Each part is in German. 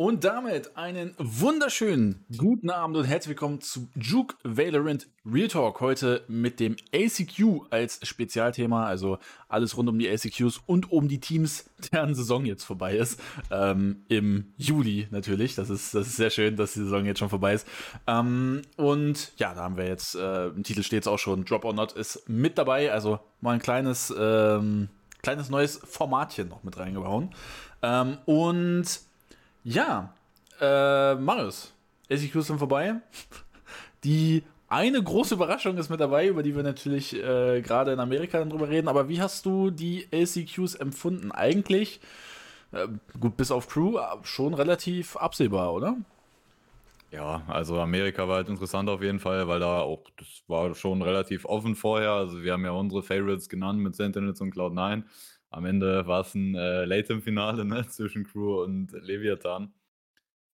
Und damit einen wunderschönen guten Abend und herzlich willkommen zu Juke Valorant Real Talk. Heute mit dem ACQ als Spezialthema, also alles rund um die ACQs und um die Teams, deren Saison jetzt vorbei ist. Ähm, Im Juli natürlich. Das ist, das ist sehr schön, dass die Saison jetzt schon vorbei ist. Ähm, und ja, da haben wir jetzt, äh, im Titel steht es auch schon, Drop or Not ist mit dabei. Also mal ein kleines, ähm, kleines neues Formatchen noch mit reingehauen. Ähm, und ja, äh, Marius, SEQs sind vorbei. Die eine große Überraschung ist mit dabei, über die wir natürlich äh, gerade in Amerika dann drüber reden. Aber wie hast du die LCQs empfunden? Eigentlich, äh, gut, bis auf Crew, schon relativ absehbar, oder? Ja, also Amerika war halt interessant auf jeden Fall, weil da auch, das war schon relativ offen vorher. Also wir haben ja unsere Favorites genannt mit Sentinels und Cloud9. Am Ende war es ein äh, Late-im-Finale ne, zwischen Crew und Leviathan.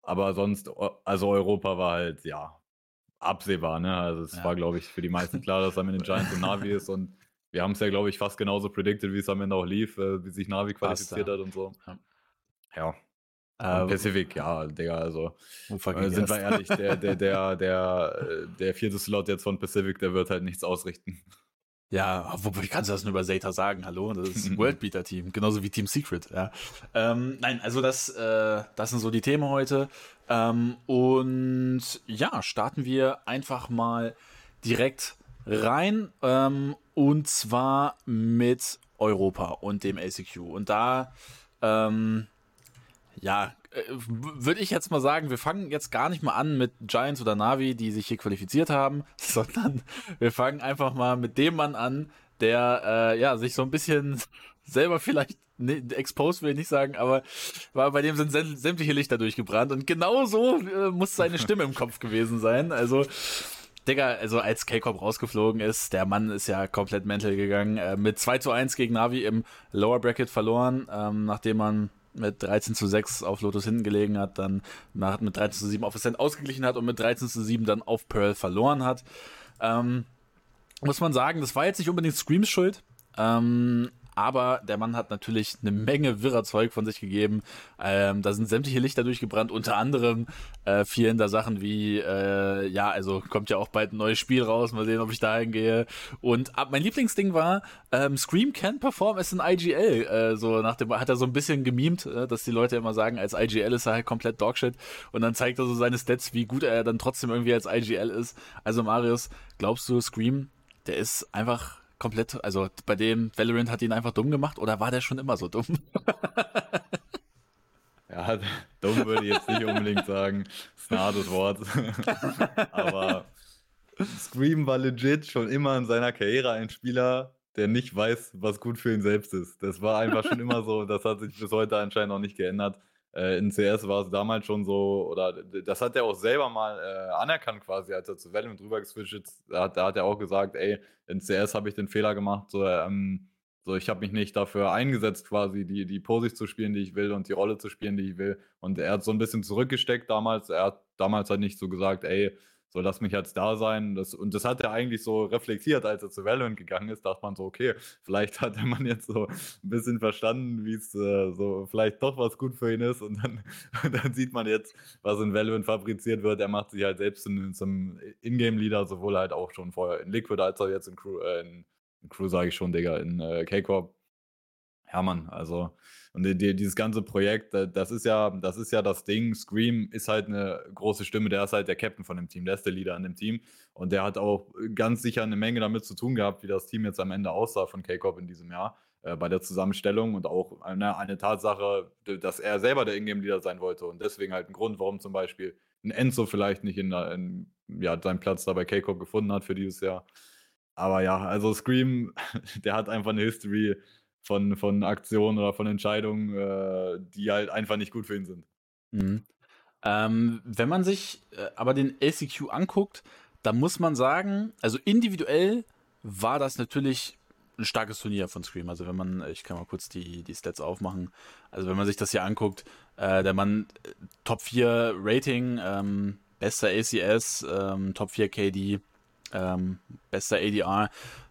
Aber sonst, also Europa war halt, ja, absehbar. Ne? Also es ja. war, glaube ich, für die meisten klar, dass am Ende Giants und Navi ist. Und wir haben es ja, glaube ich, fast genauso predicted, wie es am Ende auch lief, äh, wie sich Navi qualifiziert hat und so. Ja. ja. Äh, Pacific, ja, Digga, also äh, sind wir ehrlich, der, der, der, der, äh, der vierte Slot jetzt von Pacific, der wird halt nichts ausrichten. Ja, wobei kannst du das nur über Zeta sagen? Hallo, das ist ein Worldbeater-Team, genauso wie Team Secret. Ja. Ähm, nein, also das, äh, das sind so die Themen heute. Ähm, und ja, starten wir einfach mal direkt rein. Ähm, und zwar mit Europa und dem ACQ. Und da, ähm, ja, äh, würde ich jetzt mal sagen, wir fangen jetzt gar nicht mal an mit Giants oder Navi, die sich hier qualifiziert haben, sondern wir fangen einfach mal mit dem Mann an, der äh, ja sich so ein bisschen selber vielleicht ne, exposed will ich nicht sagen, aber war bei dem sind sämtliche Lichter durchgebrannt und genau so äh, muss seine Stimme im Kopf gewesen sein. Also Digga, also als K-Cop rausgeflogen ist, der Mann ist ja komplett mental gegangen. Äh, mit 2 zu 1 gegen Navi im Lower Bracket verloren, ähm, nachdem man mit 13 zu 6 auf Lotus hinten gelegen hat, dann mit 13 zu 7 auf Ascent ausgeglichen hat und mit 13 zu 7 dann auf Pearl verloren hat. Ähm, muss man sagen, das war jetzt nicht unbedingt Screams Schuld. Ähm, aber der Mann hat natürlich eine Menge wirrer Zeug von sich gegeben. Ähm, da sind sämtliche Lichter durchgebrannt, unter anderem äh, vielen da Sachen wie, äh, ja, also kommt ja auch bald ein neues Spiel raus, mal sehen, ob ich da hingehe. Und ab, mein Lieblingsding war, ähm, Scream can perform as an IGL. Äh, so nach dem, hat er so ein bisschen gemimt, äh, dass die Leute immer sagen, als IGL ist er halt komplett Dogshit. Und dann zeigt er so seine Stats, wie gut er dann trotzdem irgendwie als IGL ist. Also Marius, glaubst du, Scream, der ist einfach komplett, also bei dem Valorant hat ihn einfach dumm gemacht oder war der schon immer so dumm? ja, dumm würde ich jetzt nicht unbedingt sagen. Das Wort. Aber Scream war legit schon immer in seiner Karriere ein Spieler, der nicht weiß, was gut für ihn selbst ist. Das war einfach schon immer so. Das hat sich bis heute anscheinend noch nicht geändert. Äh, in CS war es damals schon so, oder das hat er auch selber mal äh, anerkannt quasi, als er zu Valorant drüber geswitcht hat, da hat er auch gesagt, ey, in CS habe ich den Fehler gemacht, so, ähm, so ich habe mich nicht dafür eingesetzt, quasi die, die Pose zu spielen, die ich will und die Rolle zu spielen, die ich will. Und er hat so ein bisschen zurückgesteckt damals. Er hat damals halt nicht so gesagt, ey, so lass mich jetzt da sein. Das, und das hat er eigentlich so reflektiert, als er zu Valorant gegangen ist, dachte man so, okay, vielleicht hat man jetzt so ein bisschen verstanden, wie es äh, so vielleicht doch was gut für ihn ist und dann, dann sieht man jetzt, was in Valorant fabriziert wird. Er macht sich halt selbst in, zum Ingame-Leader, sowohl halt auch schon vorher in Liquid als auch jetzt in Crew, äh, in, in Crew sage ich schon, Digga, in äh, K-Corp. Ja, Mann, also und die, dieses ganze Projekt, das ist ja, das ist ja das Ding. Scream ist halt eine große Stimme, der ist halt der Captain von dem Team, der ist der Leader an dem Team. Und der hat auch ganz sicher eine Menge damit zu tun gehabt, wie das Team jetzt am Ende aussah von K-Corp in diesem Jahr äh, bei der Zusammenstellung und auch eine, eine Tatsache, dass er selber der Ingame-Leader sein wollte und deswegen halt ein Grund, warum zum Beispiel ein Enzo vielleicht nicht in, in ja, seinen Platz da bei K-Corp gefunden hat für dieses Jahr. Aber ja, also Scream, der hat einfach eine History, von, von Aktionen oder von Entscheidungen, äh, die halt einfach nicht gut für ihn sind. Mhm. Ähm, wenn man sich äh, aber den LCQ anguckt, dann muss man sagen, also individuell war das natürlich ein starkes Turnier von Scream. Also wenn man, ich kann mal kurz die, die Stats aufmachen. Also wenn man sich das hier anguckt, äh, der Mann äh, Top 4 Rating, ähm, bester ACS, ähm, Top 4 KD, ähm, bester ADR.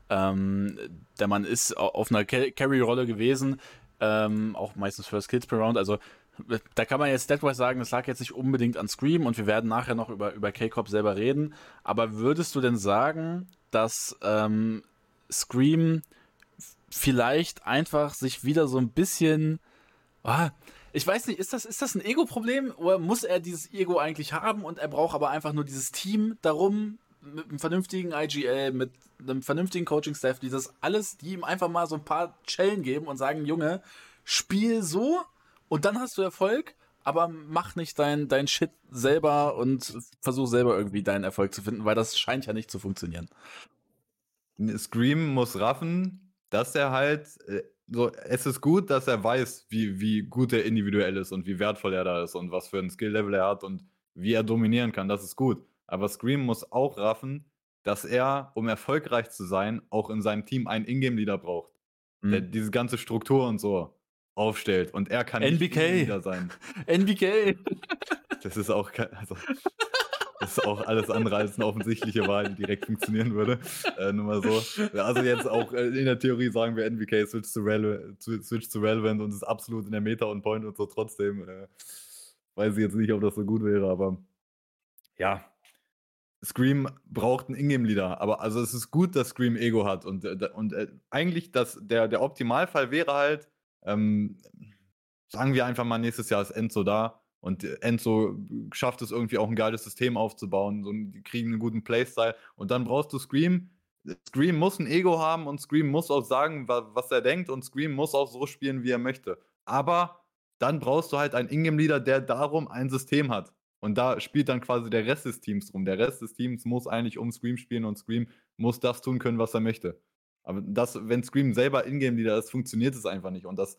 Ähm, der Mann ist auf einer Carry-Rolle gewesen, ähm, auch meistens First Kills per Round. Also da kann man jetzt Deadwise sagen, das lag jetzt nicht unbedingt an Scream und wir werden nachher noch über, über K-Cop selber reden. Aber würdest du denn sagen, dass ähm, Scream vielleicht einfach sich wieder so ein bisschen. Oh, ich weiß nicht, ist das, ist das ein Ego-Problem oder muss er dieses Ego eigentlich haben und er braucht aber einfach nur dieses Team darum, mit einem vernünftigen IGL, mit einem vernünftigen Coaching-Staff, die das alles, die ihm einfach mal so ein paar Chellen geben und sagen, Junge, spiel so und dann hast du Erfolg, aber mach nicht dein, dein Shit selber und versuch selber irgendwie deinen Erfolg zu finden, weil das scheint ja nicht zu funktionieren. Scream muss raffen, dass er halt, äh, so, es ist gut, dass er weiß, wie, wie gut er individuell ist und wie wertvoll er da ist und was für ein Skill-Level er hat und wie er dominieren kann. Das ist gut. Aber Scream muss auch raffen, dass er, um erfolgreich zu sein, auch in seinem Team einen Ingame-Leader braucht. Mhm. Der diese ganze Struktur und so aufstellt. Und er kann NBK. nicht Leader sein. NBK. Das ist auch, also, das ist auch alles andere als eine offensichtliche Wahl, die direkt funktionieren würde. Äh, nur mal so. Also jetzt auch äh, in der Theorie sagen wir NBK switch zu, Rele switch zu Relevant und ist absolut in der Meta on Point und so trotzdem. Äh, weiß ich jetzt nicht, ob das so gut wäre, aber ja, Scream braucht einen Ingame-Leader, aber also es ist gut, dass Scream Ego hat und, äh, und äh, eigentlich das, der, der Optimalfall wäre halt, ähm, sagen wir einfach mal, nächstes Jahr ist Enzo da und Enzo schafft es irgendwie auch ein geiles System aufzubauen, so, die kriegen einen guten Playstyle und dann brauchst du Scream. Scream muss ein Ego haben und Scream muss auch sagen, was er denkt und Scream muss auch so spielen, wie er möchte. Aber dann brauchst du halt einen Ingame-Leader, der darum ein System hat. Und da spielt dann quasi der Rest des Teams rum. Der Rest des Teams muss eigentlich um Scream spielen und Scream muss das tun können, was er möchte. Aber das, wenn Scream selber Ingame-Leader ist, funktioniert es einfach nicht. Und das,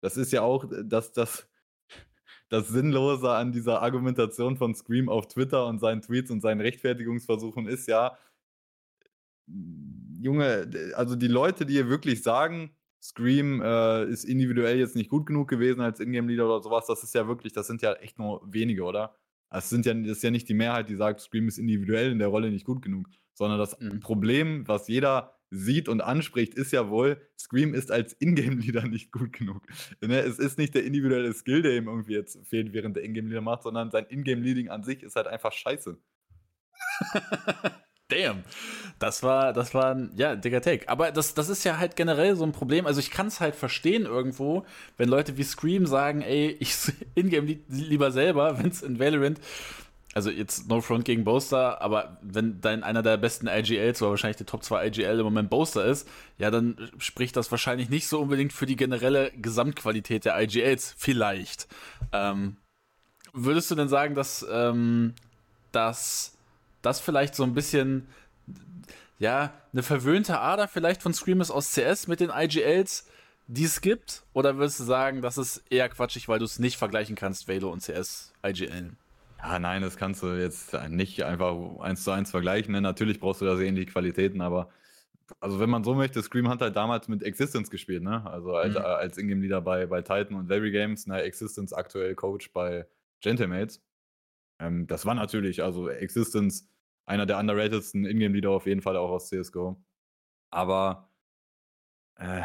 das ist ja auch das, das, das Sinnlose an dieser Argumentation von Scream auf Twitter und seinen Tweets und seinen Rechtfertigungsversuchen ist ja, Junge, also die Leute, die hier wirklich sagen, Scream äh, ist individuell jetzt nicht gut genug gewesen als Ingame-Leader oder sowas, das ist ja wirklich, das sind ja echt nur wenige, oder? Es sind ja, das ist ja nicht die Mehrheit, die sagt, Scream ist individuell in der Rolle nicht gut genug, sondern das mhm. Problem, was jeder sieht und anspricht, ist ja wohl, Scream ist als Ingame-Leader nicht gut genug. Ne? Es ist nicht der individuelle Skill, der ihm irgendwie jetzt fehlt, während der Ingame-Leader macht, sondern sein Ingame-Leading an sich ist halt einfach scheiße. Damn. Das war, das war ein, ja, dicker Take. Aber das, das ist ja halt generell so ein Problem. Also ich kann es halt verstehen irgendwo, wenn Leute wie Scream sagen, ey, ich ingame li lieber selber, wenn es in Valorant, also jetzt No Front gegen Boaster, aber wenn dein einer der besten IGLs oder wahrscheinlich der Top 2 IGL im Moment Boaster ist, ja, dann spricht das wahrscheinlich nicht so unbedingt für die generelle Gesamtqualität der IGLs. Vielleicht. Ähm, würdest du denn sagen, dass, ähm, dass das vielleicht so ein bisschen, ja, eine verwöhnte Ader vielleicht von Screamers aus CS mit den IGLs, die es gibt? Oder würdest du sagen, das ist eher quatschig, weil du es nicht vergleichen kannst, Valo und CS IGL? Ja, nein, das kannst du jetzt nicht einfach eins zu eins vergleichen. Ne? Natürlich brauchst du da ähnliche Qualitäten, aber also wenn man so möchte, Scream hat halt damals mit Existence gespielt, ne? Also als, mhm. als Ingame-Leader bei, bei Titan und Very Games, ne? Existence aktuell Coach bei Gentlemates. Ähm, das war natürlich, also Existence, einer der underratedsten Ingame-Leader auf jeden Fall auch aus CSGO. Aber äh,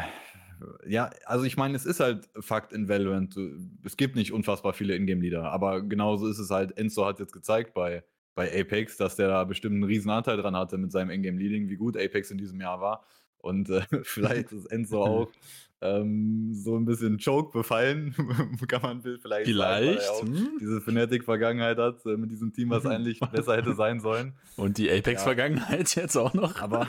ja, also ich meine, es ist halt Fakt in Valorant. Es gibt nicht unfassbar viele Ingame-Leader, aber genauso ist es halt. Enzo hat jetzt gezeigt bei, bei Apex, dass der da bestimmt einen riesen Anteil dran hatte mit seinem Ingame-Leading, wie gut Apex in diesem Jahr war. Und äh, vielleicht ist Enzo auch ähm, so ein bisschen Choke befallen, kann man vielleicht, vielleicht. Sagen, er hm? diese Fnatic-Vergangenheit hat äh, mit diesem Team, was eigentlich besser hätte sein sollen. Und die Apex-Vergangenheit ja. jetzt auch noch. Aber,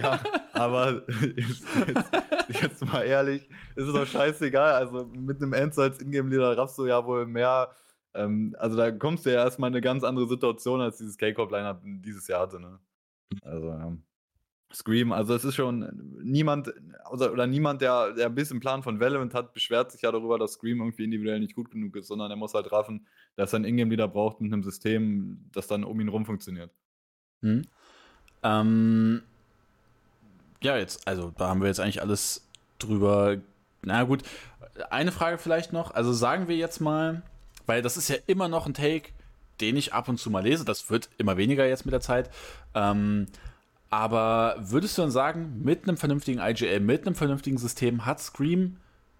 ja, aber jetzt, jetzt, jetzt, mal ehrlich, ist es doch scheißegal. Also mit einem Enzo als Ingame-Leader raffst du ja wohl mehr. Ähm, also da kommst du ja erstmal in eine ganz andere Situation, als dieses K-Corp-Line dieses Jahr hatte. Ne? Also, ja. Scream, also es ist schon niemand, oder, oder niemand, der, der ein bisschen Plan von Valorant hat, beschwert sich ja darüber, dass Scream irgendwie individuell nicht gut genug ist, sondern er muss halt raffen, dass er ein Ingame-Leader braucht mit einem System, das dann um ihn rum funktioniert. Hm. Ähm, ja, jetzt, also da haben wir jetzt eigentlich alles drüber. Na gut, eine Frage vielleicht noch. Also sagen wir jetzt mal, weil das ist ja immer noch ein Take, den ich ab und zu mal lese, das wird immer weniger jetzt mit der Zeit. Ähm, aber würdest du dann sagen, mit einem vernünftigen IGL, mit einem vernünftigen System hat Scream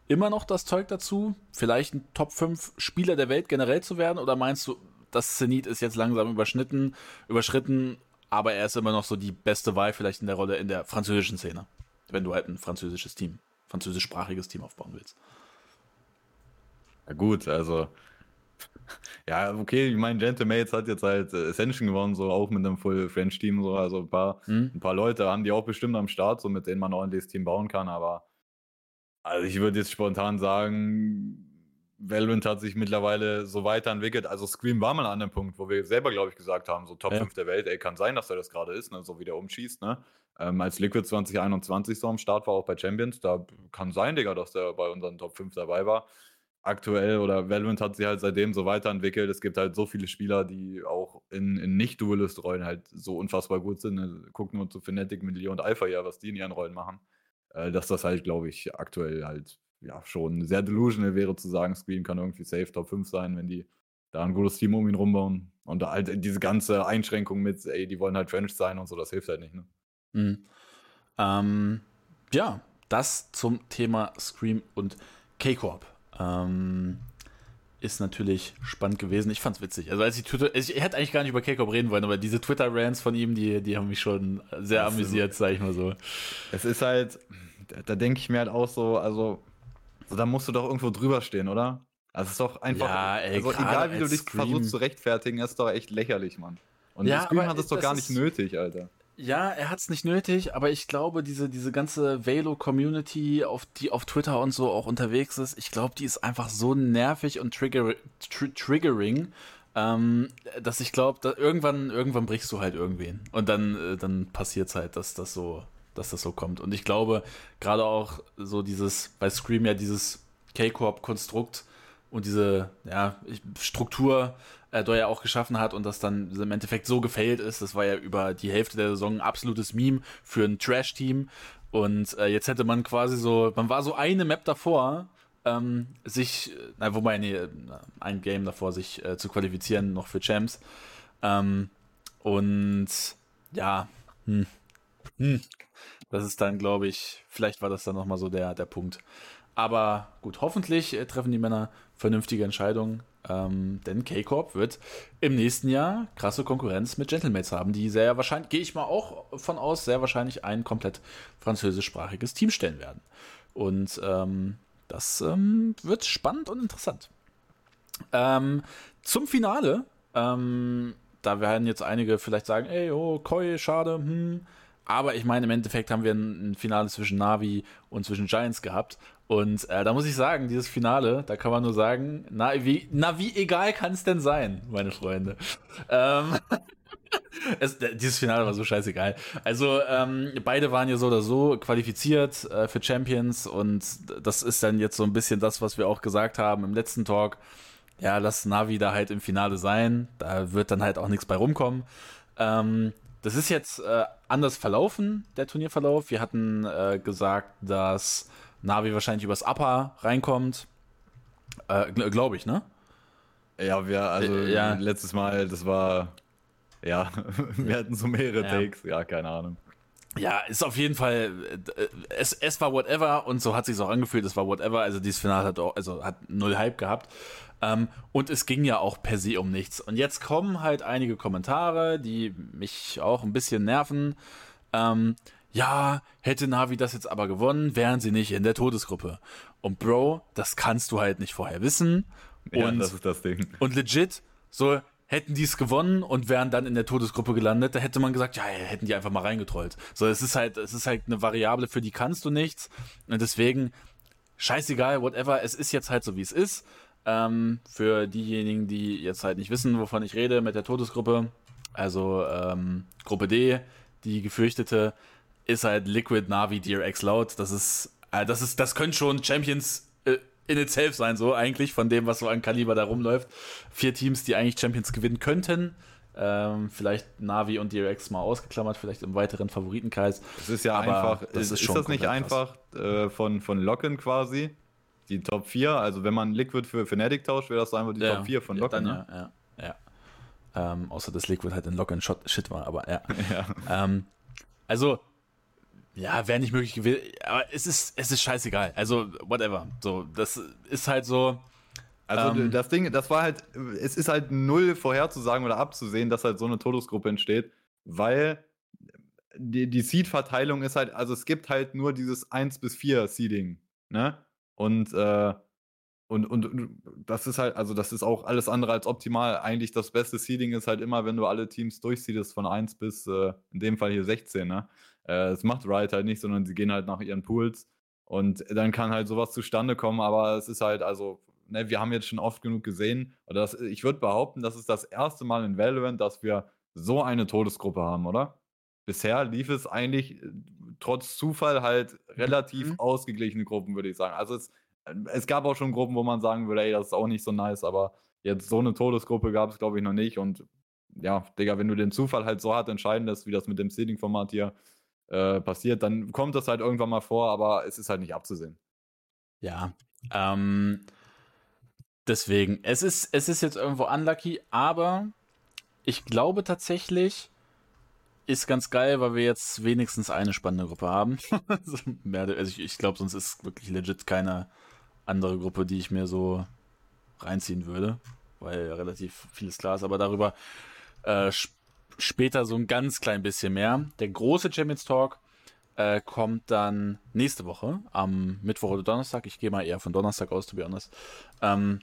immer noch das Zeug dazu, vielleicht ein Top 5 Spieler der Welt generell zu werden? Oder meinst du, das Zenit ist jetzt langsam überschnitten, überschritten, aber er ist immer noch so die beste Wahl vielleicht in der Rolle in der französischen Szene, wenn du halt ein französisches Team, französischsprachiges Team aufbauen willst? Ja gut, also ja, okay, ich meine, Gentlemates hat jetzt halt äh, Ascension gewonnen, so auch mit einem Full French Team, so, also ein paar, mhm. ein paar Leute haben die auch bestimmt am Start, so mit denen man ordentliches Team bauen kann, aber also ich würde jetzt spontan sagen, Valorant hat sich mittlerweile so weiterentwickelt. Also Scream war mal an dem Punkt, wo wir selber, glaube ich, gesagt haben, so Top ja. 5 der Welt, ey, kann sein, dass er das gerade ist, ne, so wie der umschießt, ne? Ähm, als Liquid 2021 so am Start war, auch bei Champions, da kann sein, Digga, dass der bei unseren Top 5 dabei war aktuell oder Valorant hat sich halt seitdem so weiterentwickelt. Es gibt halt so viele Spieler, die auch in, in Nicht-Duelist-Rollen halt so unfassbar gut sind. Ne? Gucken wir uns zu Fnatic mit Leo und Alpha ja, was die in ihren Rollen machen. Äh, dass das halt, glaube ich, aktuell halt ja schon sehr delusional wäre zu sagen, Scream kann irgendwie safe Top 5 sein, wenn die da ein gutes Team um ihn rumbauen. Und halt diese ganze Einschränkung mit, ey, die wollen halt Trench sein und so, das hilft halt nicht, ne? Mhm. Ähm, ja, das zum Thema Scream und K-Corp. Ähm, ist natürlich spannend gewesen. Ich fand's witzig. Also als ich Twitter, ich hätte eigentlich gar nicht über K-Pop reden wollen, aber diese Twitter-Rants von ihm, die, die haben mich schon sehr das amüsiert, sag ich mal so. Es ist halt, da denke ich mir halt auch so, also, so, da musst du doch irgendwo drüber stehen, oder? Also es ist doch einfach, ja, ey, also egal wie du dich Scream. versuchst zu rechtfertigen, ist doch echt lächerlich, Mann. Und ja, Scream hat es doch gar nicht nötig, Alter. Ja, er hat es nicht nötig, aber ich glaube, diese, diese ganze Velo-Community, auf, die auf Twitter und so auch unterwegs ist, ich glaube, die ist einfach so nervig und trigger, tr triggering, ähm, dass ich glaube, irgendwann, irgendwann brichst du halt irgendwen. Und dann, äh, dann passiert es halt, dass das so, dass das so kommt. Und ich glaube, gerade auch so dieses, bei Scream ja dieses K-Corp-Konstrukt und diese ja, Struktur äh, ja auch geschaffen hat und das dann im Endeffekt so gefailt ist. Das war ja über die Hälfte der Saison ein absolutes Meme für ein Trash-Team. Und äh, jetzt hätte man quasi so, man war so eine Map davor, ähm, sich, na, wobei, nee, ein Game davor, sich äh, zu qualifizieren, noch für Champs. Ähm, und ja, hm, hm, das ist dann, glaube ich, vielleicht war das dann nochmal so der, der Punkt. Aber gut, hoffentlich äh, treffen die Männer vernünftige Entscheidungen. Ähm, denn K-Corp wird im nächsten Jahr krasse Konkurrenz mit Gentlemates haben, die sehr wahrscheinlich, gehe ich mal auch von aus, sehr wahrscheinlich ein komplett französischsprachiges Team stellen werden. Und ähm, das ähm, wird spannend und interessant. Ähm, zum Finale, ähm, da werden jetzt einige vielleicht sagen, ey, oh, Koi, schade, hm. Aber ich meine, im Endeffekt haben wir ein, Finale zwischen Navi und zwischen Giants gehabt. Und äh, da muss ich sagen, dieses Finale, da kann man nur sagen, na wie, na, wie egal kann es denn sein, meine Freunde. Ähm, es, dieses Finale war so scheißegal. Also ähm, beide waren ja so oder so qualifiziert äh, für Champions und das ist dann jetzt so ein bisschen das, was wir auch gesagt haben im letzten Talk. Ja, lass Navi da halt im Finale sein. Da wird dann halt auch nichts bei rumkommen. Ähm, das ist jetzt äh, anders verlaufen, der Turnierverlauf. Wir hatten äh, gesagt, dass Navi wahrscheinlich übers Upper reinkommt. Äh, Glaube ich, ne? Ja, wir, also äh, ja. letztes Mal, das war, ja, wir hatten so mehrere ja. Takes, ja, keine Ahnung. Ja, ist auf jeden Fall, äh, es, es war whatever und so hat sich auch angefühlt, es war whatever. Also dieses Finale hat auch, also hat null Hype gehabt. Ähm, und es ging ja auch per se um nichts. Und jetzt kommen halt einige Kommentare, die mich auch ein bisschen nerven. Ähm, ja, hätte Navi das jetzt aber gewonnen, wären sie nicht in der Todesgruppe. Und Bro, das kannst du halt nicht vorher wissen. Ja, und, das ist das Ding. Und legit, so hätten die es gewonnen und wären dann in der Todesgruppe gelandet, da hätte man gesagt, ja, hätten die einfach mal reingetrollt. So, es ist halt, es ist halt eine Variable, für die kannst du nichts. Und deswegen, scheißegal, whatever, es ist jetzt halt so, wie es ist. Ähm, für diejenigen, die jetzt halt nicht wissen, wovon ich rede mit der Todesgruppe, also ähm, Gruppe D, die gefürchtete, ist halt Liquid Navi DRX Loud. Das ist, äh, das ist, das können schon Champions äh, in itself sein, so eigentlich, von dem, was so an Kaliber da rumläuft. Vier Teams, die eigentlich Champions gewinnen könnten. Ähm, vielleicht Navi und DRX mal ausgeklammert, vielleicht im weiteren Favoritenkreis. Es ist ja einfach, das ist, ist das nicht einfach äh, von, von Locken quasi? Die Top 4, also wenn man Liquid für Fnatic tauscht, wäre das einfach die ja, Top 4 von Locken, ja, ne? Ja, ja. Ähm, außer dass Liquid halt in Locken Shit war, aber ja. ja. Ähm, also ja, wäre nicht möglich gewesen. Aber es ist, es ist scheißegal. Also, whatever. So, das ist halt so. Also ähm, das Ding, das war halt, es ist halt null vorherzusagen oder abzusehen, dass halt so eine Todesgruppe entsteht, weil die, die Seed-Verteilung ist halt, also es gibt halt nur dieses 1 bis 4 Seeding, ne? Und, äh, und, und, das ist halt, also das ist auch alles andere als optimal. Eigentlich das beste Seeding ist halt immer, wenn du alle Teams durchseedest von 1 bis, äh, in dem Fall hier 16, ne? Äh, das macht Riot halt nicht, sondern sie gehen halt nach ihren Pools und dann kann halt sowas zustande kommen, aber es ist halt, also, ne, wir haben jetzt schon oft genug gesehen, oder das, ich würde behaupten, das ist das erste Mal in Valorant, dass wir so eine Todesgruppe haben, oder? bisher lief es eigentlich äh, trotz Zufall halt relativ mhm. ausgeglichene Gruppen, würde ich sagen. Also es, äh, es gab auch schon Gruppen, wo man sagen würde, ey, das ist auch nicht so nice, aber jetzt so eine Todesgruppe gab es, glaube ich, noch nicht. Und ja, Digga, wenn du den Zufall halt so hart entscheiden lässt, wie das mit dem Seeding-Format hier äh, passiert, dann kommt das halt irgendwann mal vor, aber es ist halt nicht abzusehen. Ja, ähm, deswegen, es ist, es ist jetzt irgendwo unlucky, aber ich glaube tatsächlich, ist ganz geil, weil wir jetzt wenigstens eine spannende Gruppe haben. also ich, ich glaube, sonst ist wirklich legit keine andere Gruppe, die ich mir so reinziehen würde, weil relativ vieles klar ist. Aber darüber äh, später so ein ganz klein bisschen mehr. Der große Champions Talk äh, kommt dann nächste Woche am Mittwoch oder Donnerstag. Ich gehe mal eher von Donnerstag aus, to be honest. Ähm,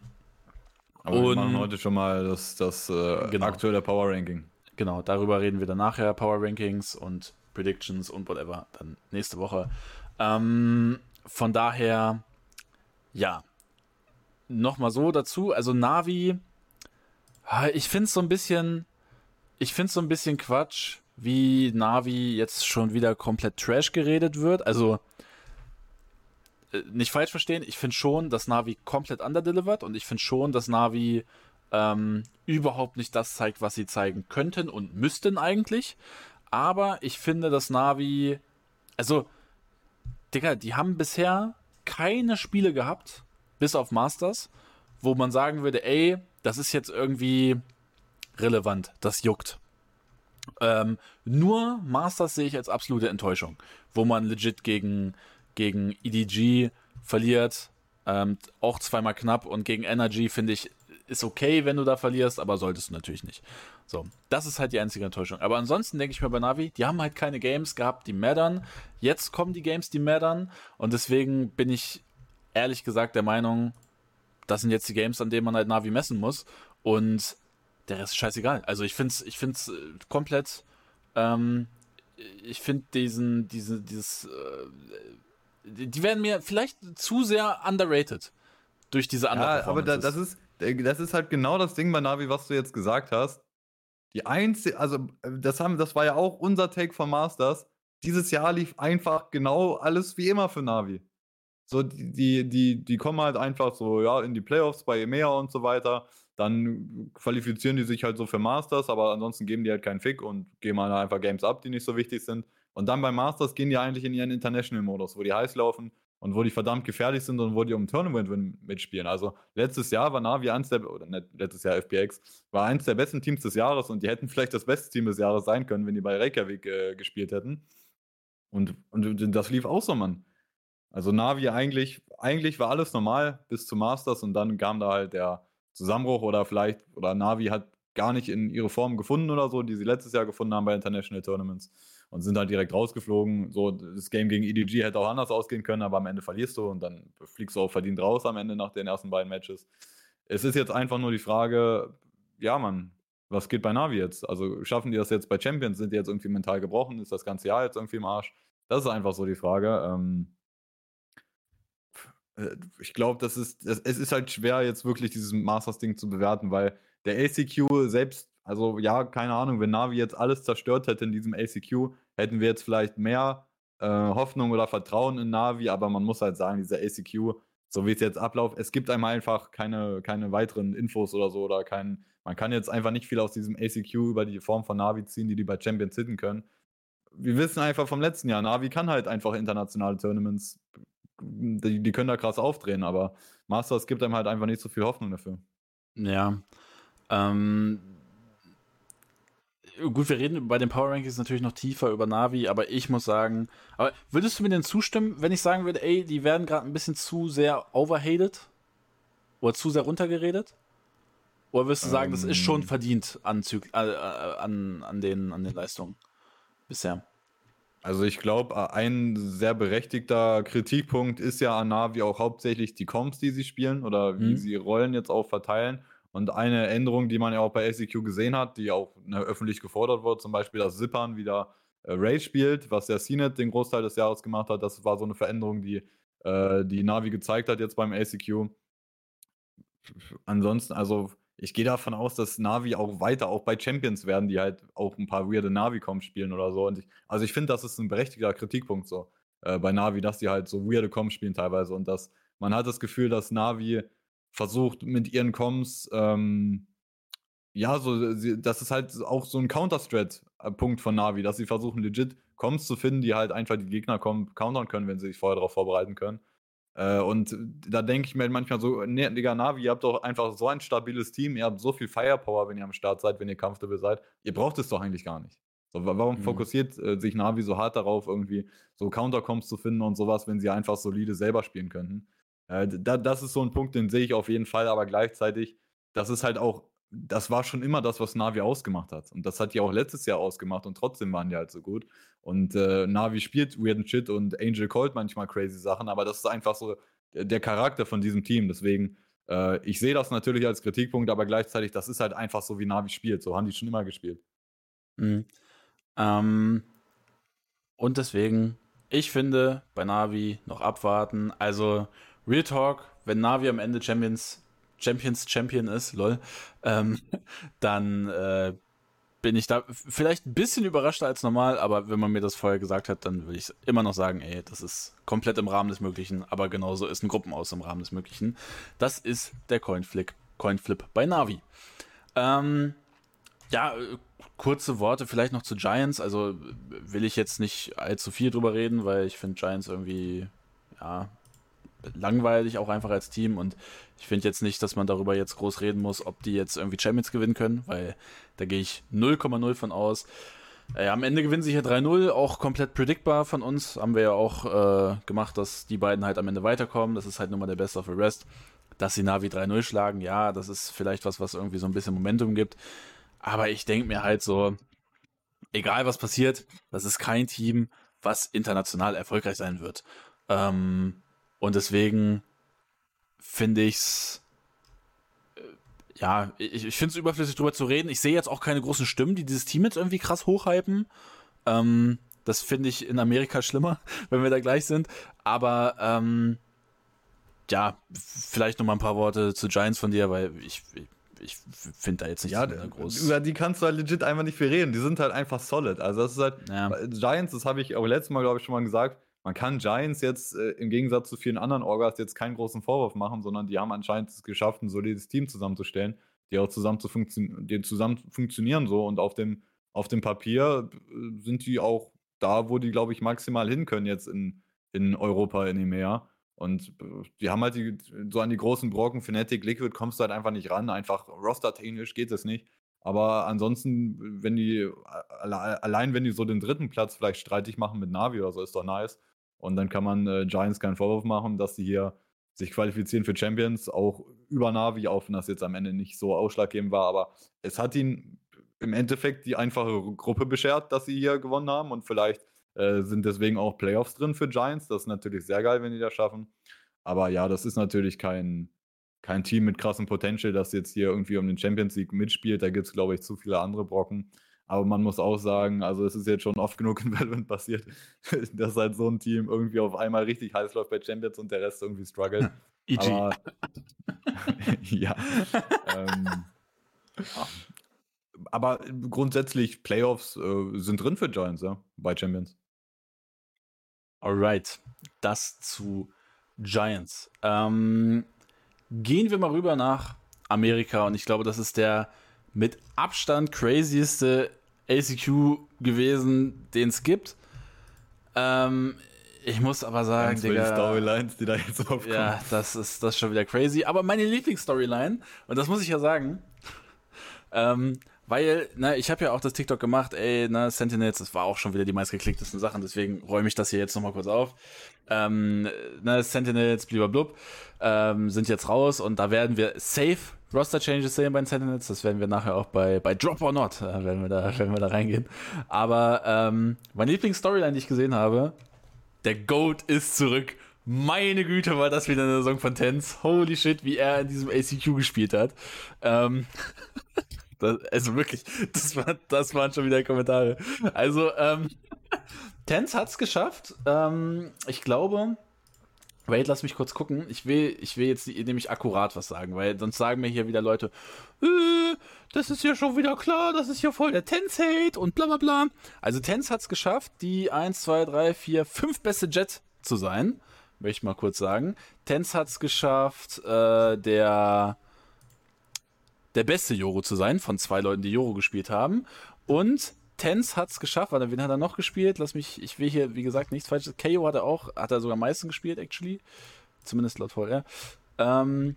aber und, wir machen heute schon mal das, das äh, genau. aktuelle Power Ranking. Genau, darüber reden wir dann nachher. Power Rankings und Predictions und whatever. Dann nächste Woche. Ähm, von daher, ja. Nochmal so dazu. Also Navi, ich finde es so ein bisschen, ich finde so ein bisschen Quatsch, wie Navi jetzt schon wieder komplett Trash geredet wird. Also, äh, nicht falsch verstehen, ich finde schon, dass Navi komplett underdelivered und ich finde schon, dass Navi ähm, überhaupt nicht das zeigt, was sie zeigen könnten und müssten eigentlich. Aber ich finde, dass Navi, also, Digga, die haben bisher keine Spiele gehabt, bis auf Masters, wo man sagen würde, ey, das ist jetzt irgendwie relevant, das juckt. Ähm, nur Masters sehe ich als absolute Enttäuschung, wo man legit gegen, gegen EDG verliert, ähm, auch zweimal knapp und gegen Energy finde ich ist okay, wenn du da verlierst, aber solltest du natürlich nicht. So, das ist halt die einzige Enttäuschung. Aber ansonsten denke ich mir bei Navi, die haben halt keine Games gehabt, die mattern. Jetzt kommen die Games, die mattern. Und deswegen bin ich ehrlich gesagt der Meinung, das sind jetzt die Games, an denen man halt Navi messen muss. Und der Rest ist scheißegal. Also ich finde es ich find's äh, komplett. Ähm, ich finde diesen, diesen, dieses. Äh, die werden mir vielleicht zu sehr underrated durch diese anderen Ja, aber da, das ist das ist halt genau das Ding bei Navi, was du jetzt gesagt hast. Die einzige, also das haben, das war ja auch unser Take von Masters. Dieses Jahr lief einfach genau alles wie immer für Navi. So, die, die, die, die kommen halt einfach so, ja, in die Playoffs bei EMEA und so weiter. Dann qualifizieren die sich halt so für Masters, aber ansonsten geben die halt keinen Fick und geben halt einfach Games ab, die nicht so wichtig sind. Und dann bei Masters gehen die eigentlich in ihren International-Modus, wo die heiß laufen und wo die verdammt gefährlich sind und wo die um Tournament-Win mitspielen. Also letztes Jahr war Navi eins der, oder nicht letztes Jahr FPX, war eins der besten Teams des Jahres und die hätten vielleicht das beste Team des Jahres sein können, wenn die bei Reykjavik äh, gespielt hätten. Und, und das lief auch so, Mann. Also Navi eigentlich, eigentlich war alles normal bis zu Masters und dann kam da halt der Zusammenbruch oder vielleicht, oder Navi hat gar nicht in ihre Form gefunden oder so, die sie letztes Jahr gefunden haben bei International Tournaments und sind halt direkt rausgeflogen. So, das Game gegen EDG hätte auch anders ausgehen können, aber am Ende verlierst du und dann fliegst du auch verdient raus am Ende nach den ersten beiden Matches. Es ist jetzt einfach nur die Frage, ja, Mann, was geht bei Navi jetzt? Also schaffen die das jetzt bei Champions? Sind die jetzt irgendwie mental gebrochen? Ist das ganze Jahr jetzt irgendwie im Arsch? Das ist einfach so die Frage. Ähm, äh, ich glaube, das ist, das, es ist halt schwer, jetzt wirklich dieses Masters-Ding zu bewerten, weil der ACQ selbst also ja, keine Ahnung, wenn Navi jetzt alles zerstört hätte in diesem ACQ, hätten wir jetzt vielleicht mehr äh, Hoffnung oder Vertrauen in Navi, aber man muss halt sagen, dieser ACQ, so wie es jetzt abläuft, es gibt einem einfach keine, keine weiteren Infos oder so oder kein, man kann jetzt einfach nicht viel aus diesem ACQ über die Form von Navi ziehen, die die bei Champions hitten können. Wir wissen einfach vom letzten Jahr, Navi kann halt einfach internationale Tournaments, die, die können da krass aufdrehen, aber Masters gibt einem halt einfach nicht so viel Hoffnung dafür. Ja. Ähm, gut, wir reden bei den Power Rankings natürlich noch tiefer über Navi, aber ich muss sagen, aber würdest du mir denn zustimmen, wenn ich sagen würde, ey, die werden gerade ein bisschen zu sehr overhated? Oder zu sehr runtergeredet? Oder wirst du sagen, ähm, das ist schon ähm. verdient an, äh, an, an, den, an den Leistungen bisher? Also ich glaube, ein sehr berechtigter Kritikpunkt ist ja an Navi auch hauptsächlich die Comps, die sie spielen oder wie mhm. sie Rollen jetzt auch verteilen. Und eine Änderung, die man ja auch bei SEQ gesehen hat, die auch ne, öffentlich gefordert wurde, zum Beispiel, dass Zippern wieder äh, Rage spielt, was der CNET den Großteil des Jahres gemacht hat. Das war so eine Veränderung, die äh, die Navi gezeigt hat jetzt beim ACQ. Ansonsten, also ich gehe davon aus, dass Navi auch weiter auch bei Champions werden, die halt auch ein paar weirde Navi-Comps spielen oder so. Ich, also ich finde, das ist ein berechtigter Kritikpunkt so äh, bei Navi, dass die halt so weirde Comps spielen teilweise und dass man hat das Gefühl, dass Navi versucht mit ihren Comms, ähm, ja, so, sie, das ist halt auch so ein Counter-Strat-Punkt von Navi, dass sie versuchen legit Comms zu finden, die halt einfach die Gegner countern können, wenn sie sich vorher darauf vorbereiten können. Äh, und da denke ich mir manchmal so, ne, Digga, Navi, ihr habt doch einfach so ein stabiles Team, ihr habt so viel Firepower, wenn ihr am Start seid, wenn ihr Kampflevel seid. Ihr braucht es doch eigentlich gar nicht. So, warum mhm. fokussiert äh, sich Navi so hart darauf, irgendwie so Countercoms zu finden und sowas, wenn sie einfach solide selber spielen könnten? Äh, da, das ist so ein Punkt, den sehe ich auf jeden Fall, aber gleichzeitig, das ist halt auch, das war schon immer das, was Navi ausgemacht hat. Und das hat die auch letztes Jahr ausgemacht und trotzdem waren die halt so gut. Und äh, Navi spielt weirden Shit und Angel Colt manchmal crazy Sachen, aber das ist einfach so der Charakter von diesem Team. Deswegen, äh, ich sehe das natürlich als Kritikpunkt, aber gleichzeitig, das ist halt einfach so, wie Navi spielt. So haben die schon immer gespielt. Mhm. Ähm, und deswegen, ich finde, bei Navi noch abwarten. Also, Real Talk, wenn Navi am Ende Champions, Champions Champion ist, lol, ähm, dann äh, bin ich da vielleicht ein bisschen überraschter als normal, aber wenn man mir das vorher gesagt hat, dann würde ich immer noch sagen, ey, das ist komplett im Rahmen des Möglichen, aber genauso ist ein Gruppenaus im Rahmen des Möglichen. Das ist der Coinflip, Coinflip bei Navi. Ähm, ja, kurze Worte vielleicht noch zu Giants. Also will ich jetzt nicht allzu viel drüber reden, weil ich finde Giants irgendwie, ja, langweilig auch einfach als Team und ich finde jetzt nicht, dass man darüber jetzt groß reden muss, ob die jetzt irgendwie Champions gewinnen können, weil da gehe ich 0,0 von aus. Äh, am Ende gewinnen sie hier 3-0, auch komplett predictbar von uns. Haben wir ja auch äh, gemacht, dass die beiden halt am Ende weiterkommen. Das ist halt nun mal der Best of the Rest. Dass sie Navi 3-0 schlagen, ja, das ist vielleicht was, was irgendwie so ein bisschen Momentum gibt. Aber ich denke mir halt so, egal was passiert, das ist kein Team, was international erfolgreich sein wird. Ähm, und deswegen finde ich's äh, ja, ich, ich finde es überflüssig drüber zu reden. Ich sehe jetzt auch keine großen Stimmen, die dieses Team jetzt irgendwie krass hochhypen. Ähm, das finde ich in Amerika schlimmer, wenn wir da gleich sind. Aber ähm, ja, vielleicht noch mal ein paar Worte zu Giants von dir, weil ich, ich finde da jetzt nicht ja, so groß. Über die kannst du halt legit einfach nicht viel reden. Die sind halt einfach solid. Also das ist halt ja. Giants, das habe ich auch letztes Mal, glaube ich, schon mal gesagt man kann Giants jetzt äh, im Gegensatz zu vielen anderen Orgas jetzt keinen großen Vorwurf machen, sondern die haben anscheinend es geschafft, ein solides Team zusammenzustellen, die auch zusammen, zu funktio die zusammen funktionieren so und auf dem, auf dem Papier äh, sind die auch da, wo die, glaube ich, maximal hin können jetzt in, in Europa, in EMEA. Und äh, die haben halt die, so an die großen Brocken, Fnatic, Liquid kommst du halt einfach nicht ran. Einfach rostertechnisch geht es nicht. Aber ansonsten, wenn die, allein wenn die so den dritten Platz vielleicht streitig machen mit Navi oder so, ist doch nice. Und dann kann man äh, Giants keinen Vorwurf machen, dass sie hier sich qualifizieren für Champions, auch über Navi, auch wenn das jetzt am Ende nicht so ausschlaggebend war. Aber es hat ihnen im Endeffekt die einfache Gruppe beschert, dass sie hier gewonnen haben. Und vielleicht äh, sind deswegen auch Playoffs drin für Giants. Das ist natürlich sehr geil, wenn die das schaffen. Aber ja, das ist natürlich kein, kein Team mit krassem Potential, das jetzt hier irgendwie um den Champions League mitspielt. Da gibt es, glaube ich, zu viele andere Brocken. Aber man muss auch sagen, also es ist jetzt schon oft genug in Valorant passiert, dass halt so ein Team irgendwie auf einmal richtig heiß läuft bei Champions und der Rest irgendwie struggelt. EG. Aber, ja. ähm, aber grundsätzlich Playoffs äh, sind drin für Giants, ja, bei Champions. Alright, das zu Giants. Ähm, gehen wir mal rüber nach Amerika und ich glaube, das ist der mit Abstand crazieste ACQ gewesen, den es gibt. Ähm, ich muss aber sagen, Digga, die Storylines, die da jetzt aufkommen. Ja, das ist das ist schon wieder crazy. Aber meine Lieblingsstoryline, und das muss ich ja sagen, ähm, weil, ne, ich habe ja auch das TikTok gemacht, ey, ne, Sentinels, das war auch schon wieder die meistgeklicktesten Sachen, deswegen räume ich das hier jetzt nochmal kurz auf. Ähm, ne, Sentinels, blub, ähm, sind jetzt raus und da werden wir safe Roster-Changes sehen bei den Sentinels. Das werden wir nachher auch bei, bei Drop or Not, äh, wenn, wir da, wenn wir da reingehen. Aber ähm, meine Lieblings-Storyline, die ich gesehen habe, der Goat ist zurück. Meine Güte, war das wieder eine Saison von Tens. Holy shit, wie er in diesem ACQ gespielt hat. Ähm, das, also wirklich, das, war, das waren schon wieder Kommentare. Also, ähm, Tens hat es geschafft. Ähm, ich glaube, Wait, lass mich kurz gucken. Ich will, ich will jetzt nämlich akkurat was sagen, weil sonst sagen mir hier wieder Leute, äh, das ist ja schon wieder klar, das ist ja voll der Tens-Hate und bla bla bla. Also Tens hat es geschafft, die 1, 2, 3, 4, 5 beste Jet zu sein. Möchte ich mal kurz sagen. Tens hat es geschafft, äh, der, der beste Joro zu sein, von zwei Leuten, die Joro gespielt haben. Und Tens hat es geschafft. Warte, wen hat er noch gespielt? Lass mich, ich will hier, wie gesagt, nichts falsches. KO hat er auch, hat er sogar am meisten gespielt, actually. Zumindest laut VR. Ähm,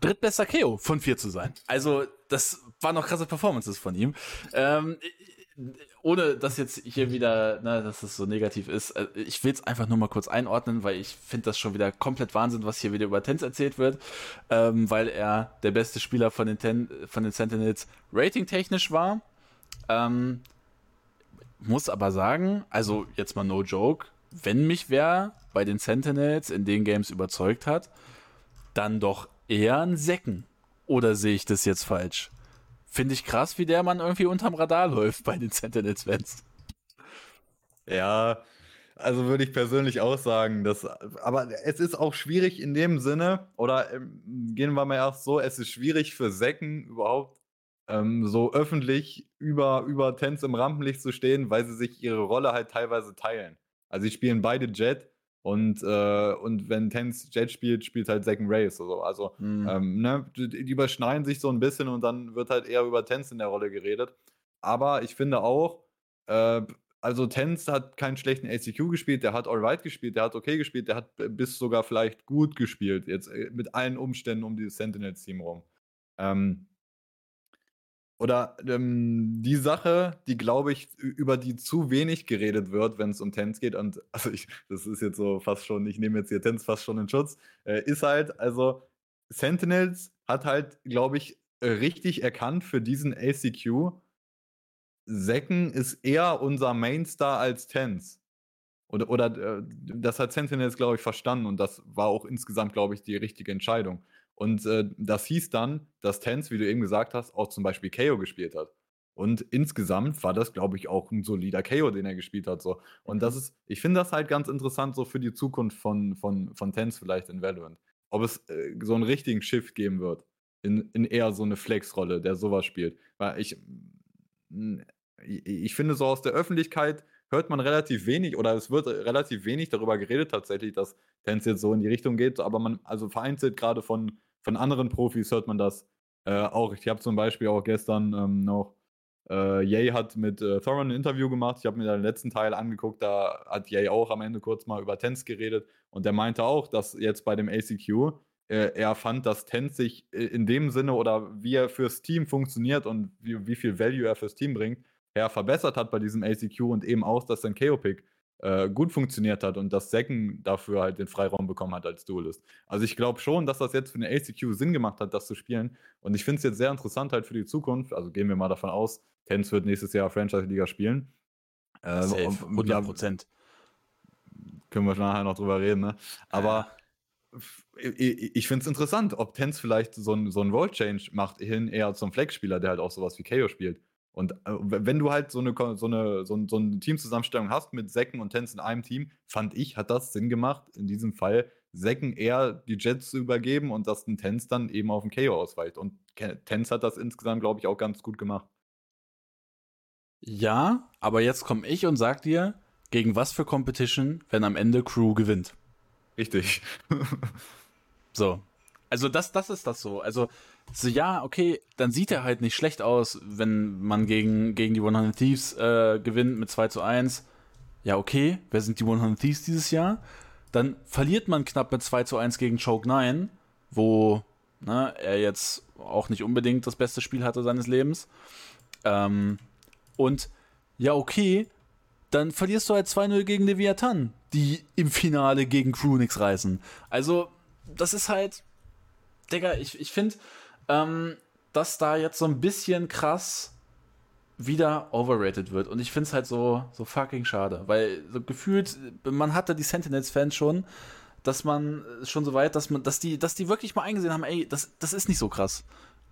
drittbester KO von vier zu sein. Also, das waren noch krasse Performances von ihm. Ähm, ohne dass jetzt hier wieder, ne, dass es so negativ ist, äh, ich will es einfach nur mal kurz einordnen, weil ich finde das schon wieder komplett Wahnsinn, was hier wieder über Tens erzählt wird, ähm, weil er der beste Spieler von den, Ten, von den Sentinels ratingtechnisch war. Ähm, muss aber sagen, also jetzt mal no joke, wenn mich wer bei den Sentinels in den Games überzeugt hat, dann doch eher ein Säcken. Oder sehe ich das jetzt falsch? Finde ich krass, wie der Mann irgendwie unterm Radar läuft bei den Sentinels-Fans. Ja, also würde ich persönlich auch sagen, dass, aber es ist auch schwierig in dem Sinne, oder ähm, gehen wir mal erst so, es ist schwierig für Säcken überhaupt ähm, so öffentlich über, über Tens im Rampenlicht zu stehen, weil sie sich ihre Rolle halt teilweise teilen. Also sie spielen beide Jet und, äh, und wenn Tens Jet spielt, spielt halt Second Race oder so. Also mhm. ähm, ne, die, die, überschneiden sich so ein bisschen und dann wird halt eher über Tens in der Rolle geredet. Aber ich finde auch, äh, also Tens hat keinen schlechten ACQ gespielt, der hat alright gespielt, der hat okay gespielt, der hat bis sogar vielleicht gut gespielt, jetzt äh, mit allen Umständen um dieses Sentinels-Team rum. Ähm, oder ähm, die Sache, die glaube ich, über die zu wenig geredet wird, wenn es um Tens geht, und also ich, das ist jetzt so fast schon, ich nehme jetzt hier Tens fast schon in Schutz, äh, ist halt, also Sentinels hat halt, glaube ich, richtig erkannt für diesen ACQ, Secken ist eher unser Mainstar als Tens. Oder, oder äh, das hat Sentinels, glaube ich, verstanden und das war auch insgesamt, glaube ich, die richtige Entscheidung. Und äh, das hieß dann, dass Tens, wie du eben gesagt hast, auch zum Beispiel KO gespielt hat. Und insgesamt war das, glaube ich, auch ein solider KO, den er gespielt hat. So. Und das mhm. ist, ich finde das halt ganz interessant, so für die Zukunft von, von, von Tens vielleicht in Valorant. Ob es äh, so einen richtigen Shift geben wird. In, in eher so eine Flex-Rolle, der sowas spielt. Weil ich, ich finde so aus der Öffentlichkeit hört man relativ wenig oder es wird relativ wenig darüber geredet tatsächlich, dass Tens jetzt so in die Richtung geht. Aber man, also vereinzelt gerade von von anderen Profis hört man das äh, auch. Ich habe zum Beispiel auch gestern ähm, noch, äh, Jay hat mit äh, Thorin ein Interview gemacht. Ich habe mir den letzten Teil angeguckt, da hat Jay auch am Ende kurz mal über Tens geredet und der meinte auch, dass jetzt bei dem ACQ äh, er fand, dass Tens sich äh, in dem Sinne oder wie er fürs Team funktioniert und wie, wie viel Value er fürs Team bringt, er verbessert hat bei diesem ACQ und eben auch, dass sein KO-Pick äh, gut funktioniert hat und dass Secken dafür halt den Freiraum bekommen hat als Duelist. Also ich glaube schon, dass das jetzt für eine ACQ Sinn gemacht hat, das zu spielen. Und ich finde es jetzt sehr interessant halt für die Zukunft. Also gehen wir mal davon aus, Tens wird nächstes Jahr Franchise-Liga spielen. Äh, Safe, 100 Prozent. können wir nachher noch drüber reden, ne? Aber ja. ich, finde es interessant, ob Tens vielleicht so ein, so ein Role-Change macht, hin eher zum Flex-Spieler, der halt auch sowas wie KO spielt. Und äh, wenn du halt so eine, so eine, so, so eine Teamzusammenstellung hast mit Säcken und Tens in einem Team, fand ich, hat das Sinn gemacht, in diesem Fall Säcken eher die Jets zu übergeben und dass ein Tens dann eben auf den KO ausweicht. Und Tens hat das insgesamt, glaube ich, auch ganz gut gemacht. Ja, aber jetzt komme ich und sag dir, gegen was für Competition, wenn am Ende Crew gewinnt. Richtig. so. Also das, das ist das so. Also so, ja, okay, dann sieht er halt nicht schlecht aus, wenn man gegen, gegen die 100 Thieves äh, gewinnt mit 2 zu 1. Ja, okay, wer sind die 100 Thieves dieses Jahr? Dann verliert man knapp mit 2 zu 1 gegen Choke 9, wo ne, er jetzt auch nicht unbedingt das beste Spiel hatte seines Lebens. Ähm, und ja, okay, dann verlierst du halt 2-0 gegen Leviathan, die im Finale gegen Crew nichts reißen. Also, das ist halt, Digga, ich, ich finde, ähm, dass da jetzt so ein bisschen krass wieder overrated wird. Und ich finde es halt so, so fucking schade, weil so gefühlt, man hatte die Sentinels-Fans schon, dass man schon so weit, dass man, dass die, dass die wirklich mal eingesehen haben, ey, das, das ist nicht so krass.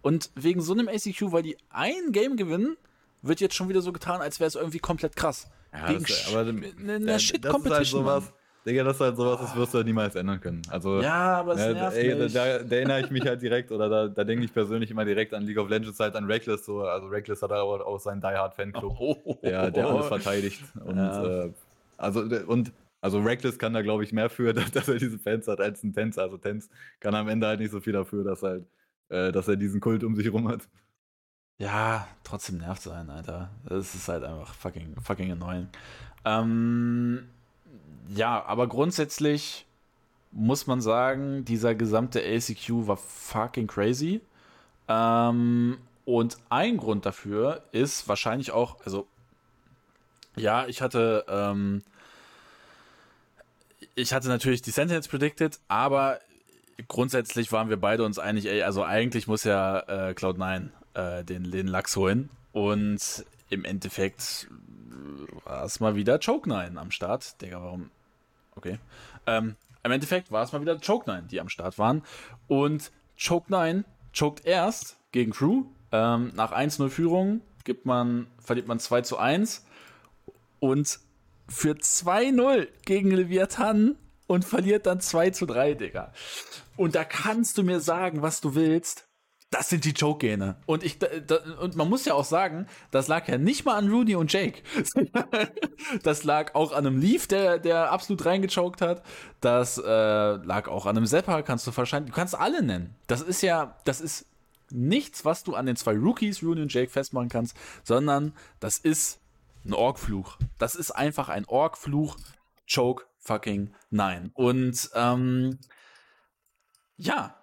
Und wegen so einem ACQ, weil die ein Game gewinnen, wird jetzt schon wieder so getan, als wäre es irgendwie komplett krass. Ja, das, aber eine Shit-Competition. Halt Digga, das ist halt sowas, das wirst du halt niemals ändern können. Also, ja, aber es ja, nervt ey, mich. Da, da, erinnere ich mich halt direkt, oder da, da denke ich persönlich immer direkt an League of Legends, halt an Reckless. So. Also Reckless hat aber auch seinen Die Hard Fanclub, oh, der, der alles verteidigt. Und, ja. äh, also, und also Reckless kann da, glaube ich, mehr für, dass er diese Fans hat, als ein Tänzer. Also Tänz kann am Ende halt nicht so viel dafür, dass, halt, äh, dass er diesen Kult um sich herum hat. Ja, trotzdem nervt es einen, Alter. Das ist halt einfach fucking, fucking annoying. Ähm, ja, aber grundsätzlich muss man sagen, dieser gesamte ACQ war fucking crazy. Ähm, und ein Grund dafür ist wahrscheinlich auch, also ja, ich hatte, ähm, ich hatte natürlich die Sentinels predicted, aber grundsätzlich waren wir beide uns einig, ey, also eigentlich muss ja äh, Cloud9 äh, den, den Lachs holen. Und im Endeffekt war es mal wieder Choke 9 am Start. Digga, warum? Okay. Ähm, Im Endeffekt war es mal wieder Choke 9, die am Start waren. Und Choke 9 choked erst gegen Crew. Ähm, nach 1-0 Führung gibt man, verliert man 2 zu 1. Und für 2-0 gegen Leviathan und verliert dann 2 zu 3, Digga. Und da kannst du mir sagen, was du willst. Das sind die Choke-Gene. Und, und man muss ja auch sagen, das lag ja nicht mal an Rooney und Jake. das lag auch an einem Leaf, der, der absolut reingechoked hat. Das äh, lag auch an einem Zepper, kannst du wahrscheinlich, du kannst alle nennen. Das ist ja, das ist nichts, was du an den zwei Rookies, Rooney und Jake, festmachen kannst, sondern das ist ein Org-Fluch. Das ist einfach ein Org-Fluch. Choke fucking nein. Und ähm, ja,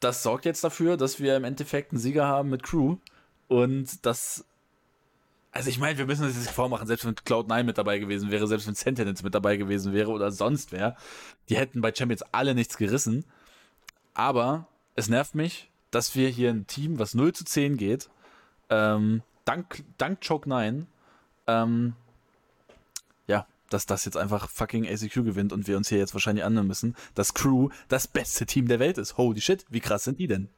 das sorgt jetzt dafür, dass wir im Endeffekt einen Sieger haben mit Crew. Und das. Also ich meine, wir müssen uns das vormachen, selbst wenn Cloud9 mit dabei gewesen wäre, selbst wenn Sentinels mit dabei gewesen wäre oder sonst wer, die hätten bei Champions alle nichts gerissen. Aber es nervt mich, dass wir hier ein Team, was 0 zu 10 geht, ähm, dank, dank Choke 9, ähm, dass das jetzt einfach fucking ACQ gewinnt und wir uns hier jetzt wahrscheinlich annehmen müssen, dass Crew das beste Team der Welt ist. Holy shit, wie krass sind die denn?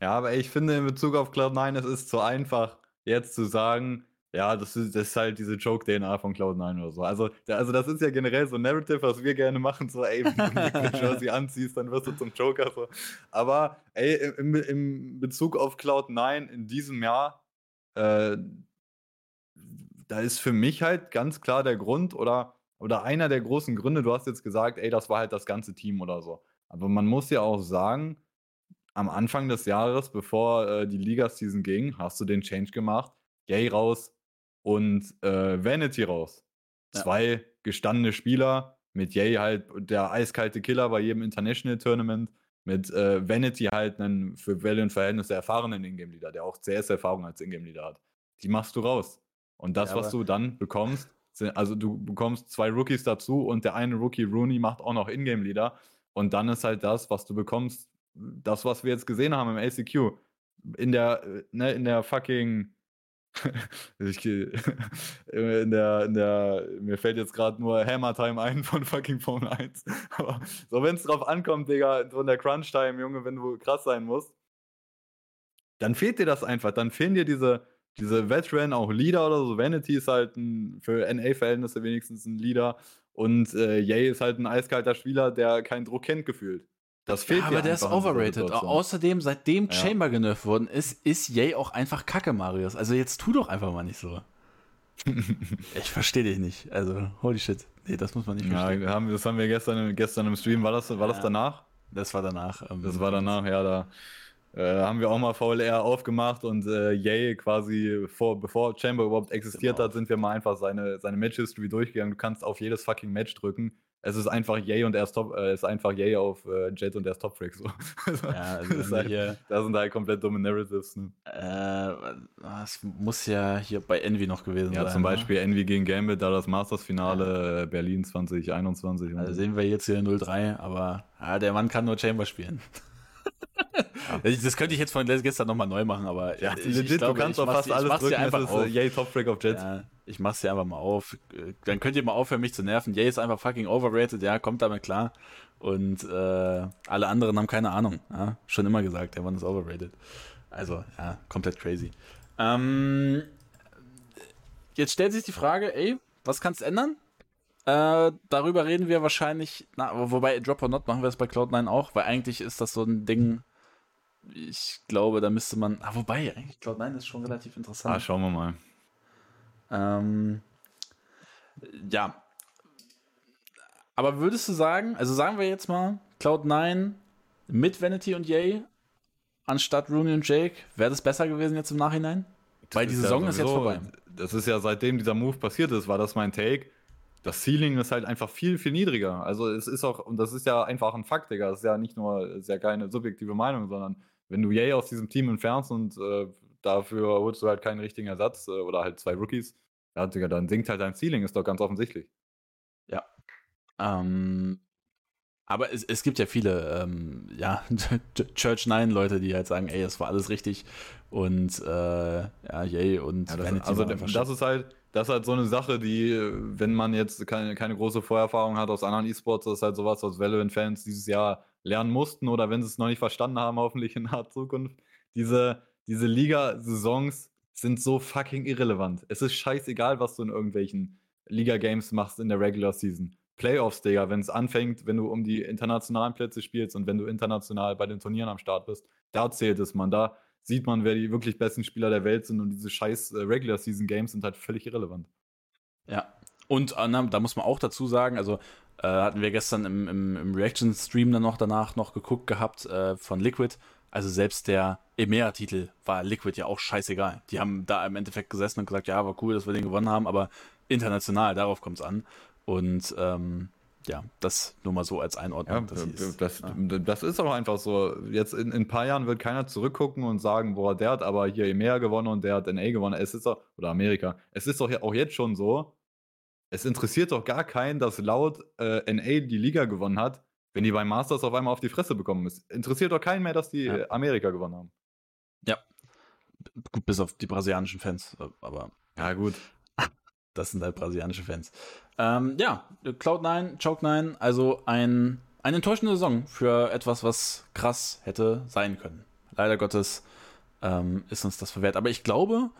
Ja, aber ich finde in Bezug auf Cloud9, es ist zu einfach, jetzt zu sagen, ja, das ist, das ist halt diese Joke-DNA von Cloud9 oder so. Also, also, das ist ja generell so ein Narrative, was wir gerne machen, so, ey, wenn du eine Jersey anziehst, dann wirst du zum Joker. So. Aber, ey, im, im Bezug auf Cloud9 in diesem Jahr, äh, da ist für mich halt ganz klar der Grund oder, oder einer der großen Gründe, du hast jetzt gesagt, ey, das war halt das ganze Team oder so. Aber man muss ja auch sagen, am Anfang des Jahres, bevor äh, die Liga-Season ging, hast du den Change gemacht. Gay raus und äh, Vanity raus. Ja. Zwei gestandene Spieler, mit Jay halt der eiskalte Killer bei jedem International Tournament, mit äh, Vanity halt einen für Valiant-Verhältnisse erfahrenen Ingame-Leader, der auch CS-Erfahrung als Ingame-Leader hat. Die machst du raus. Und das, ja, was du dann bekommst, also du bekommst zwei Rookies dazu und der eine Rookie Rooney macht auch noch Ingame-Leader. Und dann ist halt das, was du bekommst, das, was wir jetzt gesehen haben im ACQ. In der, ne, in der fucking. ich, in der, in der, mir fällt jetzt gerade nur Hammer Time ein von fucking Phone 1. Aber so, wenn es drauf ankommt, Digga, so in der Crunch Time, Junge, wenn du krass sein musst, dann fehlt dir das einfach. Dann fehlen dir diese, diese Veteran, auch Leader oder so. Vanity ist halt ein, für NA-Verhältnisse wenigstens ein Leader. Und äh, Yay ist halt ein eiskalter Spieler, der keinen Druck kennt, gefühlt. Das fehlt ja, aber der ist overrated. Außerdem, seitdem ja. Chamber genervt worden ist, ist Yay auch einfach Kacke, Marius. Also jetzt tu doch einfach mal nicht so. ich verstehe dich nicht. Also, holy shit. Nee, das muss man nicht verstehen. Ja, haben, das haben wir gestern, gestern im Stream. War das, war das danach? Das war danach. Ähm, das war danach, ja. Da äh, haben wir auch mal VLR aufgemacht und äh, Yay quasi vor, bevor Chamber überhaupt existiert genau. hat, sind wir mal einfach seine, seine Match-History durchgegangen. Du kannst auf jedes fucking Match drücken. es ist einfach Yay und er ist top, äh, ist einfach Yay auf äh, Jet und er ist Top Freak. So. Ja, also das ist wenn halt, hier, da sind halt komplett dumme Narratives. Ne? äh, das muss ja hier bei Envy noch gewesen Ja, sein. zum ne? Beispiel Envy gegen Gambit, da das Masters-Finale äh, Berlin 2021. und Also so. sehen wir jetzt hier 0-3, aber ja, der Mann kann nur Chamber spielen. Das könnte ich jetzt von gestern nochmal neu machen, aber ja, ich, legit, ich glaube, du kannst ich fast alles drücken, einfach ist auf. äh, Yay Top Freak auf Jet. Ja, ich mach's dir einfach mal auf. Dann könnt ihr mal aufhören, mich zu nerven. Jay ist einfach fucking overrated, ja, kommt damit klar. Und äh, alle anderen haben keine Ahnung. Ja? Schon immer gesagt, der Mann ist overrated. Also, ja, komplett crazy. Ähm, jetzt stellt sich die Frage, ey, was kannst du ändern? Äh, darüber reden wir wahrscheinlich, na, wobei Drop or Not machen wir das bei Cloud9 auch, weil eigentlich ist das so ein Ding, ich glaube, da müsste man, ah, wobei, eigentlich Cloud9 ist schon relativ interessant. Ah, schauen wir mal. Ähm, ja. Aber würdest du sagen, also sagen wir jetzt mal, Cloud9 mit Vanity und Yay anstatt Rooney und Jake, wäre das besser gewesen jetzt im Nachhinein? Weil die ist ja Saison ist jetzt sowieso- vorbei. Das ist ja seitdem dieser Move passiert ist, war das mein Take. Das Ceiling ist halt einfach viel, viel niedriger. Also es ist auch, und das ist ja einfach ein Fakt, Digga. Das ist ja nicht nur, ist ja keine subjektive Meinung, sondern wenn du Yay aus diesem Team entfernst und äh, dafür holst du halt keinen richtigen Ersatz äh, oder halt zwei Rookies, ja, Digga, dann sinkt halt dein Ceiling, ist doch ganz offensichtlich. Ähm, aber es, es gibt ja viele, ähm, ja, Church 9 Leute, die halt sagen, ey, das war alles richtig und äh, ja, Yay und Ja, das, also das ist halt, das ist halt so eine Sache, die, wenn man jetzt keine, keine große Vorerfahrung hat aus anderen E-Sports, das ist halt sowas, was Valorant-Fans dieses Jahr lernen mussten oder wenn sie es noch nicht verstanden haben, hoffentlich in naher Zukunft. Diese, diese Liga-Saisons sind so fucking irrelevant. Es ist scheißegal, was du in irgendwelchen Liga-Games machst in der Regular Season. Playoffs, Digga, wenn es anfängt, wenn du um die internationalen Plätze spielst und wenn du international bei den Turnieren am Start bist, da zählt es, man. Da sieht man, wer die wirklich besten Spieler der Welt sind und diese scheiß äh, Regular Season Games sind halt völlig irrelevant. Ja. Und äh, da muss man auch dazu sagen, also äh, hatten wir gestern im, im, im Reaction-Stream dann noch danach noch geguckt gehabt äh, von Liquid. Also selbst der EMEA-Titel war Liquid ja auch scheißegal. Die haben da im Endeffekt gesessen und gesagt, ja, war cool, dass wir den gewonnen haben, aber international, darauf kommt es an. Und ähm, ja, das nur mal so als Einordnung. Ja, es- das, ja. das ist auch einfach so. Jetzt in, in ein paar Jahren wird keiner zurückgucken und sagen, boah, der hat aber hier EMEA gewonnen und der hat NA gewonnen. Es ist doch, oder Amerika. Es ist doch ja auch jetzt schon so, es interessiert doch gar keinen, dass laut äh, NA die Liga gewonnen hat, wenn die beim Masters auf einmal auf die Fresse bekommen. Es interessiert doch keinen mehr, dass die Ja. Amerika gewonnen haben. Gut, bis auf die brasilianischen Fans, aber Ja, gut. Das sind halt brasilianische Fans. Ähm, ja, Cloud9, Choke9, also ein, eine enttäuschende Saison für etwas, was krass hätte sein können. Leider Gottes ähm, ist uns das verwehrt. Aber ich glaube,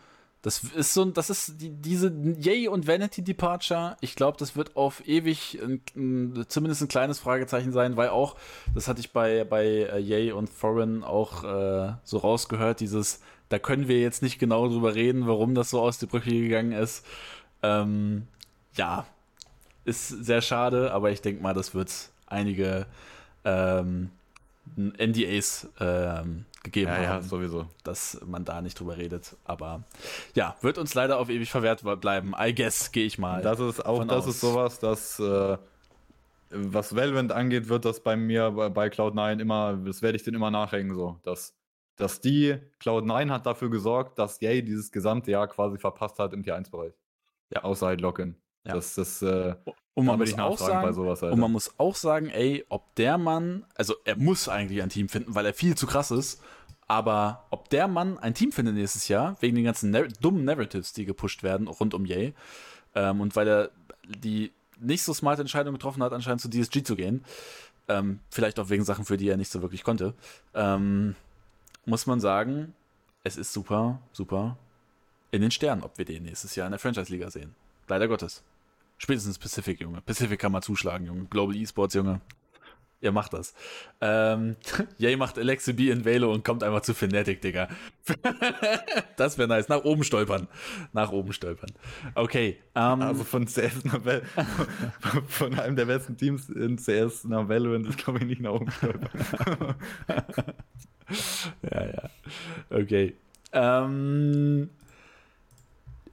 das ist so, das ist die, diese Yay und Vanity Departure. Ich glaube, das wird auf ewig ein, ein, zumindest ein kleines Fragezeichen sein, weil auch, das hatte ich bei, bei äh, Yay und Foreign auch äh, so rausgehört, dieses, da können wir jetzt nicht genau drüber reden, warum das so aus der Brücke gegangen ist. Ähm, ja, ist sehr schade, aber ich denke mal, das wird einige ähm, NDAs ähm, gegeben Ja, ja, haben, sowieso. dass man da nicht drüber redet. Aber ja, wird uns leider auf ewig verwehrt bleiben. I guess, gehe ich mal. Das ist auch, das aus. ist sowas, das, äh, was Valorant angeht, wird das bei mir bei, bei Cloud9 immer, das werde ich den immer nachhängen, so. Dass, dass die, Cloud9 hat dafür gesorgt, dass Yay dieses gesamte Jahr quasi verpasst hat im Tier 1-Bereich. Ja. Außer halt Lock-In. Ja. Das, das, äh, und man will muss auch nachfragen bei sagen, sowas, Alter. Und man muss auch sagen, ey, ob der Mann, also er muss eigentlich ein Team finden, weil er viel zu krass ist, aber ob der Mann ein Team findet nächstes Jahr, wegen den ganzen Nar dummen Narratives, die gepusht werden rund um Yay, ähm, und weil er die nicht so smarte Entscheidung getroffen hat, anscheinend zu DSG zu gehen, ähm, vielleicht auch wegen Sachen, für die er nicht so wirklich konnte, ähm, muss man sagen, es ist super, super in den Sternen, ob wir den nächstes Jahr in der Franchise-Liga sehen. Leider Gottes. Spätestens Pacific, Junge. Pacific kann mal zuschlagen, Junge. Global Esports, Junge. Ihr macht das. Ähm, macht Alexi B in Velo und kommt einfach zu Fnatic, Digga. das wäre nice. Nach oben stolpern. Nach oben stolpern. Okay. Ähm, also von CS nach Val von einem der besten Teams in CS nach Valorant ist, glaube ich, nicht nach oben stolpern. ja, ja. Okay. Ähm,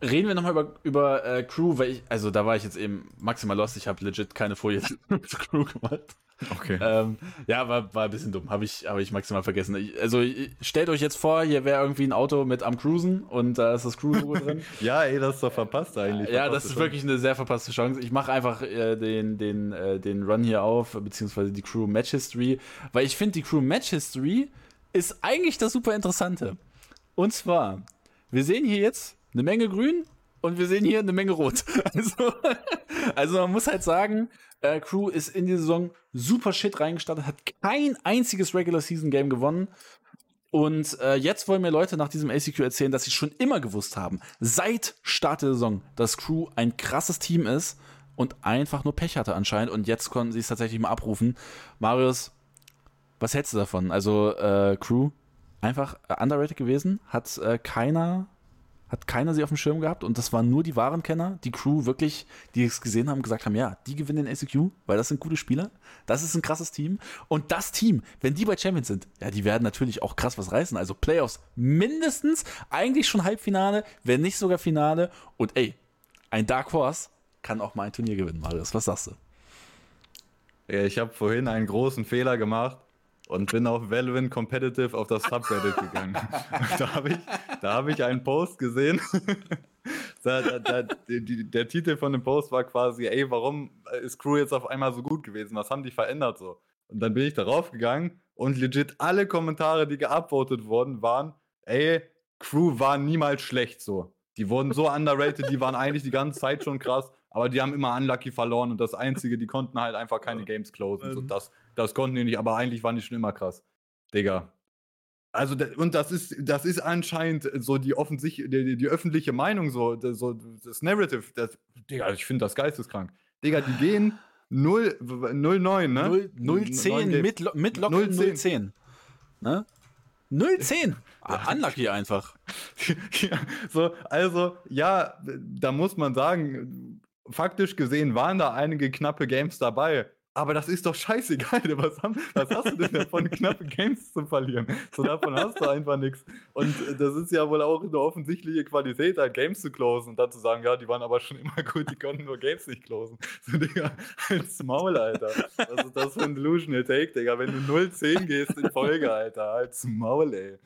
reden wir nochmal über, über äh, Crew, weil ich, also da war ich jetzt eben maximal lost. Ich habe legit keine Folie zu Crew gemacht. Okay. Ähm, ja, war, war ein bisschen dumm. Habe ich, hab ich maximal vergessen. Ich, also stellt euch jetzt vor, hier wäre irgendwie ein Auto mit am Cruisen und da ist das Crew-Logo drin. ja, ey, das ist doch verpasst eigentlich. Ja, das ist schon. wirklich eine sehr verpasste Chance. Ich mache einfach äh, den, den, äh, den Run hier auf, beziehungsweise die Crew Match History, weil ich finde, die Crew Match History ist eigentlich das super Interessante. Und zwar, wir sehen hier jetzt eine Menge Grün und wir sehen hier eine Menge Rot. Also, also man muss halt sagen, äh, Crew ist in die Saison super shit reingestartet, hat kein einziges Regular Season Game gewonnen. Und äh, jetzt wollen mir Leute nach diesem ACQ erzählen, dass sie schon immer gewusst haben, seit Start der Saison, dass Crew ein krasses Team ist und einfach nur Pech hatte anscheinend. Und jetzt konnten sie es tatsächlich mal abrufen. Marius, was hältst du davon? Also äh, Crew, einfach underrated gewesen, hat äh, keiner hat keiner sie auf dem Schirm gehabt und das waren nur die wahren Kenner, die Crew wirklich, die es gesehen haben, gesagt haben, ja, die gewinnen den ACQ, weil das sind gute Spieler, das ist ein krasses Team und das Team, wenn die bei Champions sind, ja, die werden natürlich auch krass was reißen, also Playoffs mindestens, eigentlich schon Halbfinale, wenn nicht sogar Finale und ey, ein Dark Horse kann auch mal ein Turnier gewinnen, Marius, was sagst du? Ich habe vorhin einen großen Fehler gemacht und bin auf Valorant Competitive auf das Subreddit gegangen. da habe ich, hab ich einen Post gesehen. da, da, da, die, der Titel von dem Post war quasi, ey, warum ist Crew jetzt auf einmal so gut gewesen? Was haben die verändert so? Und dann bin ich darauf gegangen und legit alle Kommentare, die geupvotet wurden, waren, ey, Crew war niemals schlecht so. Die wurden so underrated, die waren eigentlich die ganze Zeit schon krass, aber die haben immer unlucky verloren und das Einzige, die konnten halt einfach keine Games closen. So, das, das konnten die nicht, aber eigentlich waren die schon immer krass. Digga. Also, und das ist, das ist anscheinend so die, die, die öffentliche Meinung, so, das, so das Narrative. Das, Digga, ich finde das geisteskrank. Digga, die gehen 0, 09, ne? 0, 10 mit, mit Lock 0, 10. 0, 10. Ne? 0, 10. Ah, unlucky einfach. ja, so, also, ja, da muss man sagen, faktisch gesehen waren da einige knappe Games dabei. Aber das ist doch scheißegal. Was, haben, was hast du denn davon, knappe Games zu verlieren? So davon hast du einfach nichts. Und das ist ja wohl auch eine offensichtliche Qualität, halt Games zu closen und dann zu sagen, ja, die waren aber schon immer gut, die konnten nur Games nicht closen. So, Digga, als Maul, Alter. Was ist das für ein Delusional Take, Digga? Wenn du 0-10 gehst in Folge, Alter, als Maul, ey.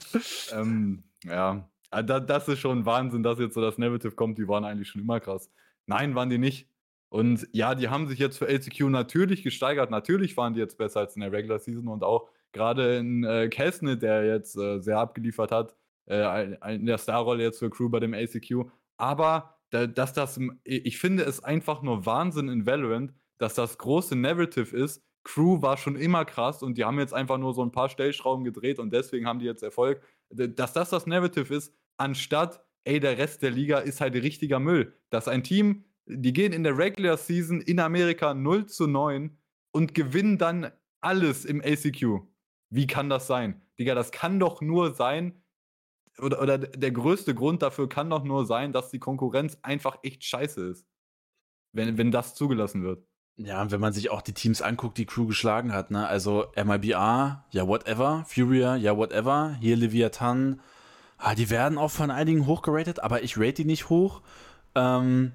Ähm, ja, ah, das ist schon Wahnsinn, dass jetzt so das Narrative kommt, die waren eigentlich schon immer krass. Nein, waren die nicht. Und ja, die haben sich jetzt für LCQ natürlich gesteigert. Natürlich waren die jetzt besser als in der Regular Season und auch gerade in äh, Kessne, der jetzt äh, sehr abgeliefert hat, äh, in der Starrolle jetzt für Crew bei dem ACQ. Aber da, dass das, ich finde es einfach nur Wahnsinn in Valorant, dass das große Narrative ist. Crew war schon immer krass und die haben jetzt einfach nur so ein paar Stellschrauben gedreht und deswegen haben die jetzt Erfolg. Dass das das Narrative ist, anstatt, ey, der Rest der Liga ist halt richtiger Müll. Dass ein Team die gehen in der Regular Season in Amerika 0 zu 9 und gewinnen dann alles im ACQ. Wie kann das sein? Digga, das kann doch nur sein, oder, oder der größte Grund dafür kann doch nur sein, dass die Konkurrenz einfach echt scheiße ist. Wenn, wenn das zugelassen wird. Ja, wenn man sich auch die Teams anguckt, die Crew geschlagen hat, ne? Also MIBA, ja, whatever. Furia, ja, whatever. Hier Leviathan. Ah, die werden auch von einigen hochgeratet, aber ich rate die nicht hoch. Ähm,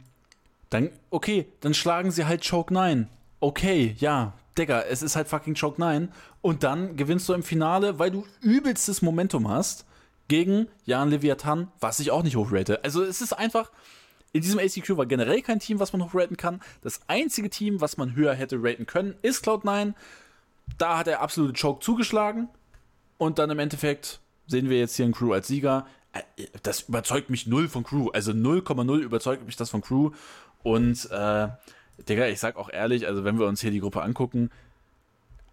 dann, okay, dann schlagen sie halt Choke 9. Okay, ja, Digga, es ist halt fucking Choke 9. Und dann gewinnst du im Finale, weil du übelstes Momentum hast, gegen Jan Leviathan, was ich auch nicht hochrate. Also es ist einfach, in diesem ACQ war generell kein Team, was man hochraten kann. Das einzige Team, was man höher hätte raten können, ist Cloud9. Da hat er absolute Choke zugeschlagen. Und dann im Endeffekt sehen wir jetzt hier einen Crew als Sieger. Äh, das überzeugt mich null von Crew. Also 0,0 überzeugt mich das von Crew. Und, äh, Digga, ich sag auch ehrlich, also wenn wir uns hier die Gruppe angucken,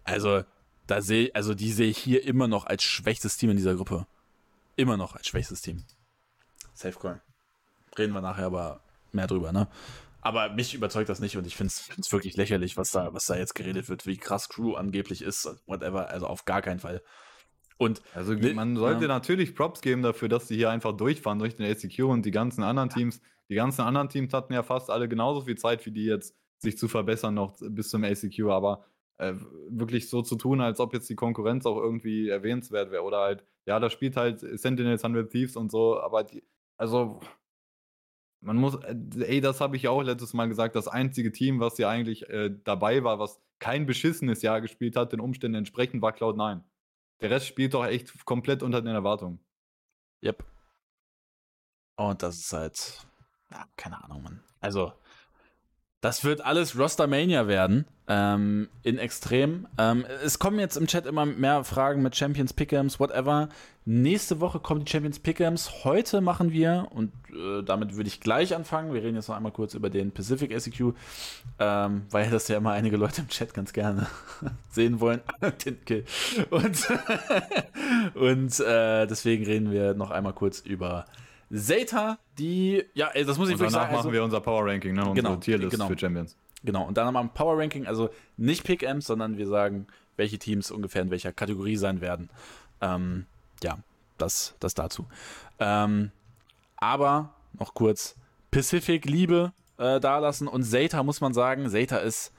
also da sehe also die sehe ich hier immer noch als schwächstes Team in dieser Gruppe. Immer noch als schwächstes Team. Safe Call. Reden wir nachher aber mehr drüber, ne? Aber mich überzeugt das nicht und ich finde es wirklich lächerlich, was da, was da jetzt geredet wird, wie krass Crew angeblich ist, whatever. Also auf gar keinen Fall. Und also man sollte ja. natürlich Props geben dafür, dass die hier einfach durchfahren durch den ACQ und die ganzen anderen Teams. Die ganzen anderen Teams hatten ja fast alle genauso viel Zeit wie die jetzt, sich zu verbessern noch bis zum ACQ. Aber äh, wirklich so zu tun, als ob jetzt die Konkurrenz auch irgendwie erwähnenswert wäre. Oder halt, ja, da spielt halt Sentinels 100 Thieves und so, aber die, also man muss, äh, ey, das habe ich auch letztes Mal gesagt, das einzige Team, was ja eigentlich äh, dabei war, was kein beschissenes Jahr gespielt hat, den Umständen entsprechend, war Cloud9. Der Rest spielt doch echt komplett unter den Erwartungen. Yep. Und das ist halt, ja, keine Ahnung, Mann. Also, das wird alles Rostermania werden. Ähm, in Extrem. Ähm, es kommen jetzt im Chat immer mehr Fragen mit Champions Pickems, whatever. Nächste Woche kommen die Champions Pickems. Heute machen wir, und äh, damit würde ich gleich anfangen. Wir reden jetzt noch einmal kurz über den Pacific SEQ, ähm, weil das ja immer einige Leute im Chat ganz gerne sehen wollen. und und äh, deswegen reden wir noch einmal kurz über Zeta, die, ja, das muss ich Und wirklich danach sagen. also machen wir unser Power Ranking, ne? Unsere Genau, Tierlist genau. für Champions. Genau, und dann haben wir ein Power Ranking, also nicht Pick-Amps, sondern wir sagen, welche Teams ungefähr in welcher Kategorie sein werden. Ähm, ja, das, das dazu. Ähm, aber noch kurz Pacific Liebe äh, dalassen und Zeta muss man sagen, Zeta ist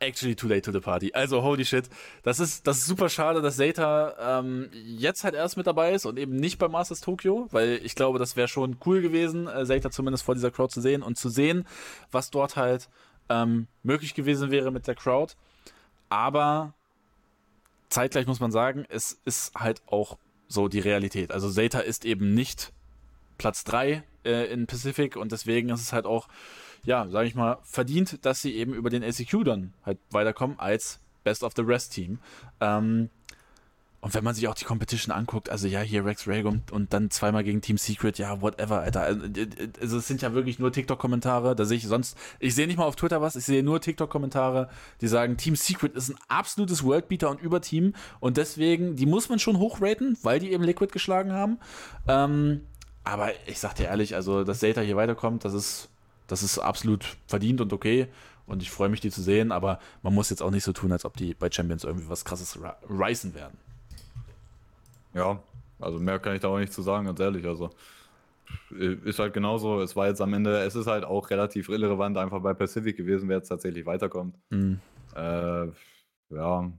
actually too late to the party. Also holy shit, das ist, das ist super schade, dass Zeta ähm, jetzt halt erst mit dabei ist und eben nicht bei Masters Tokyo, weil ich glaube, das wäre schon cool gewesen, äh, Zeta zumindest vor dieser Crowd zu sehen und zu sehen, was dort halt ähm, möglich gewesen wäre mit der Crowd. Aber zeitgleich muss man sagen, es ist halt auch so die Realität. Also Zeta ist eben nicht Platz 3 äh, in Pacific und deswegen ist es halt auch, ja, sage ich mal, verdient, dass sie eben über den ACQ dann halt weiterkommen als Best of the Rest Team. Ähm, und wenn man sich auch die Competition anguckt, also ja, hier Rex Reg und, und dann zweimal gegen Team Secret, ja, whatever, Alter. Also, also es sind ja wirklich nur TikTok-Kommentare, da sehe ich sonst, ich sehe nicht mal auf Twitter was, ich sehe nur TikTok-Kommentare, die sagen, Team Secret ist ein absolutes Worldbeater und Überteam und deswegen, die muss man schon hochraten, weil die eben Liquid geschlagen haben. Ähm, aber ich sag dir ehrlich, also, dass Zeta hier weiterkommt, das ist, das ist absolut verdient und okay. Und ich freue mich, die zu sehen, aber man muss jetzt auch nicht so tun, als ob die bei Champions irgendwie was krasses reißen werden. Ja, also mehr kann ich da auch nicht zu sagen, ganz ehrlich. Also ist halt genauso. Es war jetzt am Ende, es ist halt auch relativ irrelevant einfach bei Pacific gewesen, wer jetzt tatsächlich weiterkommt. Mhm. Äh, ja,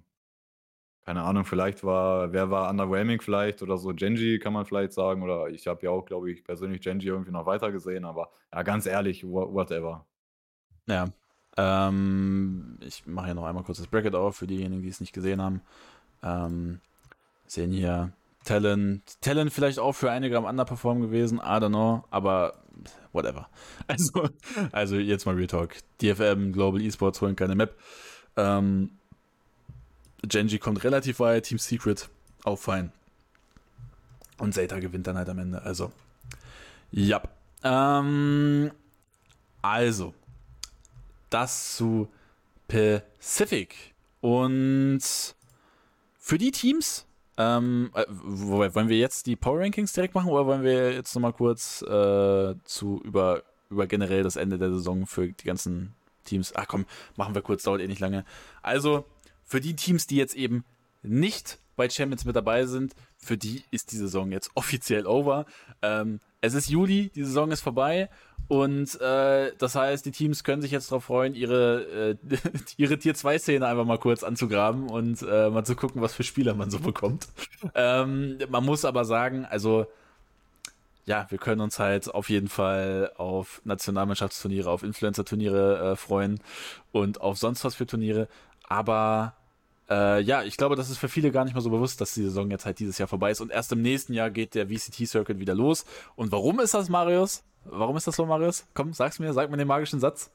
keine Ahnung, vielleicht war, wer war underwhelming vielleicht oder so, Genji kann man vielleicht sagen. Oder ich habe ja auch, glaube ich, persönlich Genji irgendwie noch weiter gesehen, aber ja, ganz ehrlich, whatever. Ja. Ähm, ich mache hier noch einmal kurz das Bracket auf für diejenigen, die es nicht gesehen haben. Ähm, sehen hier Talent, Talent vielleicht auch für einige am Underperform gewesen, I don't know, aber whatever. Also, also jetzt mal Real Talk. DFM, Global Esports holen keine Map. Ähm, Genji kommt relativ weit, Team Secret fein. Und Zeta gewinnt dann halt am Ende. Also, ja. Ähm, also, das zu Pacific. Und für die Teams, ähm, wollen wir jetzt die Power Rankings direkt machen oder wollen wir jetzt nochmal kurz äh, zu über, über generell das Ende der Saison für die ganzen Teams? Ach komm, machen wir kurz, dauert eh nicht lange. Also, für die Teams, die jetzt eben nicht bei Champions mit dabei sind, für die ist die Saison jetzt offiziell over. Ähm, es ist Juli, die Saison ist vorbei und äh, das heißt, die Teams können sich jetzt darauf freuen, ihre, äh, ihre Tier 2 Szene einfach mal kurz anzugraben und äh, mal zu gucken, was für Spieler man so bekommt. ähm, man muss aber sagen, also ja, wir können uns halt auf jeden Fall auf Nationalmannschaftsturniere, auf Influencer-Turniere äh, freuen und auf sonst was für Turniere. Aber äh, ja, ich glaube, das ist für viele gar nicht mehr so bewusst, dass die Saison jetzt halt dieses Jahr vorbei ist und erst im nächsten Jahr geht der VCT-Circuit wieder los. Und warum ist das, Marius? Warum ist das so, Marius? Komm, sag's mir, sag mir den magischen Satz.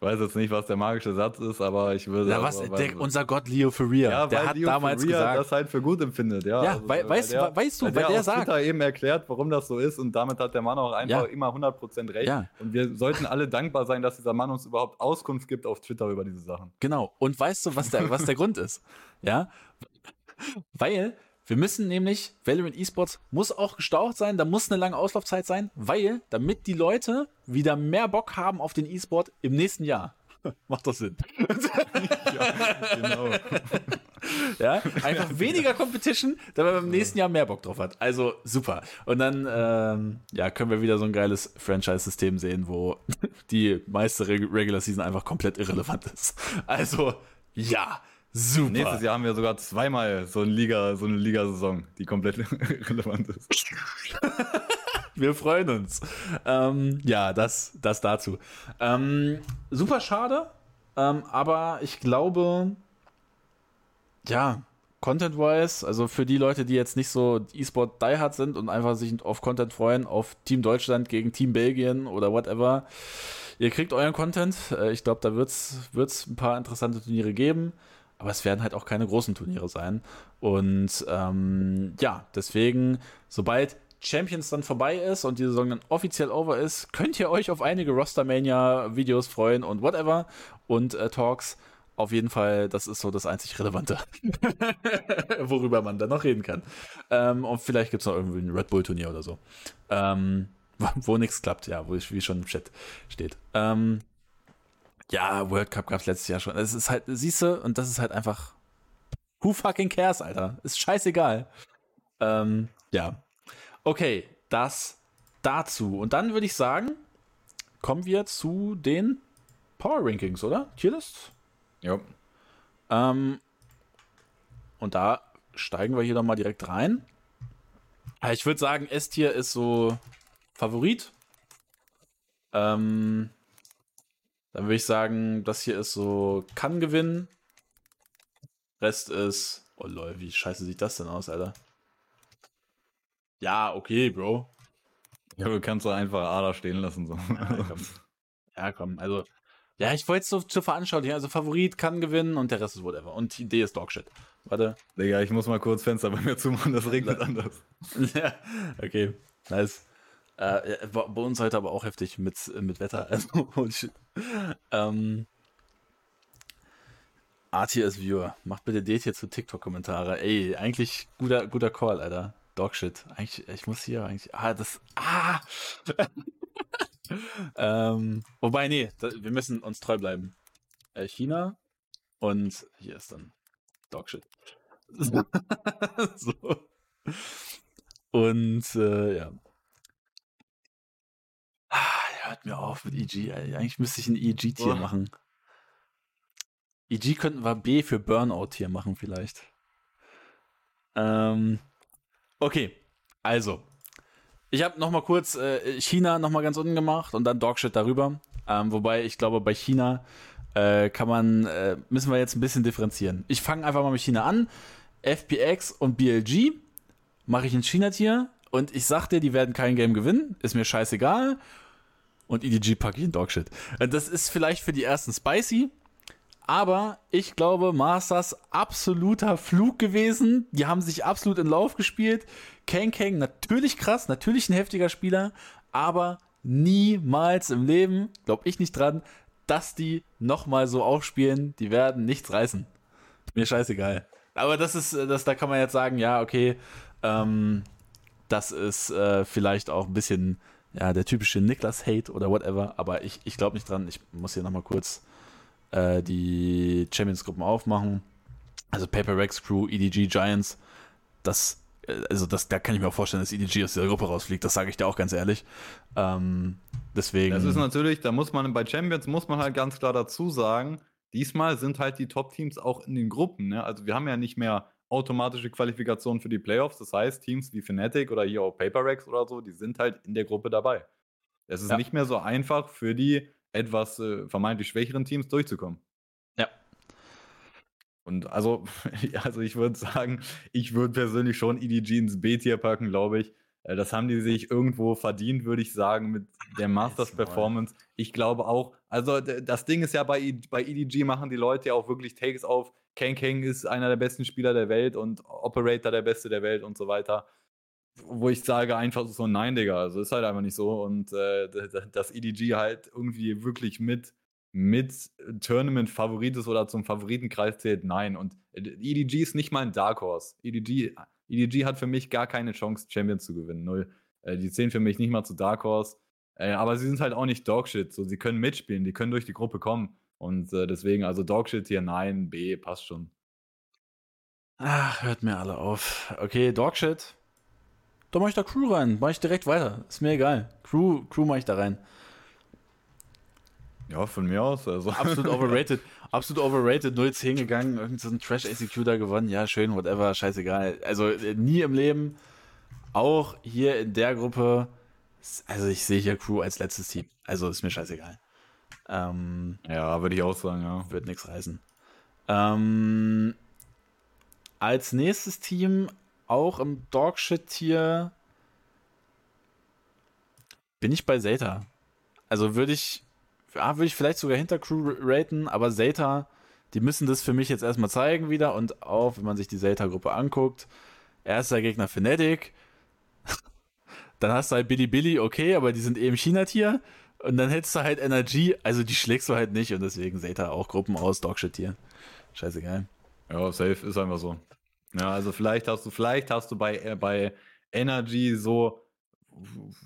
Weiß jetzt nicht, was der magische Satz ist, aber ich würde. Ja, was, der, unser Gott Leo Ferrier, ja, der hat Leo damals Ferrier gesagt. das halt für gut empfindet, ja. Ja, Also, wei- weißt, der, weißt du, weil der, der sagt. Twitter eben erklärt, warum das so ist und damit hat der Mann auch einfach Ja. immer 100% recht. Ja. Und wir sollten alle dankbar sein, dass dieser Mann uns überhaupt Auskunft gibt auf Twitter über diese Sachen. Genau. Und weißt du, was der, was der Grund ist? Ja. Weil wir müssen nämlich, Valorant Esports muss auch gestaucht sein, da muss eine lange Auslaufzeit sein, weil, damit die Leute wieder mehr Bock haben auf den E-Sport im nächsten Jahr. Macht das Sinn? Genau. Ja, einfach weniger Competition, damit man im nächsten Jahr mehr Bock drauf hat. Also super. Und dann ähm, ja, können wir wieder so ein geiles Franchise-System sehen, wo die meiste Reg Regular Season einfach komplett irrelevant ist. Also ja, super. Nächstes Jahr haben wir sogar zweimal so eine Liga, so eine Ligasaison, die komplett relevant ist. Wir freuen uns. Ähm, ja, das, das dazu. Ähm, super schade, ähm, aber ich glaube, ja, Content-wise, also für die Leute, die jetzt nicht so E-Sport diehard sind und einfach sich auf Content freuen, auf Team Deutschland gegen Team Belgien oder whatever, ihr kriegt euren Content. Äh, ich glaube, da wird es ein paar interessante Turniere geben. Aber es werden halt auch keine großen Turniere sein. Und ähm, ja, deswegen, sobald Champions dann vorbei ist und die Saison dann offiziell over ist, könnt ihr euch auf einige Rostermania-Videos freuen und whatever und äh, Talks. Auf jeden Fall, das ist so das einzig Relevante, worüber man dann noch reden kann. Ähm, und vielleicht gibt es noch irgendwie ein Red Bull-Turnier oder so. Ähm, wo nichts klappt, ja, wo ich, wie schon im Chat steht. Ähm, ja, World Cup gab es letztes Jahr schon. Es ist halt, siehst du, und das ist halt einfach. Who fucking cares, Alter? Ist scheißegal. Ähm, ja. Okay, das dazu. Und dann würde ich sagen, kommen wir zu den Power Rankings, oder? Tierlist? Ja. Ähm, und da steigen wir hier doch mal direkt rein. Ich würde sagen, S-Tier ist so Favorit. Ähm, dann würde ich sagen, das hier ist so, kann gewinnen. Rest ist, oh lol, wie scheiße sieht das denn aus, Alter? Ja, okay, Bro. Ja, du kannst doch einfach Ada stehen lassen. So. Ja, komm. Ja, komm. Also, ja, ich wollte es so zur Veranschaulichung. Also, Favorit kann gewinnen und der Rest ist whatever. Und die Idee ist Dogshit. Warte. Digga, ich muss mal kurz Fenster bei mir zumachen, das regnet anders. ja, okay. Nice. Äh, bei uns heute aber auch heftig mit, mit Wetter. Also, ähm, ATS Viewer, macht bitte det hier zu TikTok-Kommentare. Ey, eigentlich guter, guter Call, Alter. Dogshit. Eigentlich, ich muss hier eigentlich. Ah, das. Ah! ähm, wobei, nee, da, wir müssen uns treu bleiben. Äh, China und hier ist dann Dogshit. so. Und äh, ja, hört mir auf mit EG. Eigentlich müsste ich ein EG-Tier machen. EG könnten wir B für Burnout-Tier machen, vielleicht. Ähm, okay, also. Ich habe noch mal kurz äh, China noch mal ganz unten gemacht und dann Dogshit darüber. Ähm, wobei ich glaube, bei China äh, kann man, äh, müssen wir jetzt ein bisschen differenzieren. Ich fange einfach mal mit China an. FPX und BLG mache ich ein China-Tier und ich sag dir, die werden kein Game gewinnen. Ist mir scheißegal und EDG packe ich in Dogshit. Äh, das ist vielleicht für die ersten spicy, aber ich glaube, Masters absoluter Flug gewesen. Die haben sich absolut in Lauf gespielt. Kang Kang natürlich krass, natürlich ein heftiger Spieler, aber niemals im Leben, glaube ich nicht dran, dass die nochmal so aufspielen. Die werden nichts reißen. Mir scheißegal. Aber das ist, äh, das, da kann man jetzt sagen, ja, okay, ähm, das ist äh, vielleicht auch ein bisschen ja, der typische Niklas-Hate oder whatever, aber ich, ich glaube nicht dran. Ich muss hier nochmal kurz äh, die Champions-Gruppen aufmachen. Also Paper Rex Crew, EDG Giants, das, äh, also das, da kann ich mir auch vorstellen, dass EDG aus dieser Gruppe rausfliegt, das sage ich dir auch ganz ehrlich. Ähm, deswegen. Das ist natürlich, da muss man bei Champions muss man halt ganz klar dazu sagen, diesmal sind halt die Top-Teams auch in den Gruppen. Ne? Also wir haben ja nicht mehr automatische Qualifikation für die Playoffs. Das heißt, Teams wie Fnatic oder hier auch PaperRex oder so, die sind halt in der Gruppe dabei. Es ist ja. nicht mehr so einfach für die etwas äh, vermeintlich schwächeren Teams durchzukommen. Ja. Und also, also ich würde sagen, ich würde persönlich schon EDG ins B-Tier packen, glaube ich. Äh, das haben die sich irgendwo verdient, würde ich sagen, mit der Masters-Performance. Ich glaube auch, also das Ding ist ja, bei, bei EDG machen die Leute ja auch wirklich Takes auf, Kang Kang ist einer der besten Spieler der Welt und Operator der Beste der Welt und so weiter. Wo ich sage einfach so, nein, Digga, also ist halt einfach nicht so. Und äh, dass EDG halt irgendwie wirklich mit, mit Tournament-Favorit ist oder zum Favoritenkreis zählt, nein. Und EDG ist nicht mal ein Dark Horse. EDG, EDG hat für mich gar keine Chance, Champions zu gewinnen. Null. Äh, die zählen für mich nicht mal zu Dark Horse. Äh, aber sie sind halt auch nicht Dogshit. So, sie können mitspielen, die können durch die Gruppe kommen. Und äh, deswegen, also Dogshit hier, nein, B, passt schon. Ach, hört mir alle auf. Okay, Dogshit. Da mach ich da Crew rein. Mach ich direkt weiter. Ist mir egal. Crew, Crew mach ich da rein. Ja, von mir aus. Also. Absolut overrated. Absolut overrated. 0-10 gegangen. Irgend so ein Trash-Executor gewonnen. Ja, schön, whatever. Scheißegal. Also äh, nie im Leben. Auch hier in der Gruppe Also ich sehe hier Crew als letztes Team. Also ist mir scheißegal. Ähm, ja, würde ich auch sagen, ja. Wird nichts reißen. Ähm, als nächstes Team auch im Dogshit-Tier bin ich bei Zeta. Also würde ich, ja, würde ich vielleicht sogar hinter Crew raten, aber Zeta, die müssen das für mich jetzt erstmal zeigen wieder und auch, wenn man sich die Zeta-Gruppe anguckt, erster Gegner Fnatic, dann hast du halt Billy Billy, okay, aber die sind im China-Tier und dann hättest du halt Energy, also die schlägst du halt nicht und deswegen Zeta auch Gruppen aus, Dogshit-Tier. Scheißegal. Ja, safe ist einfach so. Ja, also vielleicht hast du, vielleicht hast du bei, äh, bei Energy so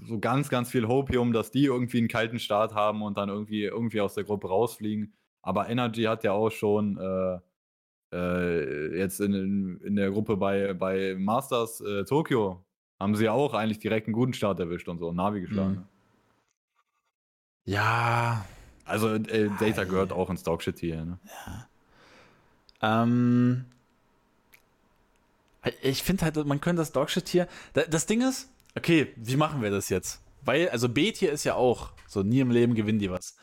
so ganz, ganz viel Hopium, dass die irgendwie einen kalten Start haben und dann irgendwie, irgendwie aus der Gruppe rausfliegen. Aber Energy hat ja auch schon äh, äh, jetzt in, in der Gruppe bei, bei Masters äh, Tokio haben sie ja auch eigentlich direkt einen guten Start erwischt und so, Navi geschlagen. Mhm. Ja. Also äh, Data gehört auch ins Dogshit hier, ne? Ja. Ähm. Ich finde halt, man könnte das Dogshit hier. Das Ding ist, Okay, wie machen wir das jetzt? Weil, also B-Tier ist ja auch so, nie im Leben gewinnen die was.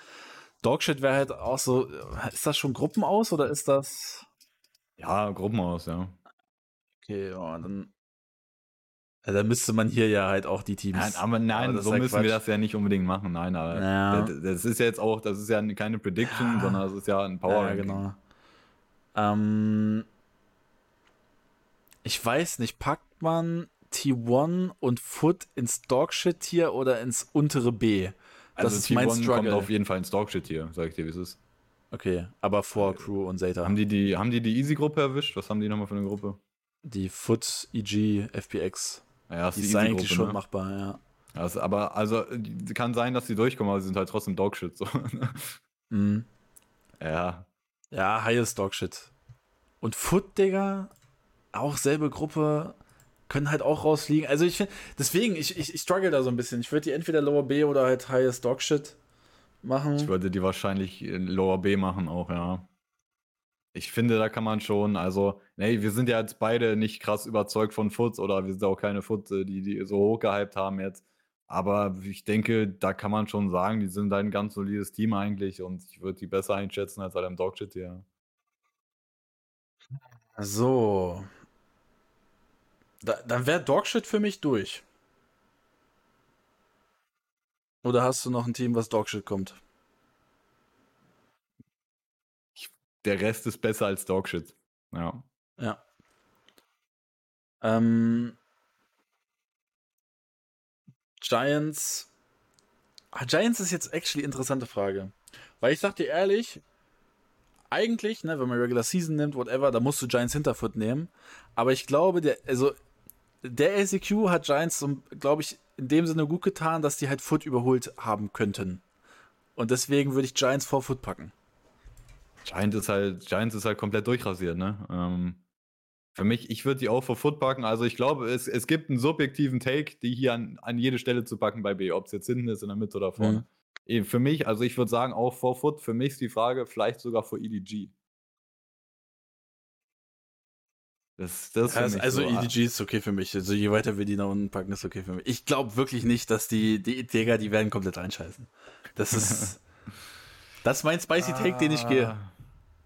Dogshit wäre halt auch so, ist das schon Gruppen aus oder ist das. Ja, Gruppen aus, ja. Okay, ja, dann. Ja, dann müsste man hier ja halt auch die Teams. Nein, aber nein, aber so müssen Quatsch. wir das ja nicht unbedingt machen. Nein, aber ja. das ist jetzt auch, das ist ja keine Prediction, ja. sondern das ist ja ein Power. Ja, genau. Ähm, ich weiß nicht, packt man T1 und Foot ins Dogshit-Tier oder ins untere B? Das also ist T1 mein Struggle. kommt auf jeden Fall ins Dogshit-Tier, sag ich dir, wie es ist. Okay, aber vor Crew und Zeta. Haben die die, haben die, die Easy-Gruppe erwischt? Was haben die nochmal für eine Gruppe? Die Foot, EG, FPX. Ja, die ist eigentlich schon ne? machbar, ja. Also, aber also kann sein, dass sie durchkommen, aber sie sind halt trotzdem Dogshit. So. mhm. Ja. Ja, highest Dogshit. Und Foot, Digga, auch selbe Gruppe, können halt auch rausfliegen. Also ich finde, deswegen, ich, ich, ich struggle da so ein bisschen. Ich würde die entweder Lower B oder halt Highest Dog Shit machen. Ich würde die wahrscheinlich Lower B machen auch, ja. Ich finde, da kann man schon, also, nee, wir sind ja jetzt beide nicht krass überzeugt von Foots oder wir sind auch keine Foots, äh, die, die so hochgehypt haben jetzt. Aber ich denke, da kann man schon sagen, die sind ein ganz solides Team eigentlich und ich würde die besser einschätzen als Adam Dogshit hier. So, da, dann wäre Dogshit für mich durch. Oder hast du noch ein Team, was Dogshit kommt? Der Rest ist besser als Dogshit. Ja. Ja. Ähm, Giants. Ah, Giants ist jetzt actually interessante Frage. Weil ich sag dir ehrlich, eigentlich, ne, wenn man Regular Season nimmt, whatever, da musst du Giants Hinterfoot nehmen. Aber ich glaube, der, also der LCQ hat Giants, glaube ich, in dem Sinne gut getan, dass die halt Foot überholt haben könnten. Und deswegen würde ich Giants vor Foot packen. Giants ist halt, Giants ist halt komplett durchrasiert, ne? Ähm, für mich, ich würde die auch vor Foot packen. Also ich glaube, es, es gibt einen subjektiven Take, die hier an, an jede Stelle zu packen bei B, ob es jetzt hinten ist, in der Mitte oder vorne. Mhm. Für mich, also ich würde sagen, auch vor Foot, für mich ist die Frage, vielleicht sogar vor EDG. Das, das ja, also so, EDG ist okay für mich. Also je weiter wir die nach unten packen, ist okay für mich. Ich glaube wirklich nicht, dass die, die Digga, die werden komplett reinscheißen. Das ist. das ist mein Spicy Take, den ich gehe.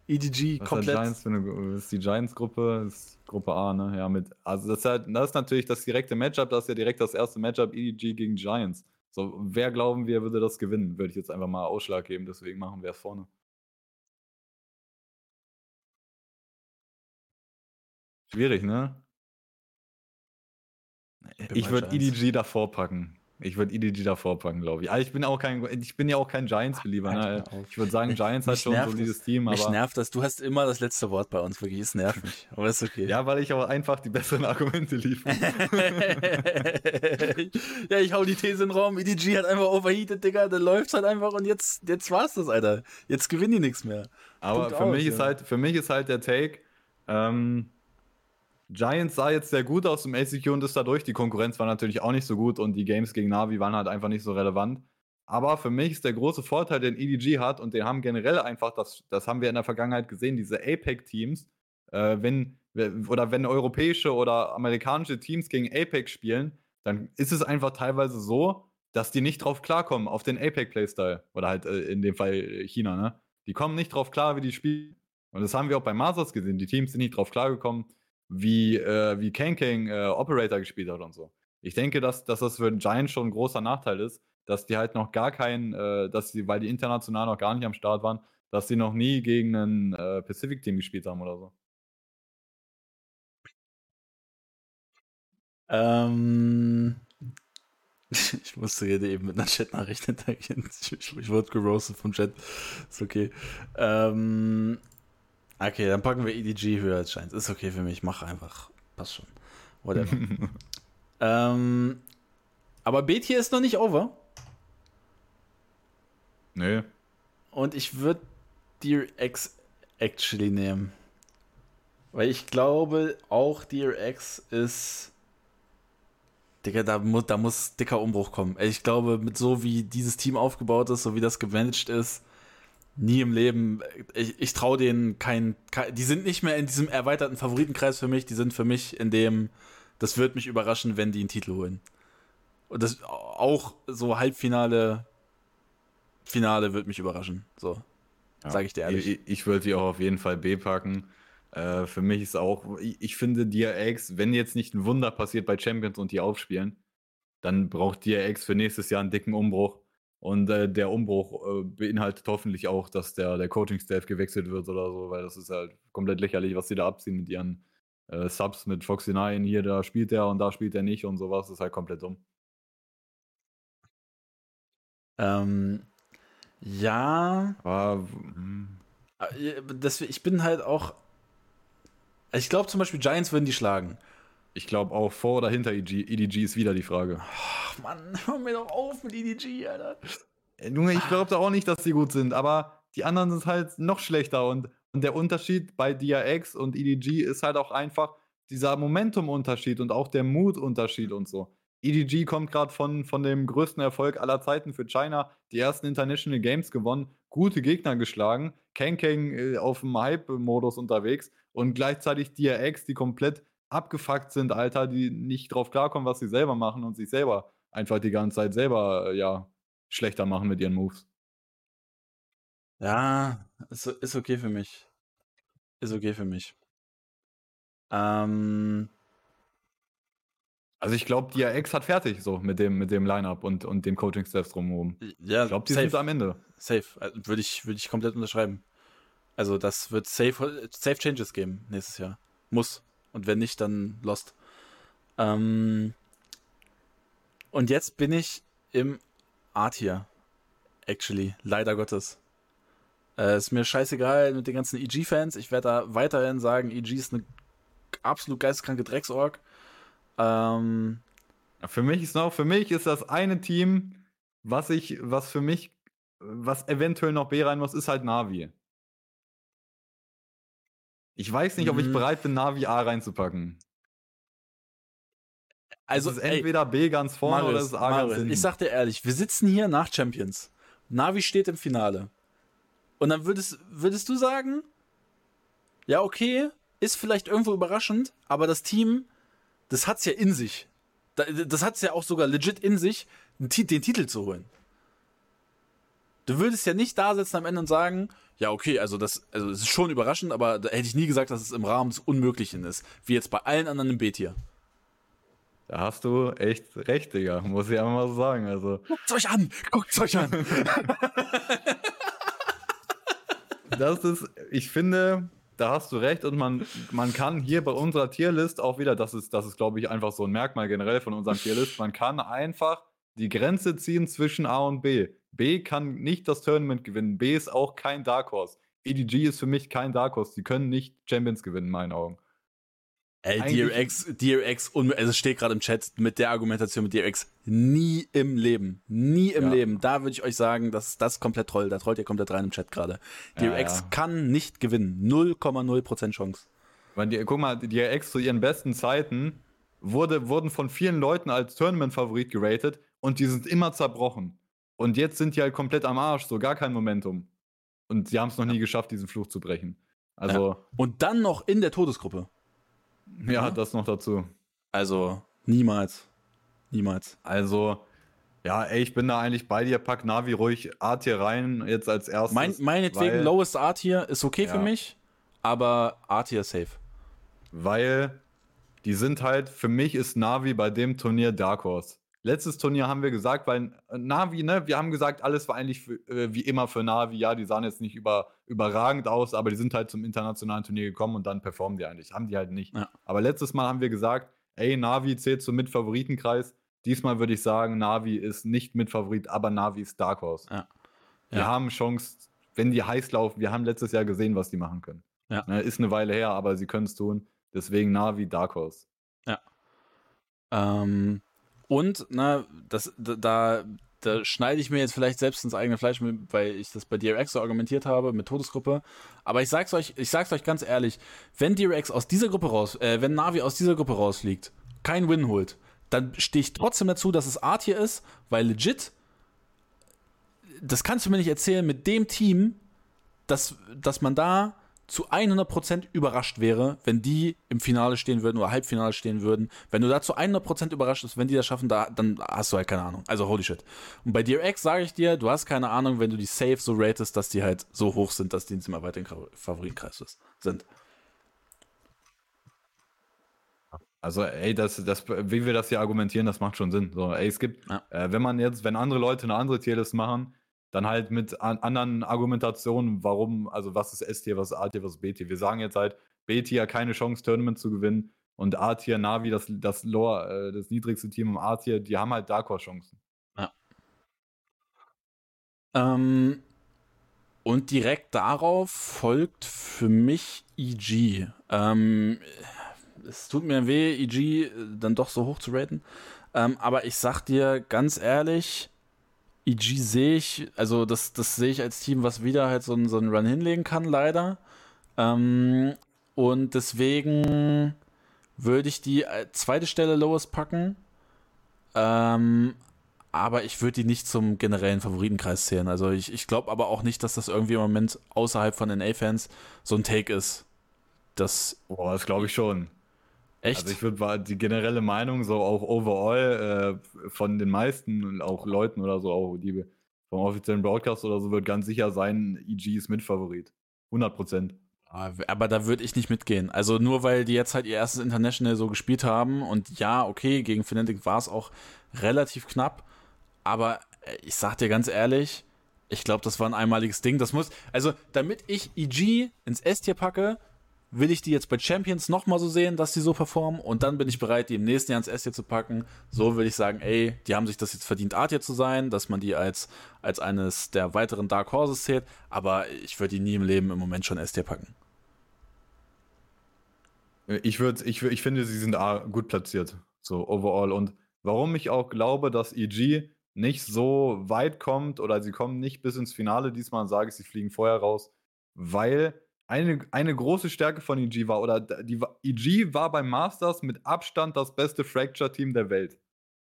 EDG Was komplett. Giants eine, ist die Giants-Gruppe, ist Gruppe A, ne? Ja, mit. Also das ist, halt, das ist natürlich das direkte Matchup, das ist ja direkt das erste Matchup, EDG gegen Giants. So, wer glauben wir, würde das gewinnen? Würde ich jetzt einfach mal Ausschlag geben, deswegen machen wir es vorne. Schwierig, ne? Ich würde EDG davor packen. Ich würde EDG davor packen, glaube ich. Also ich bin auch kein, ich bin ja auch kein Giants-Belieber. Ne? Ich würde sagen, Giants hat schon so dieses Team. Mich aber nervt das. Du hast immer das letzte Wort bei uns. Wirklich, es nervt mich. Aber ist okay. Ja, weil ich aber einfach die besseren Argumente liefere. ja, ich hau die These in den Raum. EDG hat einfach overheated, Digga. Dann läuft's halt einfach und jetzt, jetzt war's das, Alter. Jetzt gewinnen die nichts mehr. Aber für mich ist halt, für mich ist halt der Take, ähm, Giants sah jetzt sehr gut aus im ACQ und ist dadurch. Die Konkurrenz war natürlich auch nicht so gut und die Games gegen Navi waren halt einfach nicht so relevant. Aber für mich ist der große Vorteil, den EDG hat und den haben generell einfach, das, das haben wir in der Vergangenheit gesehen, diese APEC-Teams, äh, wenn, oder wenn europäische oder amerikanische Teams gegen APEC spielen, dann ist es einfach teilweise so, dass die nicht drauf klarkommen, auf den APEC-Playstyle. Oder halt äh, in dem Fall China, ne? Die kommen nicht drauf klar, wie die spielen. Und das haben wir auch bei Masters gesehen. Die Teams sind nicht drauf klargekommen, wie, äh, wie Kanking äh, Operator gespielt hat und so. Ich denke, dass, dass das für Giants schon ein großer Nachteil ist, dass die halt noch gar keinen, äh, dass sie, weil die international noch gar nicht am Start waren, dass sie noch nie gegen ein äh, Pacific-Team gespielt haben oder so. Ähm, ich musste gerade eben mit einer Chat-Nachricht hintergehen. Ich, ich, wurde gerostet vom Chat. Ist okay. Ähm, okay, dann packen wir EDG höher als Scheint. Ist okay für mich. Mach einfach. Passt schon. Whatever. ähm, aber B-Tier ist noch nicht over. Nee. Und ich würde Dear X actually nehmen. Weil ich glaube, auch Dear X ist. Digga, da muss, da muss dicker Umbruch kommen. Ich glaube, mit so wie dieses Team aufgebaut ist, so wie das gemanagt ist, nie im Leben. Ich, ich traue denen kein, kein. Die sind nicht mehr in diesem erweiterten Favoritenkreis für mich. Die sind für mich in dem. Das wird mich überraschen, wenn die einen Titel holen. Und das auch so Halbfinale, Finale wird mich überraschen. So. Ja, Sage ich dir ehrlich. Ich, ich würde die auch auf jeden Fall B packen. Äh, für mich ist auch, ich, ich finde DRX, wenn jetzt nicht ein Wunder passiert bei Champions und die aufspielen, dann braucht DRX für nächstes Jahr einen dicken Umbruch. Und äh, der Umbruch äh, beinhaltet hoffentlich auch, dass der, der Coaching-Staff gewechselt wird oder so, weil das ist halt komplett lächerlich, was sie da abziehen mit ihren äh, Subs, mit Foxy 9. Hier, da spielt er und da spielt er nicht und sowas. Das ist halt komplett dumm. Ähm, ja. Aber, hm. äh, das, ich bin halt auch. Ich glaube zum Beispiel, Giants würden die schlagen. Ich glaube auch vor oder hinter EG, EDG ist wieder die Frage. Ach Mann, hör mir doch auf mit EDG, Alter. Äh, Junge, ich glaube da auch nicht, dass die gut sind, aber die anderen sind halt noch schlechter und, und der Unterschied bei DRX und EDG ist halt auch einfach dieser Momentum-Unterschied und auch der Mut-Unterschied und so. EDG kommt gerade von, von dem größten Erfolg aller Zeiten für China, die ersten International Games gewonnen, gute Gegner geschlagen, Kang Kang äh, auf dem Hype-Modus unterwegs und gleichzeitig DRX, die komplett abgefuckt sind, Alter, die nicht drauf klarkommen, was sie selber machen und sich selber einfach die ganze Zeit selber, äh, ja, schlechter machen mit ihren Moves. Ja, ist, ist okay für mich. Ist okay für mich. Ähm, also ich glaube, die AX hat fertig so mit dem, mit dem Line-Up und, und dem Coaching-Staff drumherum. Ja, ich glaube, die safe. sind am Ende. Safe. Also würde ich, würd ich komplett unterschreiben. Also das wird safe, safe Changes geben nächstes Jahr. Muss. Und wenn nicht, dann lost. Ähm, und jetzt bin ich im A-Tier. Actually. Leider Gottes. Äh, ist mir scheißegal mit den ganzen EG-Fans. Ich werde da weiterhin sagen, EG ist eine absolut geisteskranke Drecksorg. Ähm, für mich ist noch, für mich ist das eine Team, was ich, was für mich, was eventuell noch B rein muss, ist halt Navi. Ich weiß nicht, ob ich mhm. bereit bin, Navi A reinzupacken. Also es ist entweder ey, B ganz vorne Marius, oder ist A Marius, ganz hinten. Ich sag dir ehrlich, wir sitzen hier nach Champions. Navi steht im Finale. Und dann würdest, würdest du sagen, ja, okay, ist vielleicht irgendwo überraschend, aber das Team das hat's ja in sich. Das hat's ja auch sogar legit in sich, den Titel zu holen. Du würdest ja nicht da sitzen am Ende und sagen, ja, okay, also das, also es ist schon überraschend, aber da hätte ich nie gesagt, dass es im Rahmen des Unmöglichen ist. Wie jetzt bei allen anderen im B-Tier. Da hast du echt recht, Digga. Muss ich einfach mal so sagen. Also. Guckt's euch an! Guckt's euch an! das ist, ich finde, da hast du recht und man, man kann hier bei unserer Tierlist auch wieder, das ist, das ist glaube ich einfach so ein Merkmal generell von unserem Tierlist, man kann einfach die Grenze ziehen zwischen A und B. B kann nicht das Tournament gewinnen, B ist auch kein Dark Horse. EDG ist für mich kein Dark Horse, die können nicht Champions gewinnen, in meinen Augen. Ey, DRX, DRX, also es steht gerade im Chat mit der Argumentation mit DRX, nie im Leben, nie im ja. Leben. Da würde ich euch sagen, dass das komplett toll, da trollt ihr komplett rein im Chat gerade. DRX ja, kann nicht gewinnen, 0,0% Chance. Weil die, guck mal, DRX zu ihren besten Zeiten wurde, wurden von vielen Leuten als Tournament-Favorit geratet und die sind immer zerbrochen. Und jetzt sind die halt komplett am Arsch, so gar kein Momentum. Und sie haben es noch nie geschafft, diesen Fluch zu brechen. Also. Und dann noch in der Todesgruppe. Ja, das noch dazu. Also, niemals. Niemals. Also, Ja, ey, ich bin da eigentlich bei dir. Pack Navi ruhig A Tier rein, jetzt als erstes. Mein, meinetwegen weil, Lowest A Tier ist okay Ja. für mich, aber A Tier safe. Weil die sind halt, für mich ist Navi bei dem Turnier Dark Horse. Letztes Turnier haben wir gesagt, weil äh, Navi, ne, wir haben gesagt, alles war eigentlich für, äh, wie immer für Navi. Ja, die sahen jetzt nicht über, überragend aus, aber die sind halt zum internationalen Turnier gekommen und dann performen die eigentlich. Haben die halt nicht. Ja. Aber letztes Mal haben wir gesagt, ey, Navi zählt zum Mitfavoritenkreis. Diesmal würde ich sagen, Navi ist nicht Mitfavorit, aber Navi ist Dark Horse. Ja. Wir Ja. haben Chance, wenn die heiß laufen. Wir haben letztes Jahr gesehen, was die machen können. Ja. Ne, ist eine Weile her, aber sie können es tun. Deswegen Navi Dark Horse. Ähm, und, na, das, da, da, schneide ich mir jetzt vielleicht selbst ins eigene Fleisch, weil ich das bei DRX so argumentiert habe mit Todesgruppe. Aber ich sag's euch, ich sag's euch ganz ehrlich, wenn DRX aus dieser Gruppe raus, äh, wenn Navi aus dieser Gruppe rausfliegt, kein Win holt, dann stehe ich trotzdem dazu, dass es Art hier ist, weil legit, das kannst du mir nicht erzählen, mit dem Team, dass, dass man da zu 100% überrascht wäre, wenn die im Finale stehen würden oder Halbfinale stehen würden. Wenn du da zu 100% überrascht bist, wenn die das schaffen, da, dann hast du halt keine Ahnung. Also holy shit. Und bei DRX sage ich dir, du hast keine Ahnung, wenn du die safe so ratest, dass die halt so hoch sind, dass die im erweiterten Favoritenkreis sind. Also, ey, das, das, wie wir das hier argumentieren, das macht schon Sinn. So, ey, es gibt, Ja. äh, wenn man jetzt, wenn andere Leute eine andere Tierlist machen, dann halt mit an, anderen Argumentationen, warum, also was ist S-Tier, was ist A-Tier, was ist B-Tier. Wir sagen jetzt halt, B-Tier keine Chance, Tournament zu gewinnen und A-Tier, Navi, das, das Lower, äh, das niedrigste Team im A-Tier, die haben halt Dark Horse-Chancen. Ähm, und direkt darauf folgt für mich EG. Ähm, es tut mir weh, EG dann doch so hoch zu raten. Ähm, aber ich sag dir ganz ehrlich, EG sehe ich, also das, das sehe ich als Team, was wieder halt so, einen- so einen Run hinlegen kann, leider. Ähm, und deswegen würde ich die äh, zweite Stelle Lowest packen. Ähm, aber ich würde die nicht zum generellen Favoritenkreis zählen. Also ich, ich glaube aber auch nicht, dass das irgendwie im Moment außerhalb von NA-Fans so ein Take ist. Das Boah, das glaube ich schon. Echt. Also ich würde die generelle Meinung so auch overall äh, von den meisten und auch Leuten oder so, auch die vom offiziellen Broadcast oder so, wird ganz sicher sein, EG ist Mitfavorit. 100 Prozent. aber da würde ich nicht mitgehen. Also nur weil die jetzt halt ihr erstes International so gespielt haben und ja, okay, gegen Fnatic war es auch relativ knapp, aber äh, ich sag dir ganz ehrlich, ich glaube, das war ein einmaliges Ding. Das muss, also damit ich EG ins S-Tier packe, will ich die jetzt bei Champions nochmal so sehen, dass die so performen und dann bin ich bereit, die im nächsten Jahr ins S-Tier zu packen. So will ich sagen, ey, die haben sich das jetzt verdient, A-Tier zu sein, dass man die als, als eines der weiteren Dark Horses zählt, aber ich würde die nie im Leben im Moment schon S-Tier packen. Ich, würd, ich, ich finde, sie sind gut platziert, so overall. Und warum ich auch glaube, dass EG nicht so weit kommt oder sie kommen nicht bis ins Finale diesmal, sage ich, sie fliegen vorher raus, weil eine, eine große Stärke von EG war, oder die, EG war beim Masters mit Abstand das beste Fracture-Team der Welt.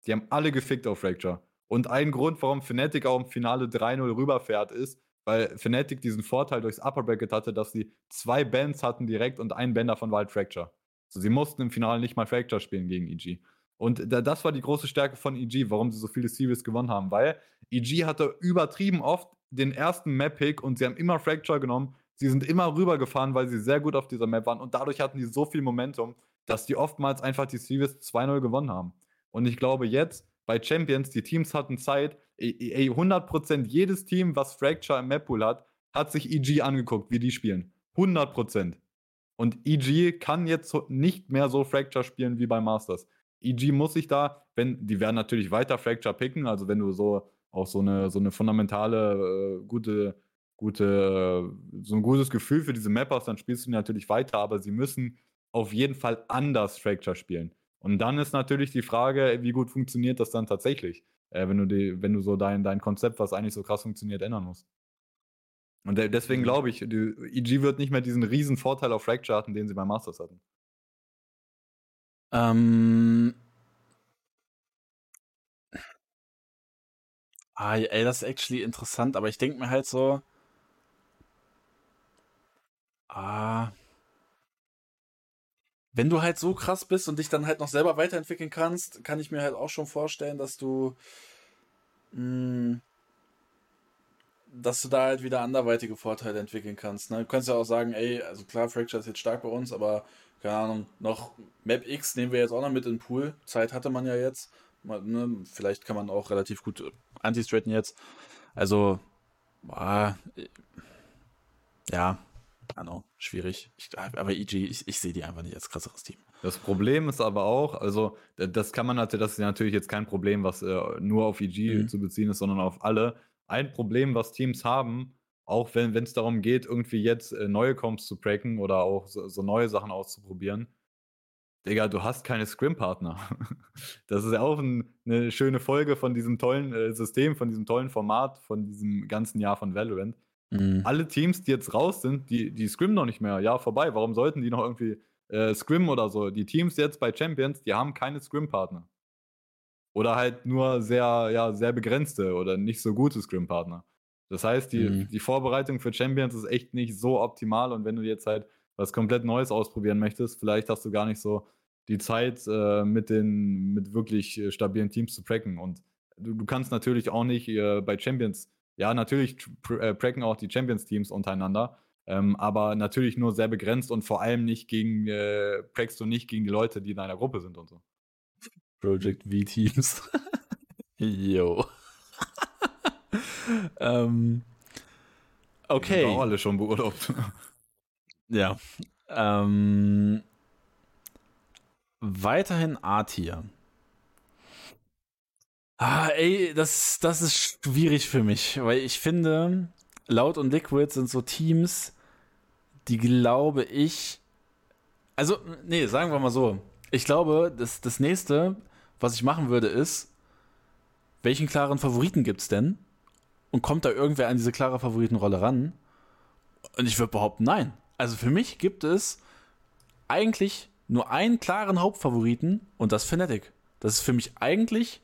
Die haben alle gefickt auf Fracture. Und ein Grund, warum Fnatic auch im Finale 3-0 rüberfährt, ist, weil Fnatic diesen Vorteil durchs Upper Bracket hatte, dass sie zwei Bands hatten direkt und ein Band davon war halt Fracture. So, sie mussten im Finale nicht mal Fracture spielen gegen EG. Und da, das war die große Stärke von EG, warum sie so viele Series gewonnen haben, weil EG hatte übertrieben oft den ersten Map-Pick und sie haben immer Fracture genommen. Sie sind immer rübergefahren, weil sie sehr gut auf dieser Map waren und dadurch hatten die so viel Momentum, dass die oftmals einfach die Series 2-0 gewonnen haben. Und ich glaube jetzt bei Champions, die Teams hatten Zeit, ey, ey, 100% jedes Team, was Fracture im Map-Pool hat, hat sich EG angeguckt, wie die spielen. 100%. Und EG kann jetzt nicht mehr so Fracture spielen wie bei Masters. EG muss sich da, wenn, die werden natürlich weiter Fracture picken, also wenn du so auch so eine, so eine fundamentale, äh, gute, gute, äh, so ein gutes Gefühl für diese Map hast, dann spielst du natürlich weiter, aber sie müssen auf jeden Fall anders Fracture spielen. Und dann ist natürlich die Frage, wie gut funktioniert das dann tatsächlich, äh, wenn du die, wenn du so dein, dein Konzept, was eigentlich so krass funktioniert, ändern musst. Und de- deswegen Mhm. glaube ich, die, EG wird nicht mehr diesen riesen Vorteil auf Fracture hatten, den sie beim Masters hatten. Ähm. Ah, ey, das ist actually interessant, aber ich denke mir halt so. Ah. Wenn du halt so krass bist und dich dann halt noch selber weiterentwickeln kannst, kann ich mir halt auch schon vorstellen, dass du mh, dass du da halt wieder anderweitige Vorteile entwickeln kannst. Ne? Du kannst ja auch sagen, ey, also klar, Fracture ist jetzt stark bei uns, aber keine Ahnung, noch Map X nehmen wir jetzt auch noch mit in den Pool. Zeit hatte man ja jetzt. Ne? Vielleicht kann man auch relativ gut anti-straten jetzt. Also, boah, ja, Ahnung, schwierig. Ich, aber EG, ich, ich sehe die einfach nicht als krasseres Team. Das Problem ist aber auch, also das kann man natürlich, das ist natürlich jetzt kein Problem, was äh, nur auf EG mhm. zu beziehen ist, sondern auf alle. Ein Problem, was Teams haben, auch wenn es darum geht, irgendwie jetzt äh, neue Comps zu breaken oder auch so, so, neue Sachen auszuprobieren. Digga, du hast keine Scrim-Partner. Das ist ja auch ein, eine schöne Folge von diesem tollen äh, System, von diesem tollen Format, von diesem ganzen Jahr von Valorant. Mhm. Alle Teams, die jetzt raus sind, die, die scrimmen noch nicht mehr. Ja, vorbei. Warum sollten die noch irgendwie äh, Scrim oder so? Die Teams jetzt bei Champions, die haben keine Scrim-Partner. Oder halt nur sehr, ja, sehr begrenzte oder nicht so gute Scrim-Partner. Das heißt, die, mhm. die Vorbereitung für Champions ist echt nicht so optimal und wenn du jetzt halt was komplett Neues ausprobieren möchtest, vielleicht hast du gar nicht so die Zeit, äh, mit den mit wirklich äh, stabilen Teams zu pracken. Und du, du kannst natürlich auch nicht äh, bei Champions ja, natürlich äh, pracken auch die Champions-Teams untereinander, ähm, aber natürlich nur sehr begrenzt und vor allem nicht gegen, äh, prackst du nicht gegen die Leute, die in deiner Gruppe sind und so. Project V-Teams. Yo. ähm, okay. Die sind auch alle schon beurlaubt. ja. Ähm, weiterhin A-Tier. Ah, ey, das, das ist schwierig für mich, weil ich finde, Laut und Liquid sind so Teams, die glaube ich. Also, nee, sagen wir mal so. Ich glaube, das, das nächste, was ich machen würde, ist, welchen klaren Favoriten gibt's denn? Und kommt da irgendwer an diese klare Favoritenrolle ran? Und ich würde behaupten, nein. Also für mich gibt es eigentlich nur einen klaren Hauptfavoriten und das Fnatic. Das ist für mich eigentlich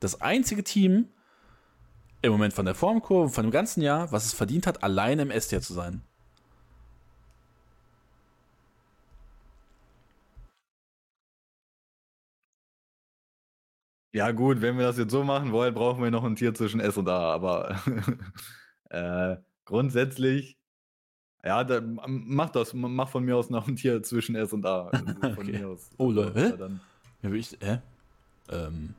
das einzige Team im Moment von der Formkurve, von dem ganzen Jahr, was es verdient hat, allein im S-Tier zu sein. Ja, gut, wenn wir das jetzt so machen wollen, brauchen wir noch ein Tier zwischen S und A. Aber äh, grundsätzlich, ja, da, mach das, mach von mir aus noch ein Tier zwischen S und A. Also von okay. mir aus. Oh, Leute, hä? Dann, ja, ich, hä? Ähm,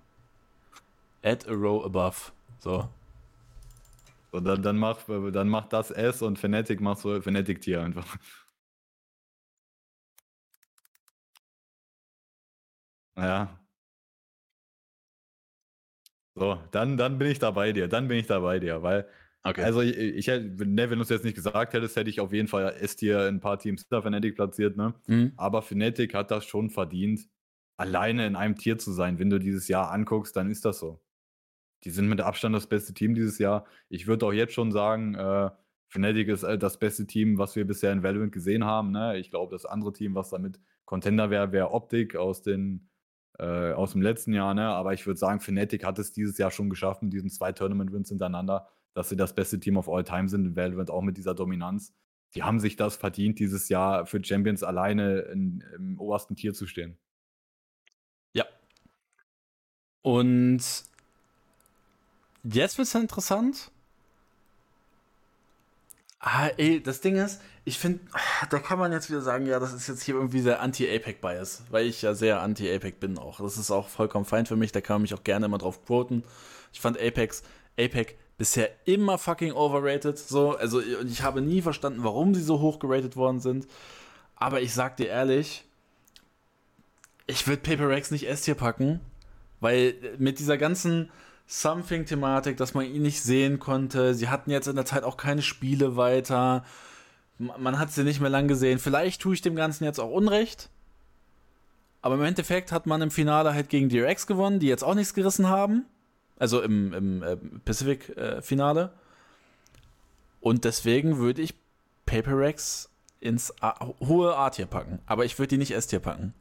add a row above. So. Und dann, dann, mach, dann mach das S und Fnatic mach so Fnatic-Tier einfach. Ja. So, dann, dann bin ich da bei dir. Dann bin ich da bei dir, weil. Okay. Also, ich, ich ne, wenn du es jetzt nicht gesagt hättest, hätte ich auf jeden Fall S-Tier ein paar Teams hinter Fnatic platziert, ne? Mhm. Aber Fnatic hat das schon verdient, alleine in einem Tier zu sein. Wenn du dieses Jahr anguckst, dann ist das so die sind mit Abstand das beste Team dieses Jahr. Ich würde auch jetzt schon sagen, äh, Fnatic ist äh, das beste Team, was wir bisher in Valorant gesehen haben. Ne? Ich glaube, das andere Team, was damit Contender wäre, wäre Optik aus, den, äh, aus dem letzten Jahr. Ne? Aber ich würde sagen, Fnatic hat es dieses Jahr schon geschafft mit diesen zwei Tournament-Wins hintereinander, dass sie das beste Team of all time sind in Valorant, auch mit dieser Dominanz. Die haben sich das verdient, dieses Jahr für Champions alleine in, im obersten Tier zu stehen. Ja. Und Jetzt wird es interessant. Ah, ey, das Ding ist, ich finde, ah, da kann man jetzt wieder sagen, ja, das ist jetzt hier irgendwie sehr Anti-APEC-Bias, weil ich ja sehr Anti-APEC bin auch. Das ist auch vollkommen fein für mich, da kann man mich auch gerne immer drauf quoten. Ich fand Apex, APEC bisher immer fucking overrated, so, also ich habe nie verstanden, warum sie so hoch geratet worden sind. Aber ich sag dir ehrlich, ich würde Paper Rex nicht S-Tier packen, weil mit dieser ganzen Something-Thematik, dass man ihn nicht sehen konnte. Sie hatten jetzt in der Zeit auch keine Spiele weiter. Man hat sie nicht mehr lang gesehen. Vielleicht tue ich dem Ganzen jetzt auch Unrecht. Aber im Endeffekt hat man im Finale halt gegen DRX gewonnen, die jetzt auch nichts gerissen haben. Also im, im äh, Pacific-Finale. Äh, Und deswegen würde ich Paper Rex ins A hohe A-Tier packen. Aber ich würde die nicht S-Tier packen.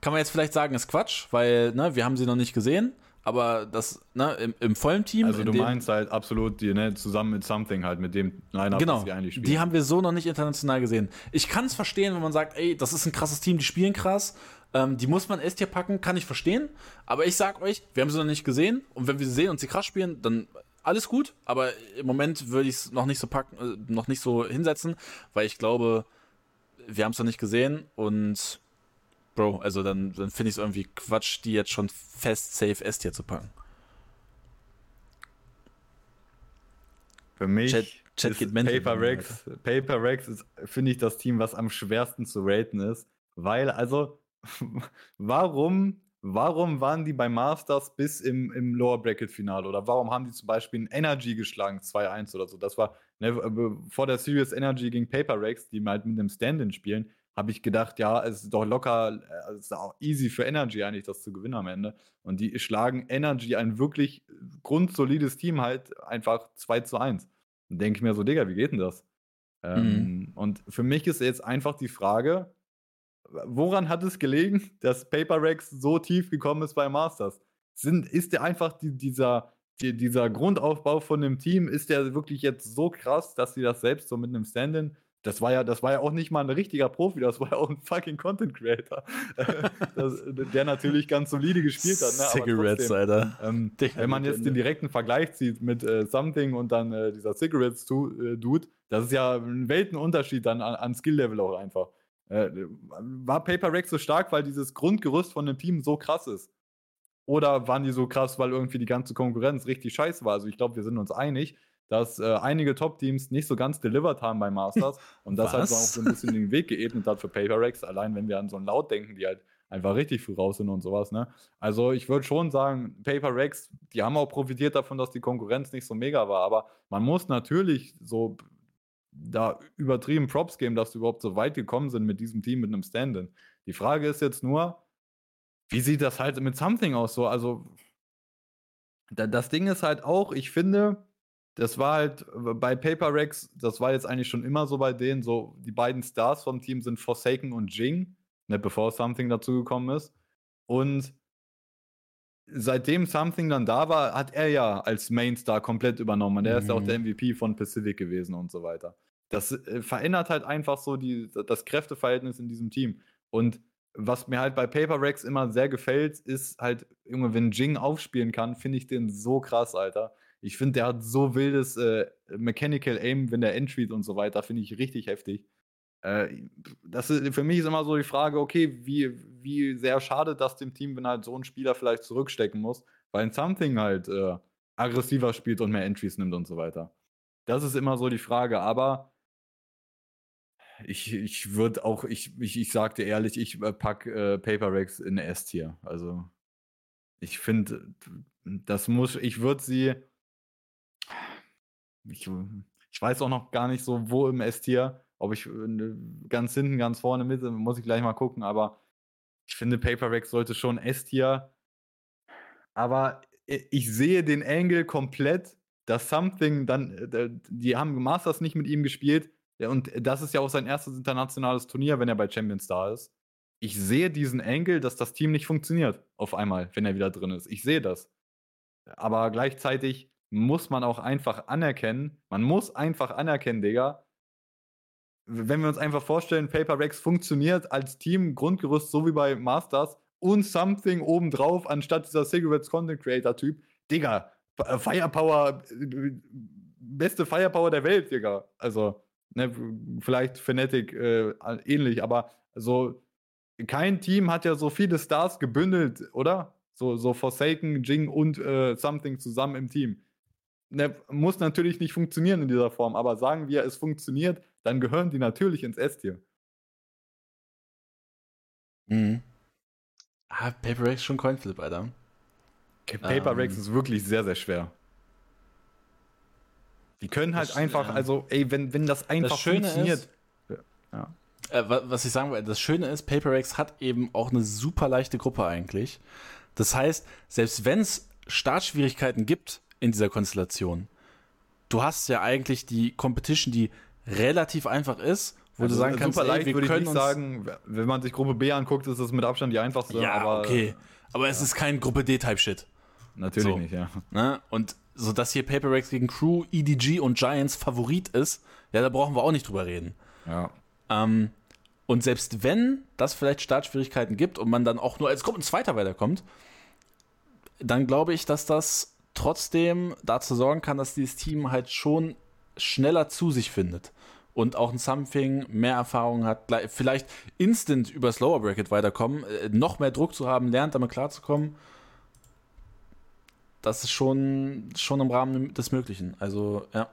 Kann man jetzt vielleicht sagen, ist Quatsch, weil ne, wir haben sie noch nicht gesehen aber das, ne, im, im vollen Team. Also du meinst halt absolut die, ne, zusammen mit Something halt, mit dem Line-Up, genau, die eigentlich spielen. Die haben wir so noch nicht international gesehen. Ich kann es verstehen, wenn man sagt, ey, das ist ein krasses Team, die spielen krass, Ähm, die muss man S-Tier packen, kann ich verstehen. Aber ich sag euch, wir haben sie noch nicht gesehen. Und wenn wir sie sehen und sie krass spielen, dann alles gut. Aber im Moment würde ich es noch nicht so packen, äh, noch nicht so hinsetzen, weil ich glaube, wir haben es noch nicht gesehen. Und Bro, also dann, dann finde ich es irgendwie Quatsch, die jetzt schon fest safe S-Tier zu packen. Für mich Chat, Chat geht Paper Rex, Paper Rex ist, finde ich, das Team, was am schwersten zu raten ist. Weil, also, warum, warum waren die bei Masters bis im, im Lower Bracket Finale? Oder warum haben die zum Beispiel ein Energy geschlagen, 2-1 oder so? Das war ne, vor der Series Energy gegen Paper Rex, die halt mit einem Stand-In spielen, habe ich gedacht, ja, es ist doch locker, äh, es ist auch easy für Energy eigentlich, das zu gewinnen am Ende. Und die schlagen Energy, ein wirklich grundsolides Team, halt einfach 2 zu 1. Dann denke ich mir so, Digga, wie geht denn das? Mhm. Ähm, und für mich ist jetzt einfach die Frage, woran hat es gelegen, dass Paper Rex so tief gekommen ist bei Masters? Sind, ist der einfach die, dieser, die, dieser Grundaufbau von dem Team, ist der wirklich jetzt so krass, dass sie das selbst so mit einem Stand-in das war ja, das war ja auch nicht mal ein richtiger Profi, das war ja auch ein fucking Content Creator, das, der natürlich ganz solide gespielt hat. Ne? Cigarettes, Alter. Ähm, wenn man jetzt den direkten Vergleich zieht mit äh, Something und dann äh, dieser Cigarettes äh, Dude, das ist ja ein Weltenunterschied dann an, an Skill-Level auch einfach. Äh, war Paper Rex so stark, weil dieses Grundgerüst von dem Team so krass ist? Oder waren die so krass, weil irgendwie die ganze Konkurrenz richtig scheiße war? Also ich glaube, wir sind uns einig, dass äh, einige Top-Teams nicht so ganz delivered haben bei Masters und das halt so auch so ein bisschen den Weg geebnet hat für Paper Rex, allein wenn wir an so ein Laut denken, die halt einfach richtig früh raus sind und sowas. Ne? Also ich würde schon sagen, Paper Rex, die haben auch profitiert davon, dass die Konkurrenz nicht so mega war, aber man muss natürlich so da übertrieben Props geben, dass sie überhaupt so weit gekommen sind mit diesem Team, mit einem Stand-in. Die Frage ist jetzt nur, wie sieht das halt mit Something aus? So, also das Ding ist halt auch, ich finde, das war halt bei Paper Rex, das war jetzt eigentlich schon immer so bei denen, so die beiden Stars vom Team sind Forsaken und Jing, ne, bevor Something dazugekommen ist. Und seitdem Something dann da war, hat er ja als Mainstar komplett übernommen. Und er mhm. ist ja auch der MVP von Pacific gewesen und so weiter. Das äh, verändert halt einfach so die, das Kräfteverhältnis in diesem Team. Und was mir halt bei Paper Rex immer sehr gefällt, ist halt, Junge, wenn Jing aufspielen kann, finde ich den so krass, Alter. Ich finde, der hat so wildes äh, Mechanical Aim, wenn der entries und so weiter, finde ich richtig heftig. Äh, das ist, für mich ist immer so die Frage, okay, wie, wie sehr schadet das dem Team, wenn halt so ein Spieler vielleicht zurückstecken muss, weil ein Something halt äh, aggressiver spielt und mehr Entries nimmt und so weiter. Das ist immer so die Frage, aber ich, ich würde auch, ich, ich, ich sag dir ehrlich, ich äh, pack äh, Paper Rex in S-Tier. Also ich finde, das muss, ich würde sie ich, ich weiß auch noch gar nicht so, wo im S-Tier, ob ich äh, ganz hinten, ganz vorne mit, muss ich gleich mal gucken, aber ich finde, Paper Rex sollte schon S-Tier. Aber ich sehe den Angle komplett, dass Something dann, äh, die haben Masters nicht mit ihm gespielt. Und das ist ja auch sein erstes internationales Turnier, wenn er bei Champions da ist. Ich sehe diesen Angle, dass das Team nicht funktioniert auf einmal, wenn er wieder drin ist. Ich sehe das. Aber gleichzeitig muss man auch einfach anerkennen. Man muss einfach anerkennen, Digga. Wenn wir uns einfach vorstellen, Paper Rex funktioniert als Team, Grundgerüst, so wie bei Masters und Something obendrauf, anstatt dieser Cigarettes Content Creator Typ. Digga, äh, Firepower, äh, beste Firepower der Welt, Digga. Also, ne, vielleicht Fnatic äh, ähnlich, aber so, kein Team hat ja so viele Stars gebündelt, oder? So, so Forsaken, Jing und äh, Something zusammen im Team ne, muss natürlich nicht funktionieren in dieser Form, aber sagen wir, es funktioniert, dann gehören die natürlich ins S-Tier. Mhm. Ah, Paper Rex schon Coinflip, Alter. Paper Rex ähm, ist wirklich sehr, sehr schwer. Die können halt das, einfach, ja. also, ey, wenn, wenn das einfach das funktioniert. Ist, ja. Äh, was ich sagen wollte, das Schöne ist, Paper Rex hat eben auch eine super leichte Gruppe eigentlich. Das heißt, selbst wenn es Startschwierigkeiten gibt, in dieser Konstellation. Du hast ja eigentlich die Competition, die relativ einfach ist, wo also du sagen kannst, super leicht, ey, wir würde ich nicht sagen, wenn man sich Gruppe B anguckt, ist das mit Abstand die einfachste. Ja, aber, okay. Aber ja. es ist kein Gruppe D-Type-Shit. Natürlich so. nicht, ja. Ne? Und so dass hier Paper Rex gegen Crew, EDG und Giants Favorit ist, ja, da brauchen wir auch nicht drüber reden. Ja. Ähm, Und selbst wenn das vielleicht Startschwierigkeiten gibt und man dann auch nur als Gruppenzweiter weiterkommt, dann glaube ich, dass das trotzdem dazu sorgen kann, dass dieses Team halt schon schneller zu sich findet und auch ein Something mehr Erfahrung hat, vielleicht instant übers Lower Bracket weiterkommen, äh, noch mehr Druck zu haben, lernt damit klarzukommen. Das ist schon, schon im Rahmen des Möglichen. Also, ja.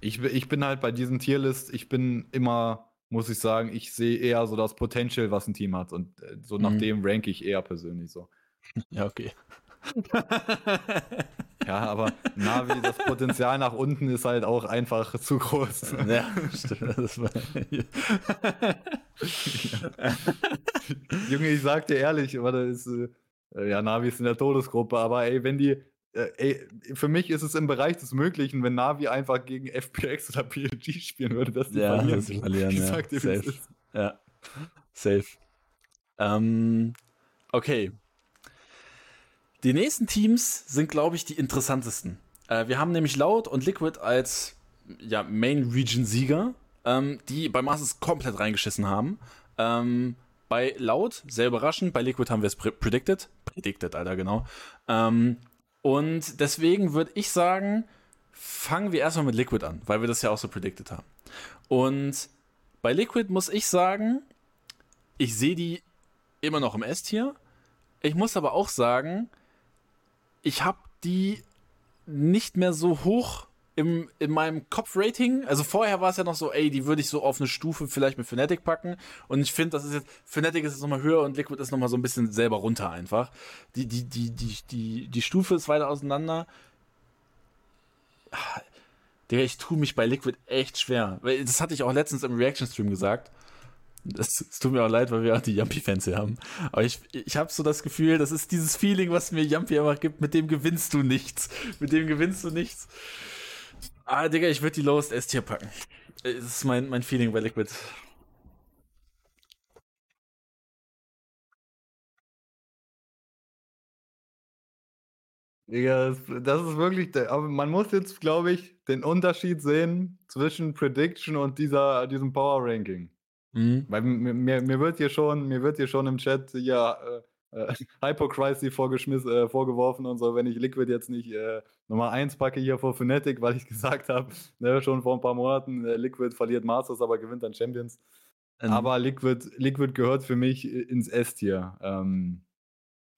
Ich, ich bin halt bei diesen Tierlist, ich bin immer, muss ich sagen, ich sehe eher so das Potential, was ein Team hat. Und äh, so nach mhm. dem ranke ich eher persönlich so. Ja, okay. ja, aber Navi, das Potenzial nach unten ist halt auch einfach zu groß. Ja, stimmt. Das war Junge, ich sag dir ehrlich, da ist, äh, ja, Navi ist in der Todesgruppe, aber ey, wenn die, äh, ey, für mich ist es im Bereich des Möglichen, wenn Navi einfach gegen FPX oder PLG spielen würde, dass die ja, verlieren. Dass verlieren ich ja. sag dir, Safe. Ja, safe. Ähm, okay, die nächsten Teams sind, glaube ich, die interessantesten. Äh, wir haben nämlich Loud und Liquid als ja, Main Region Sieger, ähm, die bei Masters komplett reingeschissen haben. Ähm, bei Loud, sehr überraschend, bei Liquid haben wir es pre predicted. Predicted, Alter, genau. Ähm, und deswegen würde ich sagen, fangen wir erstmal mit Liquid an, weil wir das ja auch so predicted haben. Und bei Liquid muss ich sagen, ich sehe die immer noch im S-Tier. Ich muss aber auch sagen, ich habe die nicht mehr so hoch im, in meinem Kopf-Rating. Also vorher war es ja noch so, ey, die würde ich so auf eine Stufe vielleicht mit Fnatic packen. Und ich finde, das ist jetzt, Fnatic ist jetzt nochmal höher und Liquid ist nochmal so ein bisschen selber runter einfach. Die, die, die, die, die, die Stufe ist weiter auseinander. Digga, ich tue mich bei Liquid echt schwer. Das hatte ich auch letztens im Reaction-Stream gesagt. Es, tut mir auch leid, weil wir auch die Jumpy-Fans hier haben. Aber ich, ich habe so das Gefühl, das ist dieses Feeling, was mir Jumpy einfach gibt, mit dem gewinnst du nichts. Mit dem gewinnst du nichts. Ah, Digga, ich würde die Lowest S-Tier packen. Das ist mein, mein Feeling bei Liquid. Digga, das ist wirklich, aber man muss jetzt, glaube ich, den Unterschied sehen zwischen Prediction und dieser, diesem Power Ranking. Mhm. Weil mir, mir, wird hier schon, mir wird hier schon im Chat ja äh, äh, Hypocrisy vorgeschmissen, äh, vorgeworfen und so, wenn ich Liquid jetzt nicht äh, Nummer 1 packe hier vor Fnatic, weil ich gesagt habe, ne, schon vor ein paar Monaten, äh, Liquid verliert Masters, aber gewinnt dann Champions. Mhm. Aber Liquid, Liquid gehört für mich ins S-Tier. Ähm,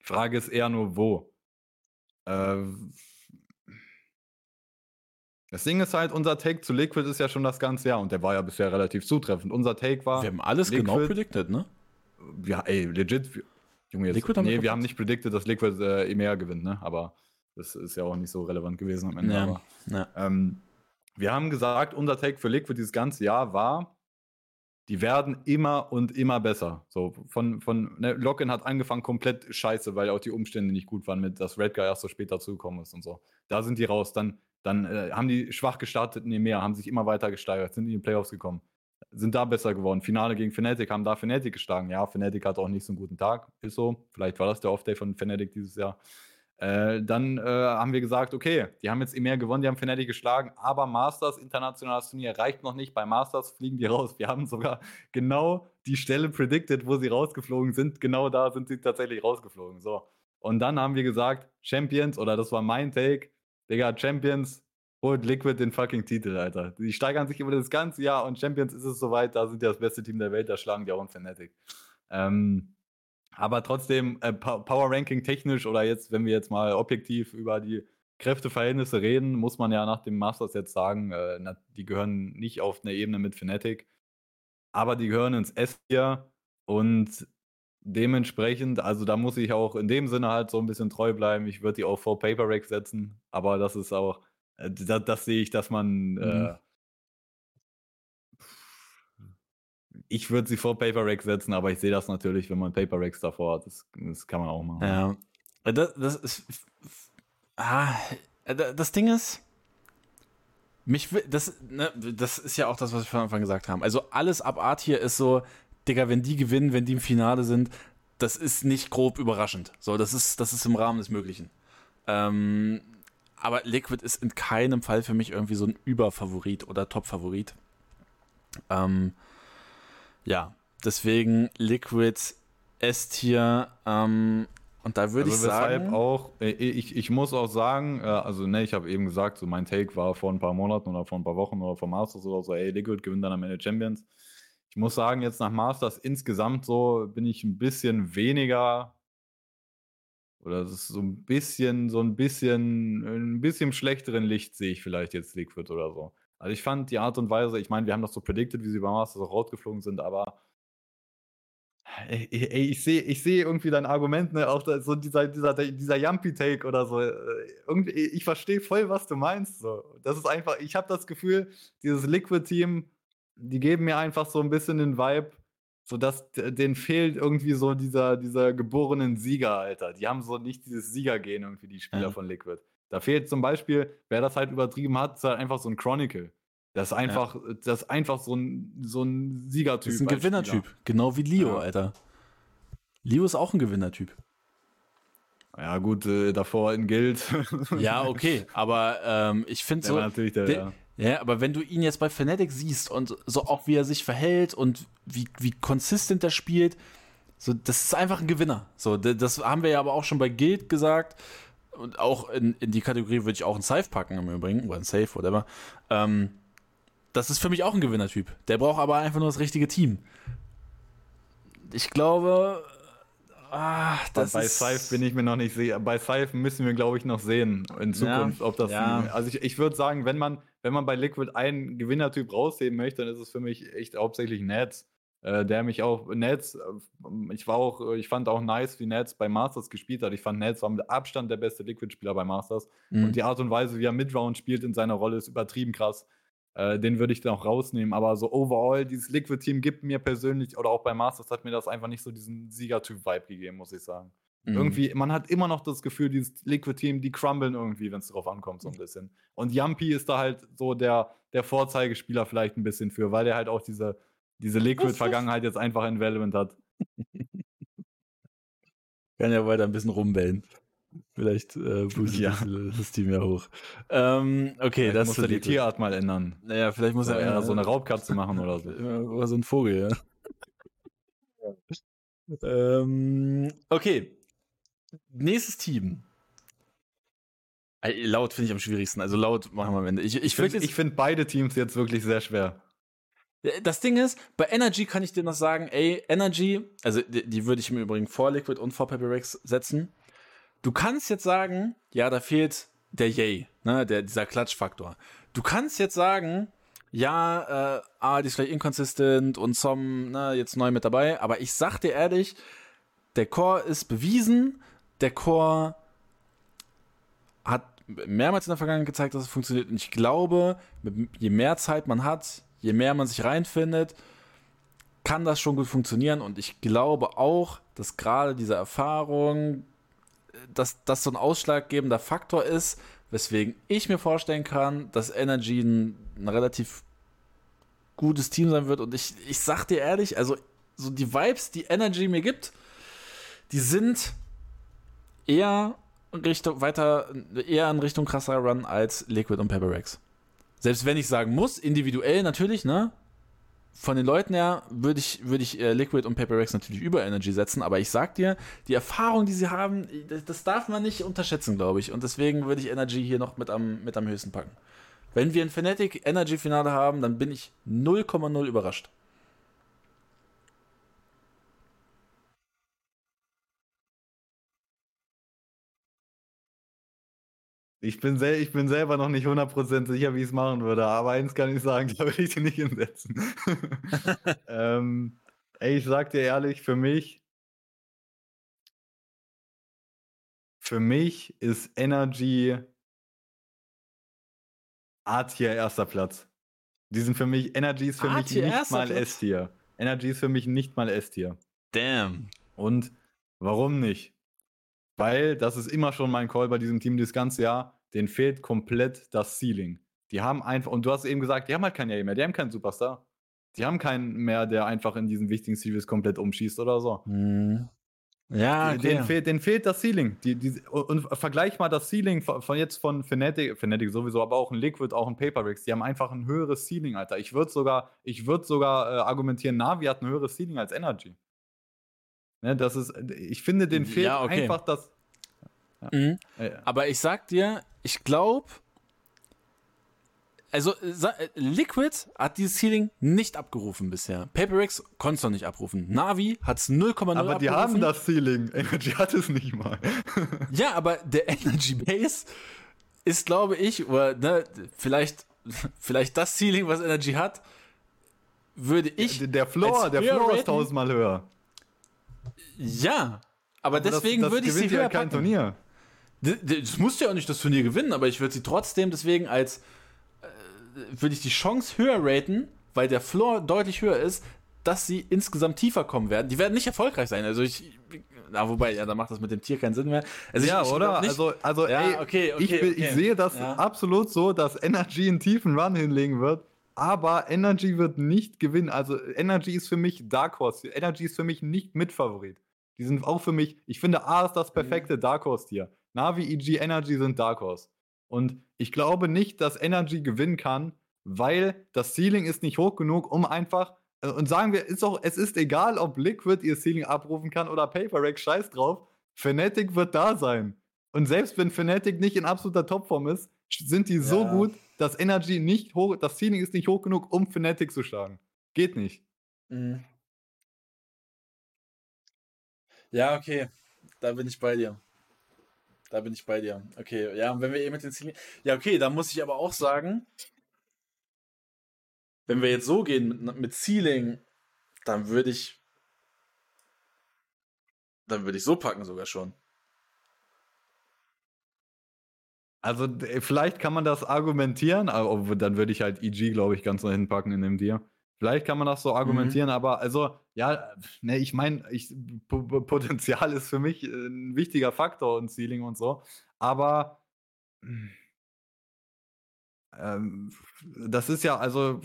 Frage ist eher nur, wo. Äh, das Ding ist halt, unser Take zu Liquid ist ja schon das ganze Jahr und der war ja bisher relativ zutreffend. Unser Take war. Wir haben alles Liquid, genau predicted, ne? Ja, ey, legit. Junge, jetzt, Liquid haben nee, wir, wir haben nicht predicted, dass Liquid äh, EMEA gewinnt, ne? Aber das ist ja auch nicht so relevant gewesen am Ende. Ja, aber, ja. Ähm, wir haben gesagt, unser Take für Liquid dieses ganze Jahr war, die werden immer und immer besser. So von, von ne, Locken hat angefangen komplett scheiße, weil auch die Umstände nicht gut waren, mit dass Red Guy erst so spät dazugekommen ist und so. Da sind die raus. Dann dann äh, haben die schwach gestartet in dem Meer, haben sich immer weiter gesteigert, sind in die Playoffs gekommen, sind da besser geworden. Finale gegen Fnatic, haben da Fnatic geschlagen. Ja, Fnatic hat auch nicht so einen guten Tag, ist so. Vielleicht war das der Off-Day von Fnatic dieses Jahr. Äh, dann äh, haben wir gesagt, okay, die haben jetzt im gewonnen, die haben Fnatic geschlagen, aber Masters, internationales Turnier, reicht noch nicht. Bei Masters fliegen die raus. Wir haben sogar genau die Stelle predicted, wo sie rausgeflogen sind. Genau da sind sie tatsächlich rausgeflogen. So. Und dann haben wir gesagt, Champions, oder das war mein Take, Digga, Champions holt Liquid den fucking Titel, Alter. Die steigern sich über das ganze Jahr und Champions ist es soweit, da sind die das beste Team der Welt, da schlagen die auch ein Fnatic. Ähm, aber trotzdem, äh, Power Ranking technisch oder jetzt, wenn wir jetzt mal objektiv über die Kräfteverhältnisse reden, muss man ja nach dem Masters jetzt sagen, äh, na, die gehören nicht auf eine Ebene mit Fnatic, aber die gehören ins S-Tier und dementsprechend, also da muss ich auch in dem Sinne halt so ein bisschen treu bleiben. Ich würde die auch vor Paper Rack setzen, aber das ist auch, äh, das, das sehe ich, dass man. Äh, mhm. Äh, ich würde sie vor Paper Rack setzen, aber ich sehe das natürlich, wenn man Paper Racks davor hat. Das, das kann man auch machen. Ja. Äh, das, das ist. Ah, das Ding ist. Mich, das, ne, das ist ja auch das, was wir von Anfang gesagt haben. Also alles ab Art hier ist so, Digga, wenn die gewinnen, wenn die im Finale sind, das ist nicht grob überraschend. So, das ist, das ist im Rahmen des Möglichen. Ähm, aber Liquid ist in keinem Fall für mich irgendwie so ein Überfavorit oder Topfavorit. Ähm, ja, deswegen Liquid S-Tier. Ähm, und da würde also ich sagen. auch, äh, ich, ich muss auch sagen, äh, also ne, ich habe eben gesagt, so mein Take war vor ein paar Monaten oder vor ein paar Wochen oder vor Masters oder so, ey, Liquid gewinnt dann am Ende Champions. Ich muss sagen, jetzt nach Masters insgesamt so bin ich ein bisschen weniger oder es ist so ein bisschen, so ein bisschen, ein bisschen schlechteren Licht sehe ich vielleicht jetzt Liquid oder so. Also ich fand die Art und Weise, ich meine, wir haben das so predicted, wie sie bei Masters auch rausgeflogen sind, aber ey, ey, ich sehe ich seh irgendwie dein Argument, ne, auch da, so dieser, dieser, dieser Yumpy-Take oder so. Äh, irgendwie, ich verstehe voll, was du meinst. So. Das ist einfach, ich habe das Gefühl, dieses Liquid-Team, die geben mir einfach so ein bisschen den Vibe, so dass denen fehlt irgendwie so dieser, dieser geborenen Sieger, Alter. Die haben so nicht dieses Siegergehen irgendwie, die Spieler ja. von Liquid. Da fehlt zum Beispiel, wer das halt übertrieben hat, ist halt einfach so ein Chronicle. Das ist einfach, ja. das ist einfach so ein, so ein Siegertyp. Das ist ein Gewinnertyp. Genau wie Leo, ja. Alter. Leo ist auch ein Gewinnertyp. Ja, gut, äh, davor in Guild. ja, okay, aber ähm, ich finde so. Natürlich der, der, ja, aber wenn du ihn jetzt bei Fnatic siehst und so auch wie er sich verhält und wie, wie konsistent er spielt, so, das ist einfach ein Gewinner. So, das haben wir ja aber auch schon bei Guild gesagt. Und auch in, in die Kategorie würde ich auch einen Safe packen im Übrigen, oder ein Safe, whatever. Ähm, das ist für mich auch ein Gewinnertyp. Der braucht aber einfach nur das richtige Team. Ich glaube, Ah, bei Scythe bin ich mir noch nicht sicher. Bei Scythe müssen wir, glaube ich, noch sehen in Zukunft, ja, ob das. Ja. Also ich, ich würde sagen, wenn man, wenn man bei Liquid einen Gewinnertyp rausheben möchte, dann ist es für mich echt hauptsächlich Nets. Äh, der mich auch, Nets, äh, ich war auch, ich fand auch nice, wie Nets bei Masters gespielt hat. Ich fand Nets war mit Abstand der beste Liquid-Spieler bei Masters. Mhm. Und die Art und Weise, wie er Midround spielt in seiner Rolle, ist übertrieben krass. Äh, den würde ich dann auch rausnehmen. Aber so overall, dieses Liquid-Team gibt mir persönlich, oder auch bei Masters hat mir das einfach nicht so diesen Siegertyp-Vibe gegeben, muss ich sagen. Mhm. Irgendwie, man hat immer noch das Gefühl, dieses Liquid-Team, die crumblen irgendwie, wenn es darauf ankommt, so ein bisschen. Und Yumpy ist da halt so der, der Vorzeigespieler vielleicht ein bisschen für, weil der halt auch diese, diese Liquid-Vergangenheit jetzt einfach in Valorant hat. Kann ja weiter ein bisschen rumbellen. Vielleicht äh, boostet ja. das Team ja hoch. Ähm, okay, vielleicht das muss er die Tierart mal ändern. Naja, vielleicht muss er eher so eine Raubkatze machen oder so. Oder so ein Vogel, ja. ähm, okay. Nächstes Team. Laut finde ich am schwierigsten. Also laut machen wir am Ende. Ich, ich, ich finde find beide Teams jetzt wirklich sehr schwer. Das Ding ist, bei Energy kann ich dir noch sagen, ey, Energy, also die, die würde ich im Übrigen vor Liquid und vor Pepper Rex setzen. Du kannst jetzt sagen, ja, da fehlt der Yay, ne, der, dieser Klatschfaktor. Du kannst jetzt sagen, ja, äh, ah, die ist vielleicht inconsistent und Som, ne, jetzt neu mit dabei, aber ich sag dir ehrlich, der Core ist bewiesen, der Core hat mehrmals in der Vergangenheit gezeigt, dass es funktioniert und ich glaube, je mehr Zeit man hat, je mehr man sich reinfindet, kann das schon gut funktionieren und ich glaube auch, dass gerade diese Erfahrung, dass das so ein ausschlaggebender Faktor ist, weswegen ich mir vorstellen kann, dass Energy ein, ein relativ gutes Team sein wird. Und ich, ich sag dir ehrlich, also so die Vibes, die Energy mir gibt, die sind eher Richtung, weiter, eher in Richtung krasser Run als Liquid und Pepper Rex. Selbst wenn ich sagen muss, individuell natürlich, ne? von den Leuten her würde ich, würd ich äh, Liquid und Paper Rex natürlich über Energy setzen, aber ich sag dir, die Erfahrung, die sie haben, das, das darf man nicht unterschätzen, glaube ich. Und deswegen würde ich Energy hier noch mit am, mit am höchsten packen. Wenn wir ein Fnatic Energy Finale haben, dann bin ich 0,0 überrascht. Ich bin, sel ich bin selber noch nicht 100% sicher, wie ich es machen würde, aber eins kann ich sagen, da würde ich sie nicht hinsetzen. ähm, ey, ich sag dir ehrlich, für mich, für mich ist Energy A-Tier erster Platz. Die sind für mich, Energy ist für mich nicht mal S-Tier. Energy ist für mich nicht mal S-Tier. Damn. Und warum nicht? Weil das ist immer schon mein Call bei diesem Team das ganze Jahr. Denen fehlt komplett das Ceiling. Die haben einfach, und du hast eben gesagt, die haben halt keinen Yay mehr, die haben keinen Superstar. Die haben keinen mehr, der einfach in diesen wichtigen Series komplett umschießt oder so. Mhm. Ja, okay. Den, fehlt, fehlt das Ceiling. Die, die, und vergleich mal das Ceiling von, von jetzt von Fnatic, Fnatic sowieso, aber auch ein Liquid, auch ein Paper Rigs. Die haben einfach ein höheres Ceiling, Alter. Ich würde sogar, ich würd sogar äh, argumentieren, Navi hat ein höheres Ceiling als Energy. Ne, das ist, ich finde, den fehlt Ja, okay. einfach das. Mhm. Äh, Aber ich sag dir, ich glaube, also sa- äh, Liquid hat dieses Ceiling nicht abgerufen bisher. PaperX konnte es noch nicht abrufen. Navi hat es 0,0 aber die abgerufen. haben das Ceiling. Energy hat es nicht mal. Ja, aber der Energy Base ist, glaube ich, oder ne, vielleicht, vielleicht das Ceiling, was Energy hat, würde ich. der Floor, als der Floor ist raten. tausendmal höher. Ja, aber, Aber das- deswegen das würde ich sie ja höher kein packen. Turnier. Das musst du ja auch nicht das Turnier gewinnen, aber ich würde sie trotzdem deswegen als äh, würde ich die Chance höher raten, weil der Floor deutlich höher ist, dass sie insgesamt tiefer kommen werden. Die werden nicht erfolgreich sein. Also ich, na wobei, ja, da macht das mit dem Tier keinen Sinn mehr. Also ja, ich, ich oder? also, also Ja, ey, okay, okay, ich, will- ich okay. sehe das Ja. absolut so, dass Energy einen tiefen Run hinlegen wird. Aber Energy wird nicht gewinnen. Also Energy ist für mich Dark Horse. Energy ist für mich nicht Mitfavorit. Die sind auch für mich, ich finde, A ist das Mhm. perfekte Dark Horse Tier. Navi, EG, Energy sind Dark Horse. Und ich glaube nicht, dass Energy gewinnen kann, weil das Ceiling ist nicht hoch genug, um einfach. äh, Und sagen wir, ist auch, es ist egal, ob Liquid ihr Ceiling abrufen kann oder Paper Rack, scheiß drauf. Fnatic wird da sein. Und selbst wenn Fnatic nicht in absoluter Topform ist, sind die so Ja. gut, dass Energy nicht hoch, das Ceiling ist nicht hoch genug, um Fnatic zu schlagen. Geht nicht. Mhm. Ja, okay. Da bin ich bei dir. Da bin ich bei dir. Okay, ja, und wenn wir eh mit den Zielen. Ja, okay, da muss ich aber auch sagen, wenn wir jetzt so gehen mit, mit Ceiling, dann würde ich. Dann würde ich so packen sogar schon. Also vielleicht kann man das argumentieren, aber dann würde ich halt EG, glaube ich, ganz nach hinten packen in dem Tier. Vielleicht kann man das so argumentieren, aber also, ja, ne, ich meine, ich, P P Potenzial ist für mich äh, ein wichtiger Faktor und Ceiling und so, aber ähm, das ist ja, also,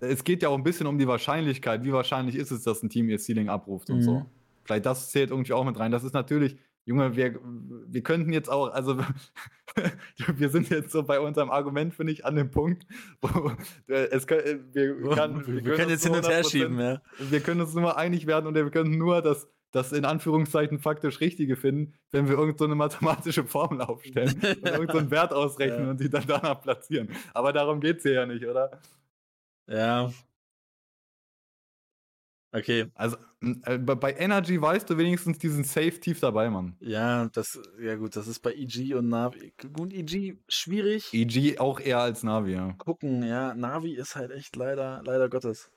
es geht ja auch ein bisschen um die Wahrscheinlichkeit. Wie wahrscheinlich ist es, dass ein Team ihr Ceiling abruft und Mhm. so. Vielleicht das zählt irgendwie auch mit rein. Das ist natürlich, Junge, wir, wir könnten jetzt auch, also wir sind jetzt so bei unserem Argument, finde ich, an dem Punkt, wo äh, es können, äh, wir, kann, wir, können uns jetzt hin und her 100% schieben, ja. wir können uns nur einig werden und wir können nur das, das in Anführungszeichen faktisch Richtige finden, wenn wir irgendeine so eine mathematische Formel aufstellen und irgendeinen so einen Wert ausrechnen Ja. und die dann danach platzieren. Aber darum geht es hier ja nicht, oder? Ja. Okay. Also äh, bei- bei Energy weißt du wenigstens diesen Safe tief dabei, Mann. Ja, das, ja gut, das ist bei EG und Navi. Gut, EG schwierig. EG auch eher als Navi, ja. gucken, ja, Navi ist halt echt leider, leider Gottes.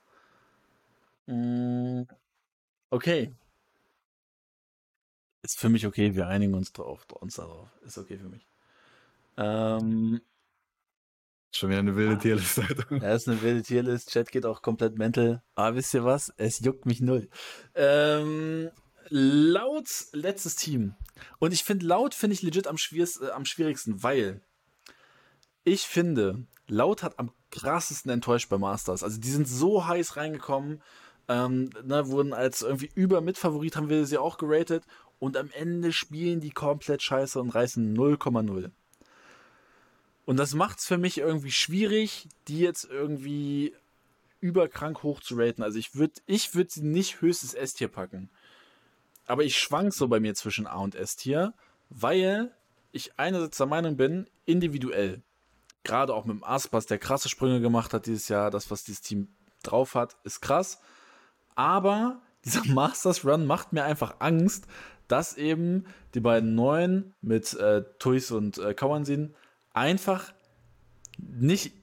Mm, Okay. Ist für mich okay, wir einigen uns drauf, uns darauf. Ist okay für mich. Ähm, Schon wieder eine wilde Tierliste. ja, ist eine wilde Tierlist, Chat geht auch komplett mental. Aber wisst ihr was? Es juckt mich null. Ähm, laut letztes Team. Und ich finde, laut finde ich legit am, schwierigsten, äh, am schwierigsten, weil ich finde, laut hat am krassesten enttäuscht bei Masters. Also die sind so heiß reingekommen, ähm, ne, wurden als irgendwie über Mitfavorit haben wir sie auch geratet und am Ende spielen die komplett scheiße und reißen 0,0. Und das macht es für mich irgendwie schwierig, die jetzt irgendwie überkrank hoch zu raten. Also ich würde ich würd sie nicht höchstes S-Tier packen. Aber ich schwank so bei mir zwischen A und S-Tier, weil ich einerseits der Meinung bin, individuell, gerade auch mit dem Aspas, der krasse Sprünge gemacht hat dieses Jahr, das, was dieses Team drauf hat, ist krass. Aber dieser Masters Run macht mir einfach Angst, dass eben die beiden Neuen mit äh, Tuis und äh, Kawansin einfach nicht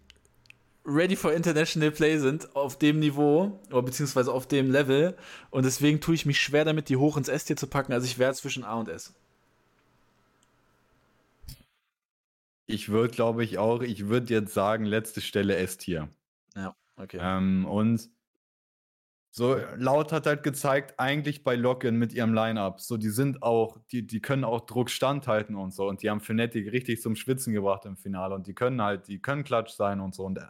ready for international play sind auf dem Niveau oder beziehungsweise auf dem Level und deswegen tue ich mich schwer damit, die hoch ins S-Tier zu packen. Also ich wäre zwischen A und S. Ich würde, glaube ich, auch, ich würde jetzt sagen, letzte Stelle S-Tier. Ja, okay. Ähm, und so, Laut hat halt gezeigt, eigentlich bei Login mit ihrem Line-Up, so die sind auch, die, die können auch Druck standhalten und so und die haben Fnatic richtig zum Schwitzen gebracht im Finale und die können halt, die können klatsch sein und so und, äh,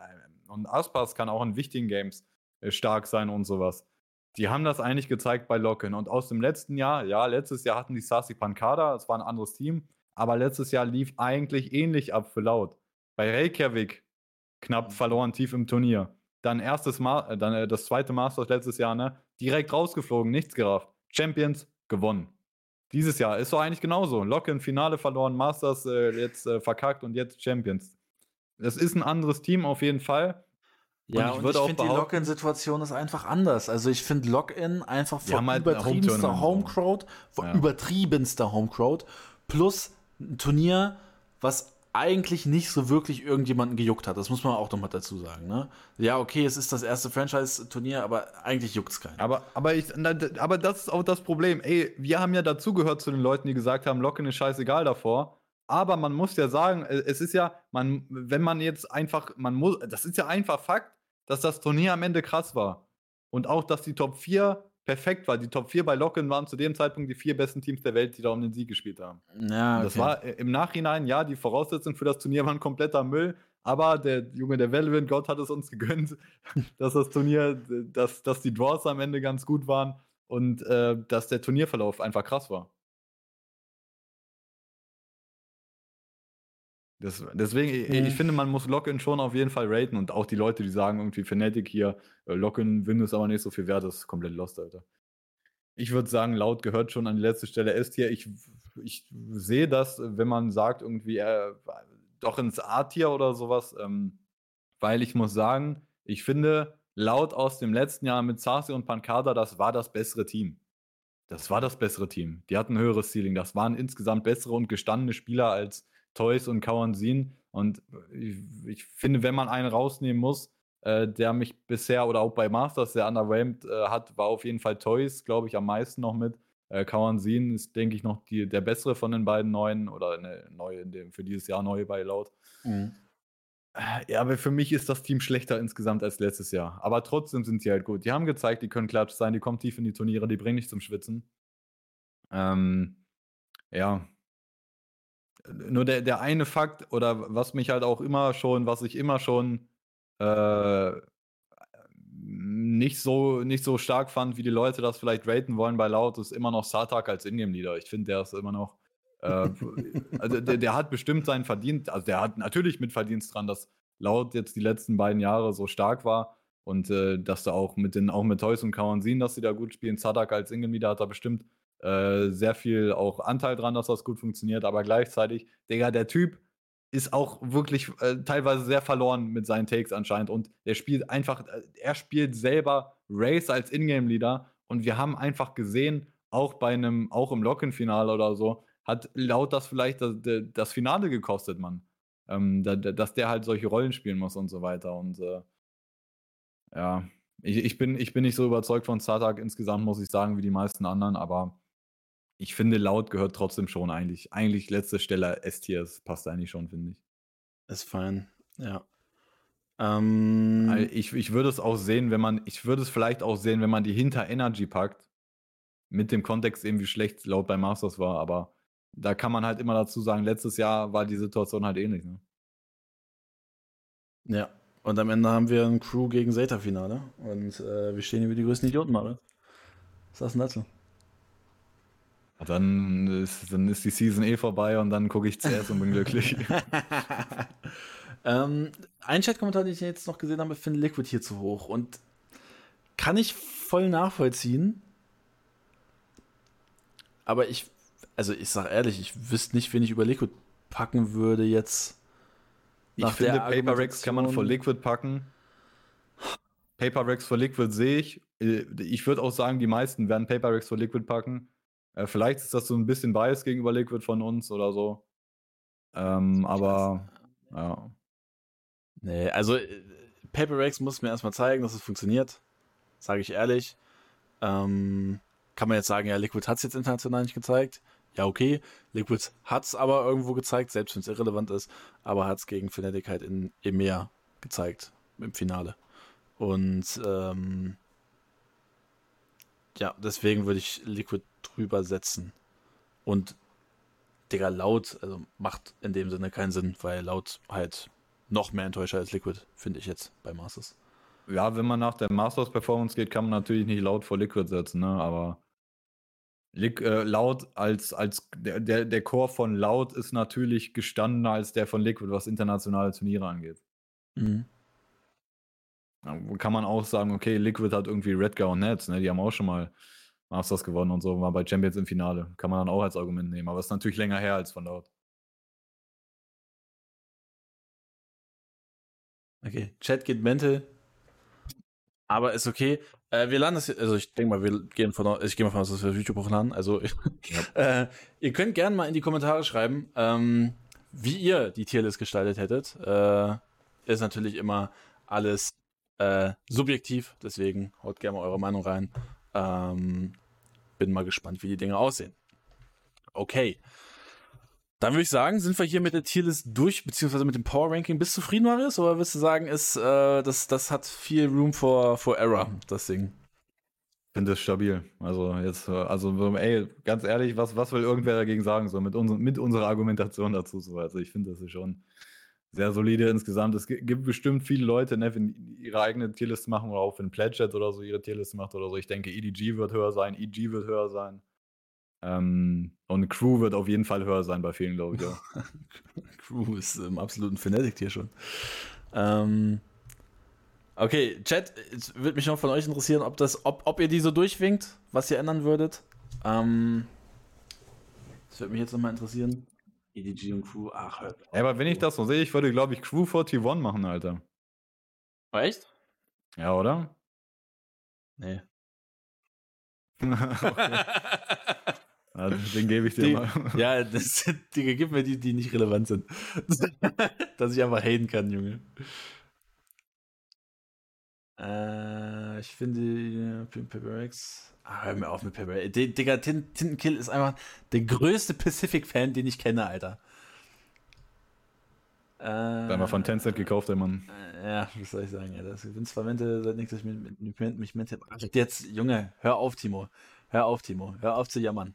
und Aspas kann auch in wichtigen Games äh, stark sein und sowas. die haben das eigentlich gezeigt bei Locken. Und aus dem letzten Jahr, ja, letztes Jahr hatten die Sasi Pankada, es war ein anderes Team, aber letztes Jahr lief eigentlich ähnlich ab für Laut. Bei Reykjavik knapp mhm. verloren tief im Turnier. Dann erstes Mal, äh, dann äh, das zweite Masters letztes Jahr, ne? Direkt rausgeflogen, nichts gerafft. Champions gewonnen. Dieses Jahr ist doch eigentlich genauso. Locken Finale verloren, Masters äh, jetzt äh, verkackt und jetzt Champions. Das ist ein anderes Team auf jeden Fall. Ja, und ich, ich finde, die Login-Situation ist einfach anders. Also ich finde Login einfach von halt übertriebenster Homecrowd, von ja. übertriebenster Homecrowd, plus ein Turnier, was eigentlich nicht so wirklich irgendjemanden gejuckt hat. Das muss man auch nochmal dazu sagen. Ne? Ja, okay, es ist das erste Franchise-Turnier, aber eigentlich juckt es keinen. Aber, aber, ich, aber das ist auch das Problem. Ey, wir haben ja dazugehört zu den Leuten, die gesagt haben, Locken ist scheißegal davor. Aber man muss ja sagen, äh, es ist ja, man, wenn man jetzt einfach, man muss, das ist ja einfach Fakt, dass das Turnier am Ende krass war. Und auch, dass die Top 4 perfekt war. Die Top 4 bei Locken waren zu dem Zeitpunkt die vier besten Teams der Welt, die da um den Sieg gespielt haben. Ja, okay. Das war äh, im Nachhinein, ja, die Voraussetzungen für das Turnier waren kompletter Müll. Aber der Junge, der Valorant Gott hat es uns gegönnt, dass das Turnier, dass, dass die Draws am Ende ganz gut waren und äh, dass der Turnierverlauf einfach krass war. Das, deswegen, ich, ich, finde, man muss Login schon auf jeden Fall raten und auch die Leute, die sagen irgendwie Fnatic hier, äh, Login Win ist aber nicht so viel wert, das ist komplett lost, Alter. Ich würde sagen, laut gehört schon an die letzte Stelle S-Tier. Ich, ich sehe das, wenn man sagt, irgendwie äh, doch ins A-Tier oder sowas, ähm, weil ich muss sagen, ich finde, laut aus dem letzten Jahr mit Sasi und Pankada, das war das bessere Team. Das war das bessere Team. Die hatten ein höheres Ceiling. Das waren insgesamt bessere und gestandene Spieler als Toys und Kawansin. Und ich, ich, finde, wenn man einen rausnehmen muss, äh, der mich bisher oder auch bei Masters sehr underwhelmed äh, hat, war auf jeden Fall Toys, glaube ich, am meisten noch mit. Äh, Kawansin ist, denke ich, noch die, der bessere von den beiden neuen oder eine neue, dem, für dieses Jahr neu bei Laut. Mhm. Äh, ja, aber für mich ist das Team schlechter insgesamt als letztes Jahr. Aber trotzdem sind sie halt gut. Die haben gezeigt, die können klatsch sein, die kommen tief in die Turniere, die bringen nicht zum Schwitzen. Ähm, ja, nur der, der eine Fakt oder was mich halt auch immer schon, was ich immer schon äh, nicht so, nicht so stark fand, wie die Leute das vielleicht raten wollen bei Laut, ist immer noch Sartak als Ingame-Leader. Ich finde, der ist immer noch. Äh, also der, der, hat bestimmt seinen Verdienst, also der hat natürlich mit Verdienst dran, dass Laut jetzt die letzten beiden Jahre so stark war und äh, dass da auch mit den, auch mit Toys und Kawansin, dass sie da gut spielen. Sartak als Ingame-Leader hat da bestimmt äh, sehr viel auch Anteil dran, dass das gut funktioniert, aber gleichzeitig, Digga, der Typ ist auch wirklich äh, teilweise sehr verloren mit seinen Takes anscheinend und der spielt einfach, äh, er spielt selber Race als Ingame-Leader und wir haben einfach gesehen, auch bei einem, auch im Locken-Finale oder so, hat laut das vielleicht das, das Finale gekostet, Mann. Ähm, da, dass der halt solche Rollen spielen muss und so weiter und äh, ja, ich, ich, bin, ich bin nicht so überzeugt von Startag insgesamt, muss ich sagen, wie die meisten anderen, aber ich finde, laut gehört trotzdem schon eigentlich. Eigentlich letzte Stelle S-Tier, passt eigentlich schon, finde ich. Ist fein, ja. Ähm, ich, ich würde es auch sehen, wenn man, ich würde es vielleicht auch sehen, wenn man die hinter Energy packt. Mit dem Kontext eben, wie schlecht laut bei Masters war, aber da kann man halt immer dazu sagen, letztes Jahr war die Situation halt ähnlich. Ne? Ja, und am Ende haben wir ein Crew gegen Zeta-Finale und äh, wir stehen hier wie die größten Idioten, mal. Was ist das denn dazu? Dann ist, dann ist die Season eh vorbei und dann gucke ich CS und bin glücklich. ähm, ein Chat-Kommentar, den ich jetzt noch gesehen habe, finde Liquid hier zu hoch. Und kann ich voll nachvollziehen. Aber ich, also ich sag ehrlich, ich wüsste nicht, wen ich über Liquid packen würde jetzt. Ich finde, Paper Rex kann man vor Liquid packen. Paper Rex vor Liquid sehe ich. Äh, ich würde auch sagen, die meisten werden Paper Rex vor Liquid packen. Äh, vielleicht ist das so ein bisschen Bias gegenüber Liquid von uns oder so. Ähm, aber ja. Nee, also äh, Paper Rex muss mir erstmal zeigen, dass es funktioniert. Sage ich ehrlich. Ähm, kann man jetzt sagen, ja, Liquid hat es jetzt international nicht gezeigt. Ja, okay. Liquid hat es aber irgendwo gezeigt, selbst wenn es irrelevant ist, aber hat es gegen Fnatic halt in EMEA gezeigt im Finale. Und ähm, ja, deswegen würde ich Liquid drüber setzen. Und Digga, laut, also macht in dem Sinne keinen Sinn, weil laut halt noch mehr Enttäuscher als Liquid, finde ich jetzt bei Masters. ja, wenn man nach der Masters-Performance geht, kann man natürlich nicht laut vor Liquid setzen, ne? aber Lick, äh, laut als, als der, der, der Core von laut ist natürlich gestandener als der von Liquid, was internationale Turniere angeht. Mhm. kann man auch sagen, okay, Liquid hat irgendwie Redgar und Nets, ne? die haben auch schon mal Masters gewonnen und so, war bei Champions im Finale. Kann man dann auch als Argument nehmen, aber ist natürlich länger her als von laut. Okay, Chat geht mental. Aber ist okay. Äh, wir laden das, also ich denke mal, wir gehen von, ich gehe mal von aus, dass wir das Video hochladen. Also ja. äh, ihr könnt gerne mal in die Kommentare schreiben, ähm, wie ihr die Tierlist gestaltet hättet. Äh, ist natürlich immer alles äh, subjektiv, deswegen haut gerne mal eure Meinung rein. Ähm, bin mal gespannt, wie die Dinge aussehen. Okay. Dann würde ich sagen, sind wir hier mit der Tierlist durch, beziehungsweise mit dem Power Ranking. Bist du zufrieden, Marius? Oder würdest du sagen, ist, äh, das, das hat viel Room for, for Error, das Ding? Ich finde es stabil. Also jetzt, also ey, ganz ehrlich, was, was will irgendwer dagegen sagen, so mit, uns, mit unserer Argumentation dazu? So. Also ich finde, das ist schon sehr solide insgesamt. Es gibt bestimmt viele Leute, ne, wenn ihre eigene Tierlist machen oder auch wenn Pledget oder so ihre Tierlist macht oder so. Ich denke, EDG wird höher sein, EG wird höher sein. Ähm, und Crew wird auf jeden Fall höher sein bei vielen, glaube ich. Ja. Crew ist im absoluten Fanatic hier schon. Ähm, okay, Chat, es würde mich noch von euch interessieren, ob, das, ob, ob ihr die so durchwinkt, was ihr ändern würdet. Ähm, das würde mich jetzt nochmal interessieren. EDG und Crew, ach, hört. Ja, aber wenn ich das so sehe, ich würde, glaube ich, Crew 41 machen, Alter. Echt? Ja, oder? Nee. Ja, den gebe ich dir die, mal. Ja, das, die gib mir die, die nicht relevant sind. Dass ich einfach haten kann, Junge. Äh, ich finde ja, Paper X. Ah, hör mir auf mit Paper X. Digga, Tintenkill ist einfach der größte Pacific-Fan, den ich kenne, Alter. Äh, Einmal von Tencent gekauft, der Mann. Äh, ja, was soll ich sagen, Alter. Vince Verwente seit nichts, dass ich mich mit, mit, mich mit, Junge, hör auf, Timo. Hör auf, Timo. Hör auf zu jammern.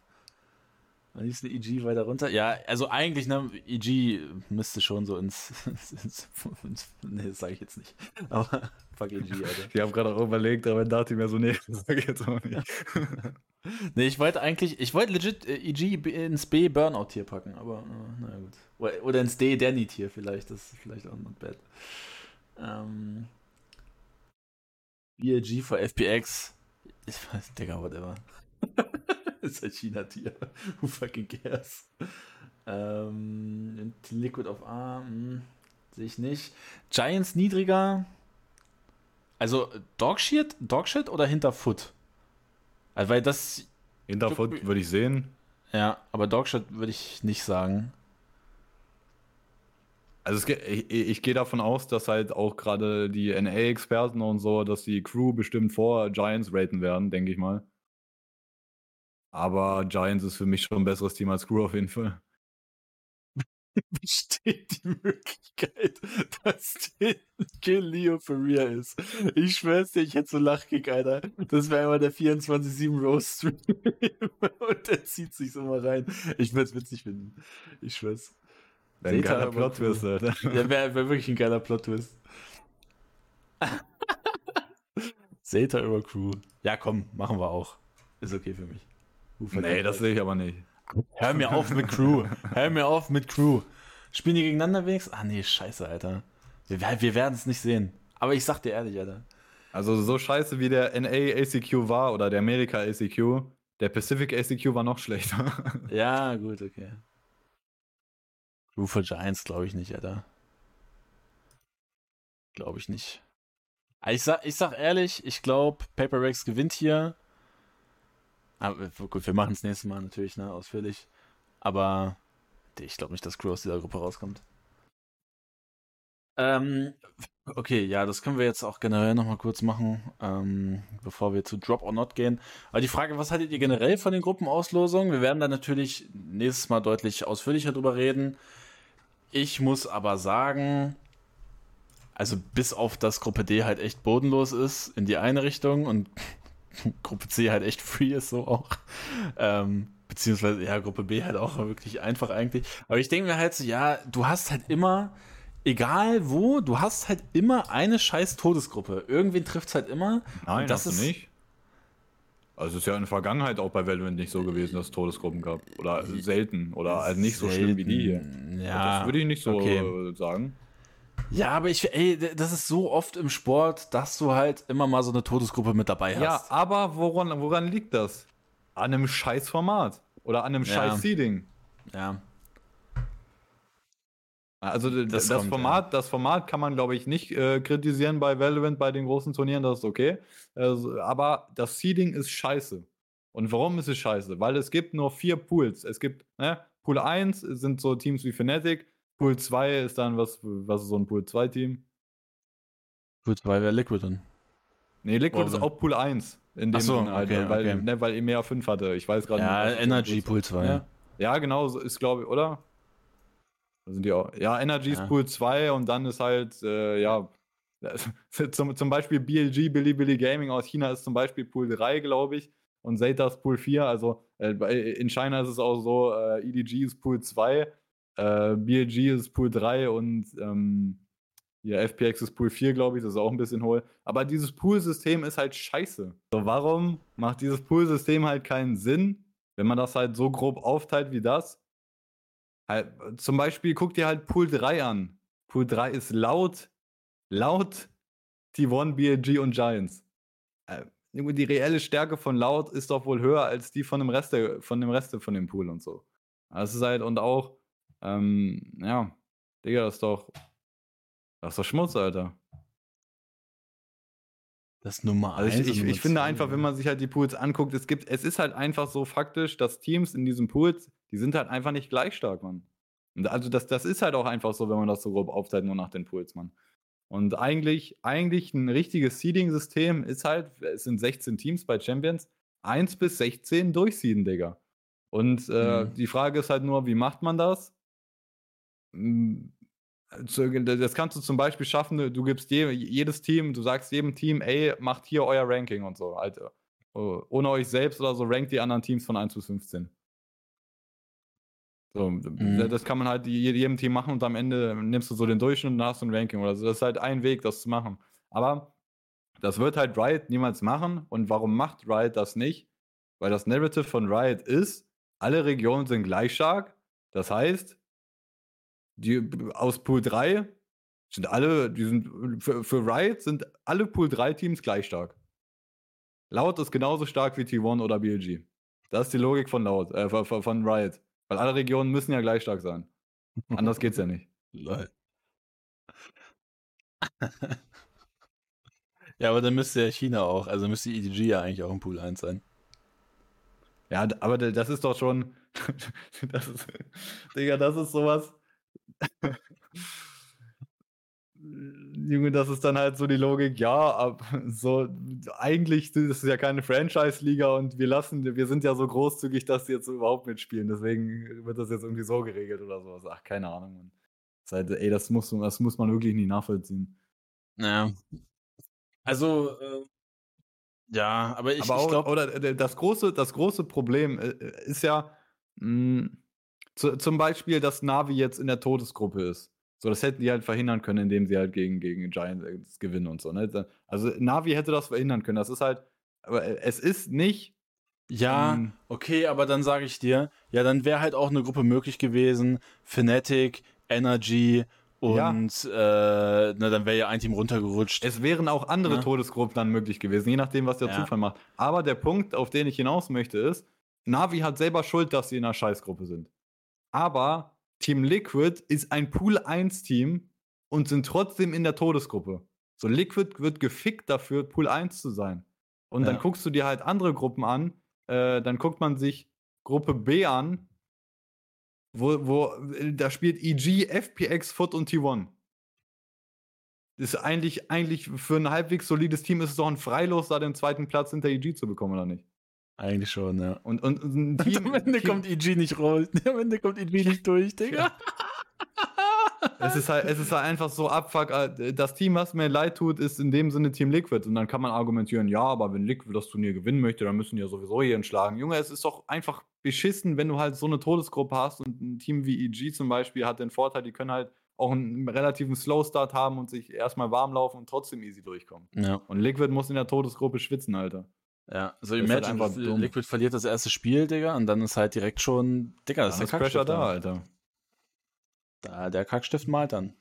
Am liebsten EG weiter runter. Ja, also eigentlich, ne, EG müsste schon so ins. ins, ins nee, das sage ich jetzt nicht. Aber fuck EG, Alter. Ich habe gerade auch überlegt, aber dachte ich mir so, nee, das sage ich jetzt auch nicht. nee, ich wollte eigentlich, ich wollte legit äh, EG ins B Burnout-Tier packen, aber äh, naja gut. Oder, oder ins D Danny-Tier vielleicht, das ist vielleicht auch not bad. Ähm. BLG for FPX. Ich weiß, Digga, whatever. ist ein China-Tier. Who fucking cares? Ähm, Liquid of Arm hm, sehe ich nicht. Giants niedriger. Also Dogshit, Dogshit oder Hinterfoot? Also, weil das. Hinterfoot würde ich sehen. Ja, aber Dogshit würde ich nicht sagen. Also es, ich, ich gehe davon aus, dass halt auch gerade die NA-Experten und so, dass die Crew bestimmt vor Giants raten werden, denke ich mal. Aber Giants ist für mich schon ein besseres Team als Crew auf jeden Fall. Besteht die Möglichkeit, dass Kill Leo Ferrier ist? Ich schwör's dir, ich hätte so Lachkick, Alter. Das wäre immer der 24-7 Roast Stream. Und der zieht sich so mal rein. Ich würde es witzig finden. Ich schwör's. Wäre ein geiler Plot-Twist, Alter. Ja, wäre wär wirklich ein geiler Plot-Twist. Zeta über Crew. Ja, komm, machen wir auch. Ist okay für mich. Nee, das sehe ich aber nicht. Hör mir auf mit Crew. Hör mir auf mit Crew. Spielen die gegeneinander wenigstens? Ah, nee, scheiße, Alter. Wir, wir werden es nicht sehen. Aber ich sag dir ehrlich, Alter. Also, so scheiße wie der NA ACQ war oder der Amerika ACQ, der Pacific ACQ war noch schlechter. ja, gut, okay. Crew for Giants glaube ich nicht, Alter. Glaube ich nicht. Ich sag, ich sag ehrlich, ich glaube, Paper Rex gewinnt hier. Aber gut, wir machen es nächstes Mal natürlich, ne, ausführlich. Aber ich glaube nicht, dass Crew aus dieser Gruppe rauskommt. Ähm, okay, ja, das können wir jetzt auch generell nochmal kurz machen, ähm, bevor wir zu Drop or Not gehen. Aber die Frage, was haltet ihr generell von den Gruppenauslosungen? Wir werden da natürlich nächstes Mal deutlich ausführlicher drüber reden. Ich muss aber sagen, also bis auf das Gruppe D halt echt bodenlos ist in die eine Richtung und Gruppe C halt echt free ist, so auch. Ähm, beziehungsweise, ja, Gruppe B halt auch wirklich einfach eigentlich. Aber ich denke mir halt so, ja, du hast halt immer egal wo, du hast halt immer eine scheiß Todesgruppe. Irgendwen trifft es halt immer. Nein, das ist nicht. Also es ist ja in der Vergangenheit auch bei Valorant nicht so gewesen, dass es Todesgruppen gab. Oder selten. Oder also nicht so schlimm wie die hier. Ja, das würde ich nicht so okay. sagen. Ja, aber ich, ey, das ist so oft im Sport, dass du halt immer mal so eine Todesgruppe mit dabei hast. Ja, aber woran, woran liegt das? An einem scheiß Format. Oder an einem Ja. scheiß Seeding. Ja. Also Das das, kommt, Format, das Format kann man, glaube ich, nicht äh, kritisieren bei Valorant, bei den großen Turnieren, das ist okay. Also, aber das Seeding ist scheiße. Und warum ist es scheiße? Weil es gibt nur vier Pools. Es gibt, ne, Pool 1 sind so Teams wie Fnatic, Pool 2 ist dann, was, was ist so ein Pool 2-Team? Gut, weil wir Liquid dann. Nee, Liquid Oh, ist auch Pool 1. In dem so, Sinne okay, weil, okay. Ne, weil EMEA 5 hatte. Ich weiß gerade Ja, für ein Energy ist. Pool 2. Ja. Ja, genau, so ist glaube ich, oder? Da sind die auch. Ja, Energy ist Ja. Pool 2 und dann ist halt, äh, ja, zum, zum Beispiel BLG, Billy Billy Gaming aus China ist zum Beispiel Pool 3, glaube ich. Und Zeta ist Pool 4. Also äh, in China ist es auch so, äh, EDG ist Pool 2, äh, BLG ist Pool 3 und ähm, ja, FPX ist Pool 4, glaube ich, das ist auch ein bisschen hohl. Aber dieses Pool-System ist halt scheiße. So, warum macht dieses Pool-System halt keinen Sinn, wenn man das halt so grob aufteilt wie das? Halt, zum Beispiel guck dir halt Pool 3 an. Pool 3 ist laut, laut T1, BLG und Giants. Äh, die reelle Stärke von laut ist doch wohl höher als die von dem Rest, von dem Rest von dem Pool und so. Das ist halt, und auch, ähm, ja, Digga, das ist doch, das ist doch Schmutz, Alter. Das Nummer Also 1. ich, ich, ich finde einfach, wenn man sich halt die Pools anguckt, es gibt, es ist halt einfach so faktisch, dass Teams in diesen Pools, die sind halt einfach nicht gleich stark, Mann. Und also das, das ist halt auch einfach so, wenn man das so grob aufteilt, nur nach den Pools, Mann. Und eigentlich, eigentlich ein richtiges Seeding-System ist halt, es sind 16 Teams bei Champions, 1 bis 16 durchseeden, Digga. Und äh, Mhm. die Frage ist halt nur, wie macht man das? Zu- Das kannst du zum Beispiel schaffen, du gibst je, jedes Team, du sagst jedem Team, ey, macht hier euer Ranking und so. Halt, äh, ohne euch selbst oder so, rankt die anderen Teams von 1 bis 15. So, Mhm. Das kann man halt je- jedem Team machen und am Ende nimmst du so den Durchschnitt und hast ein Ranking oder so. Das ist halt ein Weg, das zu machen. Aber das wird halt Riot niemals machen. Und warum macht Riot das nicht? Weil das Narrative von Riot ist, alle Regionen sind gleich stark. Das heißt, die aus Pool 3 sind alle, die sind für, für Riot sind alle Pool 3 Teams gleich stark. Laut ist genauso stark wie T1 oder BLG. Das ist die Logik von Laut, äh, von, von- Riot. Weil alle Regionen müssen ja gleich stark sein. Anders geht's ja nicht. Lol. ja, aber dann müsste ja China auch, also müsste EDG ja eigentlich auch im Pool 1 sein. Ja, aber das ist doch schon. das ist, Digga, das ist sowas. Junge, das ist dann halt so die Logik, ja, ab, so, eigentlich ist es ja keine Franchise-Liga und wir lassen, wir sind ja so großzügig, dass die jetzt überhaupt mitspielen. Deswegen wird das jetzt irgendwie so geregelt oder sowas. Ach, keine Ahnung, halt, ey, das muss, das muss man wirklich nie nachvollziehen. Ja. Also, äh, ja, aber ich, aber ich glaube, oder äh, das große, das große Problem äh, äh, ist ja mh, zu, zum Beispiel, dass Navi jetzt in der Todesgruppe ist. So, das hätten die halt verhindern können, indem sie halt gegen, gegen Giants gewinnen und so. Ne? Also Navi hätte das verhindern können. Das ist halt, aber äh, es ist nicht. ja, ähm, okay, aber dann sage ich dir, ja, dann wäre halt auch eine Gruppe möglich gewesen, Fnatic, Energy und Ja. äh, na, dann wäre ja ein Team runtergerutscht. Es wären auch andere Ja. Todesgruppen dann möglich gewesen, je nachdem, was der Ja. Zufall macht. Aber der Punkt, auf den ich hinaus möchte, ist, Navi hat selber Schuld, dass sie in einer Scheißgruppe sind. Aber Team Liquid ist ein Pool 1 Team und sind trotzdem in der Todesgruppe. So Liquid wird gefickt dafür, Pool 1 zu sein. Und dann Ja. guckst du dir halt andere Gruppen an, äh, dann guckt man sich Gruppe B an, wo, wo äh, da spielt EG, FPX, Foot und T1. Das ist eigentlich, eigentlich für ein halbwegs solides Team ist es doch ein Freilos, da den zweiten Platz hinter EG zu bekommen, oder nicht? Eigentlich schon, ja. Und, und, und ein Team, Am Ende Team kommt EG nicht raus. Am Ende kommt EG nicht durch, Digga. es, ist halt, es ist halt einfach so abfuck. äh, Das Team, was mir leid tut, ist in dem Sinne Team Liquid. Und dann kann man argumentieren, ja, aber wenn Liquid das Turnier gewinnen möchte, dann müssen die ja sowieso hier entschlagen. Junge, es ist doch einfach beschissen, wenn du halt so eine Todesgruppe hast und ein Team wie EG zum Beispiel hat den Vorteil, die können halt auch einen relativen Slow-Start haben und sich erstmal warm laufen und trotzdem easy durchkommen. Ja. Und Liquid muss in der Todesgruppe schwitzen, Alter. Ja, so halt imagine, einfach dumm. Liquid verliert das erste Spiel, Digga, und dann ist halt direkt schon, Digga, das ist der Pressure Kackstift da. Alter. da. Der Kackstift malt dann.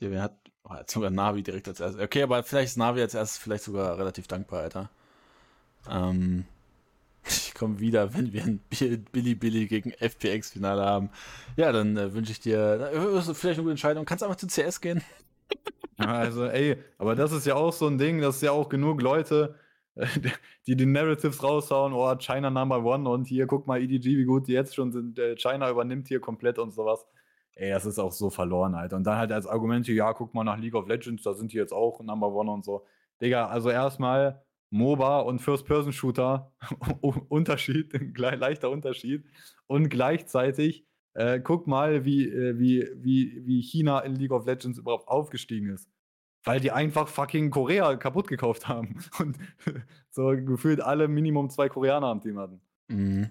Hier, wer hat, oh, hat sogar Navi direkt als erstes. Okay, aber vielleicht ist Navi als erstes vielleicht sogar relativ dankbar, Alter. Ähm, ich komme wieder, wenn wir ein Bi- Billy Billy gegen FPX-Finale haben. Ja, dann äh, wünsche ich dir äh, vielleicht eine gute Entscheidung. Kannst einfach zu CS gehen? Also, ey, aber das ist ja auch so ein Ding, das ist ja auch genug Leute, die die Narratives raushauen, oh, China Number One und hier, guck mal, EDG, wie gut die jetzt schon sind, äh, China übernimmt hier komplett und sowas. Ey, das ist auch so verloren, Alter. Und dann halt als Argumente, ja, guck mal nach League of Legends, da sind die jetzt auch Number One und so. Digga, also erstmal MOBA und First-Person-Shooter, Unterschied, leichter Unterschied. Und gleichzeitig, äh, guck mal, wie, äh, wie, wie, wie China in League of Legends überhaupt aufgestiegen ist. Weil die einfach fucking Korea kaputt gekauft haben. Und so gefühlt alle Minimum zwei Koreaner am Team hatten. Mhm.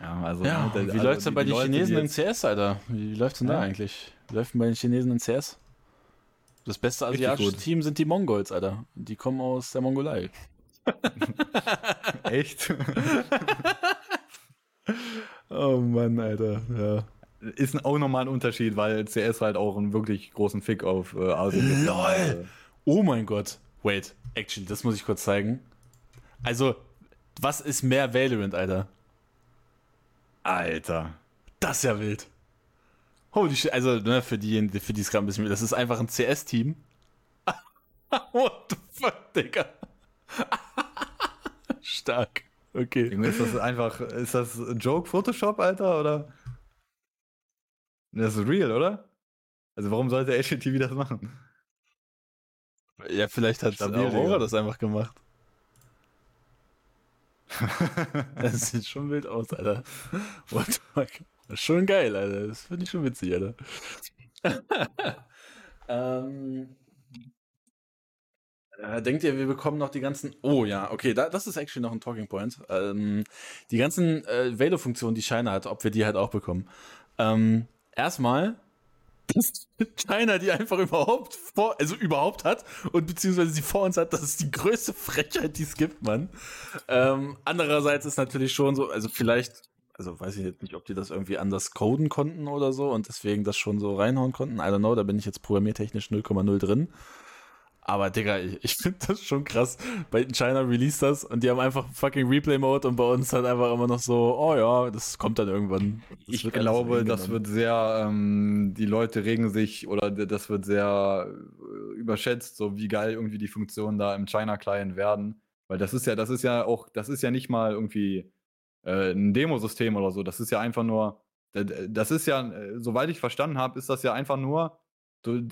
Ja, also, Ja, ne, wie also läuft's denn bei den Leute, Chinesen in CS, Alter? Wie läuft's denn da Ja. eigentlich? Wie läuft denn bei den Chinesen in CS? Das beste asiatische. Team sind die Mongols, Alter. Die kommen aus der Mongolei. Echt? Oh Mann, Alter. Ja. ist auch nochmal ein Unterschied, weil CS halt auch einen wirklich großen Fick auf äh, Asien Lol. Äh, Oh mein Gott. Wait, actually, das muss ich kurz zeigen. Also, was ist mehr Valorant, Alter? Alter. Das ist ja wild. Holy shit, also, ne, für die, für die es gerade ein bisschen, das ist einfach ein CS-Team. What the fuck, Digga? Stark. Okay. Ist das einfach, ist das Joke Photoshop, Alter, oder? Das ist real, oder? Also warum sollte HTV das machen? Ja, vielleicht hat Stabil, Aurora Digga. das einfach gemacht. Das sieht schon wild aus, Alter. What the fuck? Das ist schon geil, Alter. Das finde ich schon witzig, Alter. ähm, äh, denkt ihr, wir bekommen noch die ganzen. Oh ja, okay, da, das ist actually noch ein Talking Point. Ähm, die ganzen äh, Velo-Funktionen, die China hat, ob wir die halt auch bekommen. Ähm, erstmal, dass China die einfach überhaupt vor, also überhaupt hat und beziehungsweise sie vor uns hat, das ist die größte Frechheit, die es gibt, Mann. Ähm, andererseits ist natürlich schon so, also vielleicht, also weiß ich jetzt nicht, ob die das irgendwie anders coden konnten oder so und deswegen das schon so reinhauen konnten. I don't know, da bin ich jetzt programmiertechnisch 0,0 drin. Aber Digga, ich, ich finde das schon krass. Bei China released das und die haben einfach fucking Replay-Mode und bei uns halt einfach immer noch so, oh ja, das kommt dann irgendwann. Das Ich glaube, das wird sehr, ähm, die Leute regen sich oder das wird sehr äh, überschätzt, so wie geil irgendwie die Funktionen da im China-Client werden. Weil das ist ja, das ist ja auch, das ist ja nicht mal irgendwie äh, ein Demosystem oder so. Das ist ja einfach nur, das ist ja, äh, soweit ich verstanden habe, ist das ja einfach nur, du,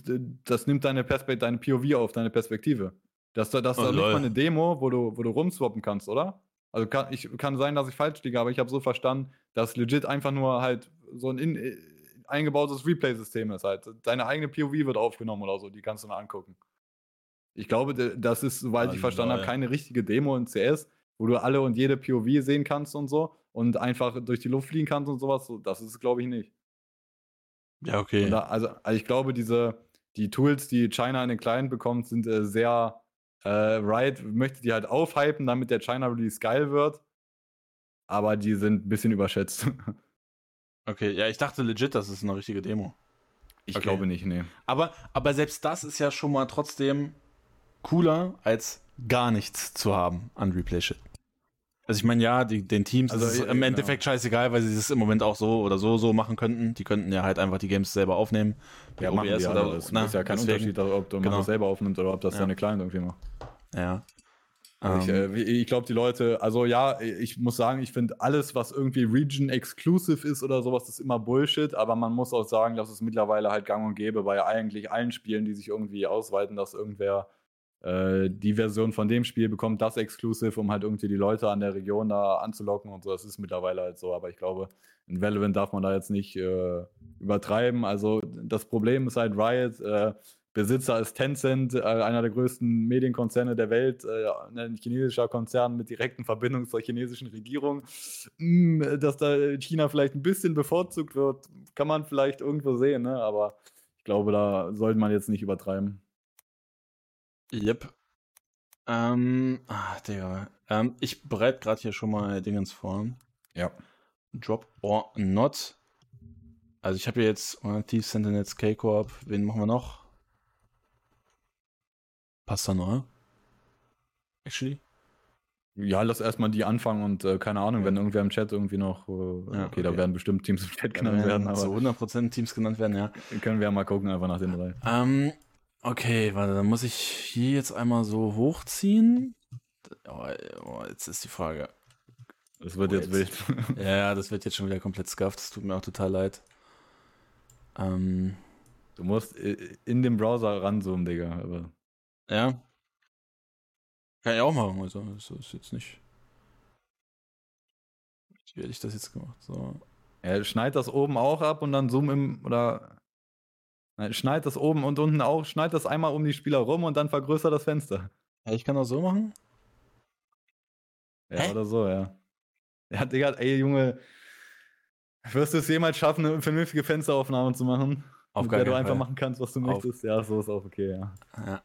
das nimmt deine Perspektive, deine POV auf, deine Perspektive. Das, das ist Oh, doch nicht mal eine Demo, wo du, wo du rumswappen kannst, oder? Also kann, ich, kann sein, dass ich falsch liege, aber ich habe so verstanden, dass legit einfach nur halt so ein in, äh, eingebautes Replay-System ist halt. Deine eigene POV wird aufgenommen oder so, die kannst du mal angucken. Ich glaube, das ist, soweit Ah, ich verstanden habe, keine richtige Demo in CS, wo du alle und jede POV sehen kannst und so und einfach durch die Luft fliegen kannst und sowas. So, Das ist es, glaube ich, nicht. Ja, okay. Da, also, also ich glaube, diese, die Tools, die China in den Client bekommt, sind äh, sehr äh, Riot möchte die halt aufhypen, damit der China Release geil wird. Aber die sind ein bisschen überschätzt. Okay, ja, ich dachte legit, das ist eine richtige Demo. Ich Okay. glaube nicht, nee. Aber, aber selbst das ist ja schon mal trotzdem cooler, als gar nichts zu haben an Replay-Shit. Also ich meine, ja, die, den Teams Also, ist es äh, im genau. Endeffekt scheißegal, weil sie es im Moment auch so oder so so machen könnten. Die könnten ja halt einfach die Games selber aufnehmen. Ja, machen die OBS alle. Das na, ist ja kein deswegen. Unterschied, ob du Genau. selber aufnimmt oder ob das Ja. deine Client irgendwie macht. Ja. Also ich, Ähm, äh, wie- ich glaube, die Leute, also ja, ich muss sagen, ich finde alles, was irgendwie Region-exclusive ist oder sowas, ist immer Bullshit, aber man muss auch sagen, dass es mittlerweile halt gang und gäbe bei eigentlich allen Spielen, die sich irgendwie ausweiten, dass irgendwer äh, die Version von dem Spiel bekommt, das Exclusive, um halt irgendwie die Leute an der Region da anzulocken und so. Das ist mittlerweile halt so, aber ich glaube, in Valorant darf man da jetzt nicht äh, übertreiben. Also das Problem ist halt Riot, äh, Besitzer ist Tencent, äh, einer der größten Medienkonzerne der Welt, äh, ein chinesischer Konzern mit direkten Verbindungen zur chinesischen Regierung. Hm, dass da China vielleicht ein bisschen bevorzugt wird, kann man vielleicht irgendwo sehen, ne? aber ich glaube, da sollte man jetzt nicht übertreiben. Yep. Ähm, ah, Digga. Ähm, ich bereite gerade hier schon mal Dingens vor. Ja. Drop or not. Also ich habe jetzt uh, Thief Sentinels K-Corp. Wen machen wir noch? Passt da noch? Actually? Ja, lass erstmal die anfangen und äh, keine Ahnung, wenn irgendwer im Chat irgendwie noch, äh, ja, okay, okay, da werden bestimmt Teams im Chat genannt werden, aber. So 100% Teams genannt werden, ja. Können wir ja mal gucken, einfach nach den drei. Ähm, okay, warte, dann muss ich hier jetzt einmal so hochziehen. Oh, oh, jetzt ist die Frage. Das wird oh, jetzt, wild. ja, das wird jetzt schon wieder komplett scuffed. Das tut mir auch total leid. Ähm, du musst in den Browser ranzoomen, Digga. Aber. Ja. Kann ich auch machen, also das ist jetzt nicht. Wie hätte ich das jetzt gemacht? So. Ja, schneid das oben auch ab und dann zoom im oder schneid das oben und unten auch, schneid das einmal um die Spieler rum und dann vergrößer das Fenster. Ja, ich kann das so machen? Ja, Hä? oder so, ja. Ja, Digga, ey, Junge, wirst du es jemals schaffen, eine vernünftige Fensteraufnahme zu machen? Auf mit der du einfach Fall. machen kannst, was du Auf. möchtest? Ja, so ist auch okay, ja. ja.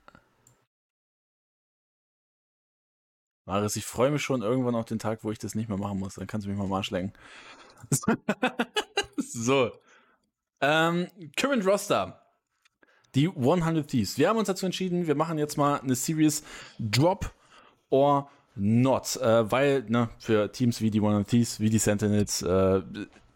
Maris, ich freue mich schon irgendwann auf den Tag, wo ich das nicht mehr machen muss. Dann kannst du mich mal Marsch lenken. so. Ähm, Current Roster. Die 100 Thieves. Wir haben uns dazu entschieden, wir machen jetzt mal eine Series Drop or Not. Äh, weil, ne, für Teams wie die 100 Thieves, wie die Sentinels, äh,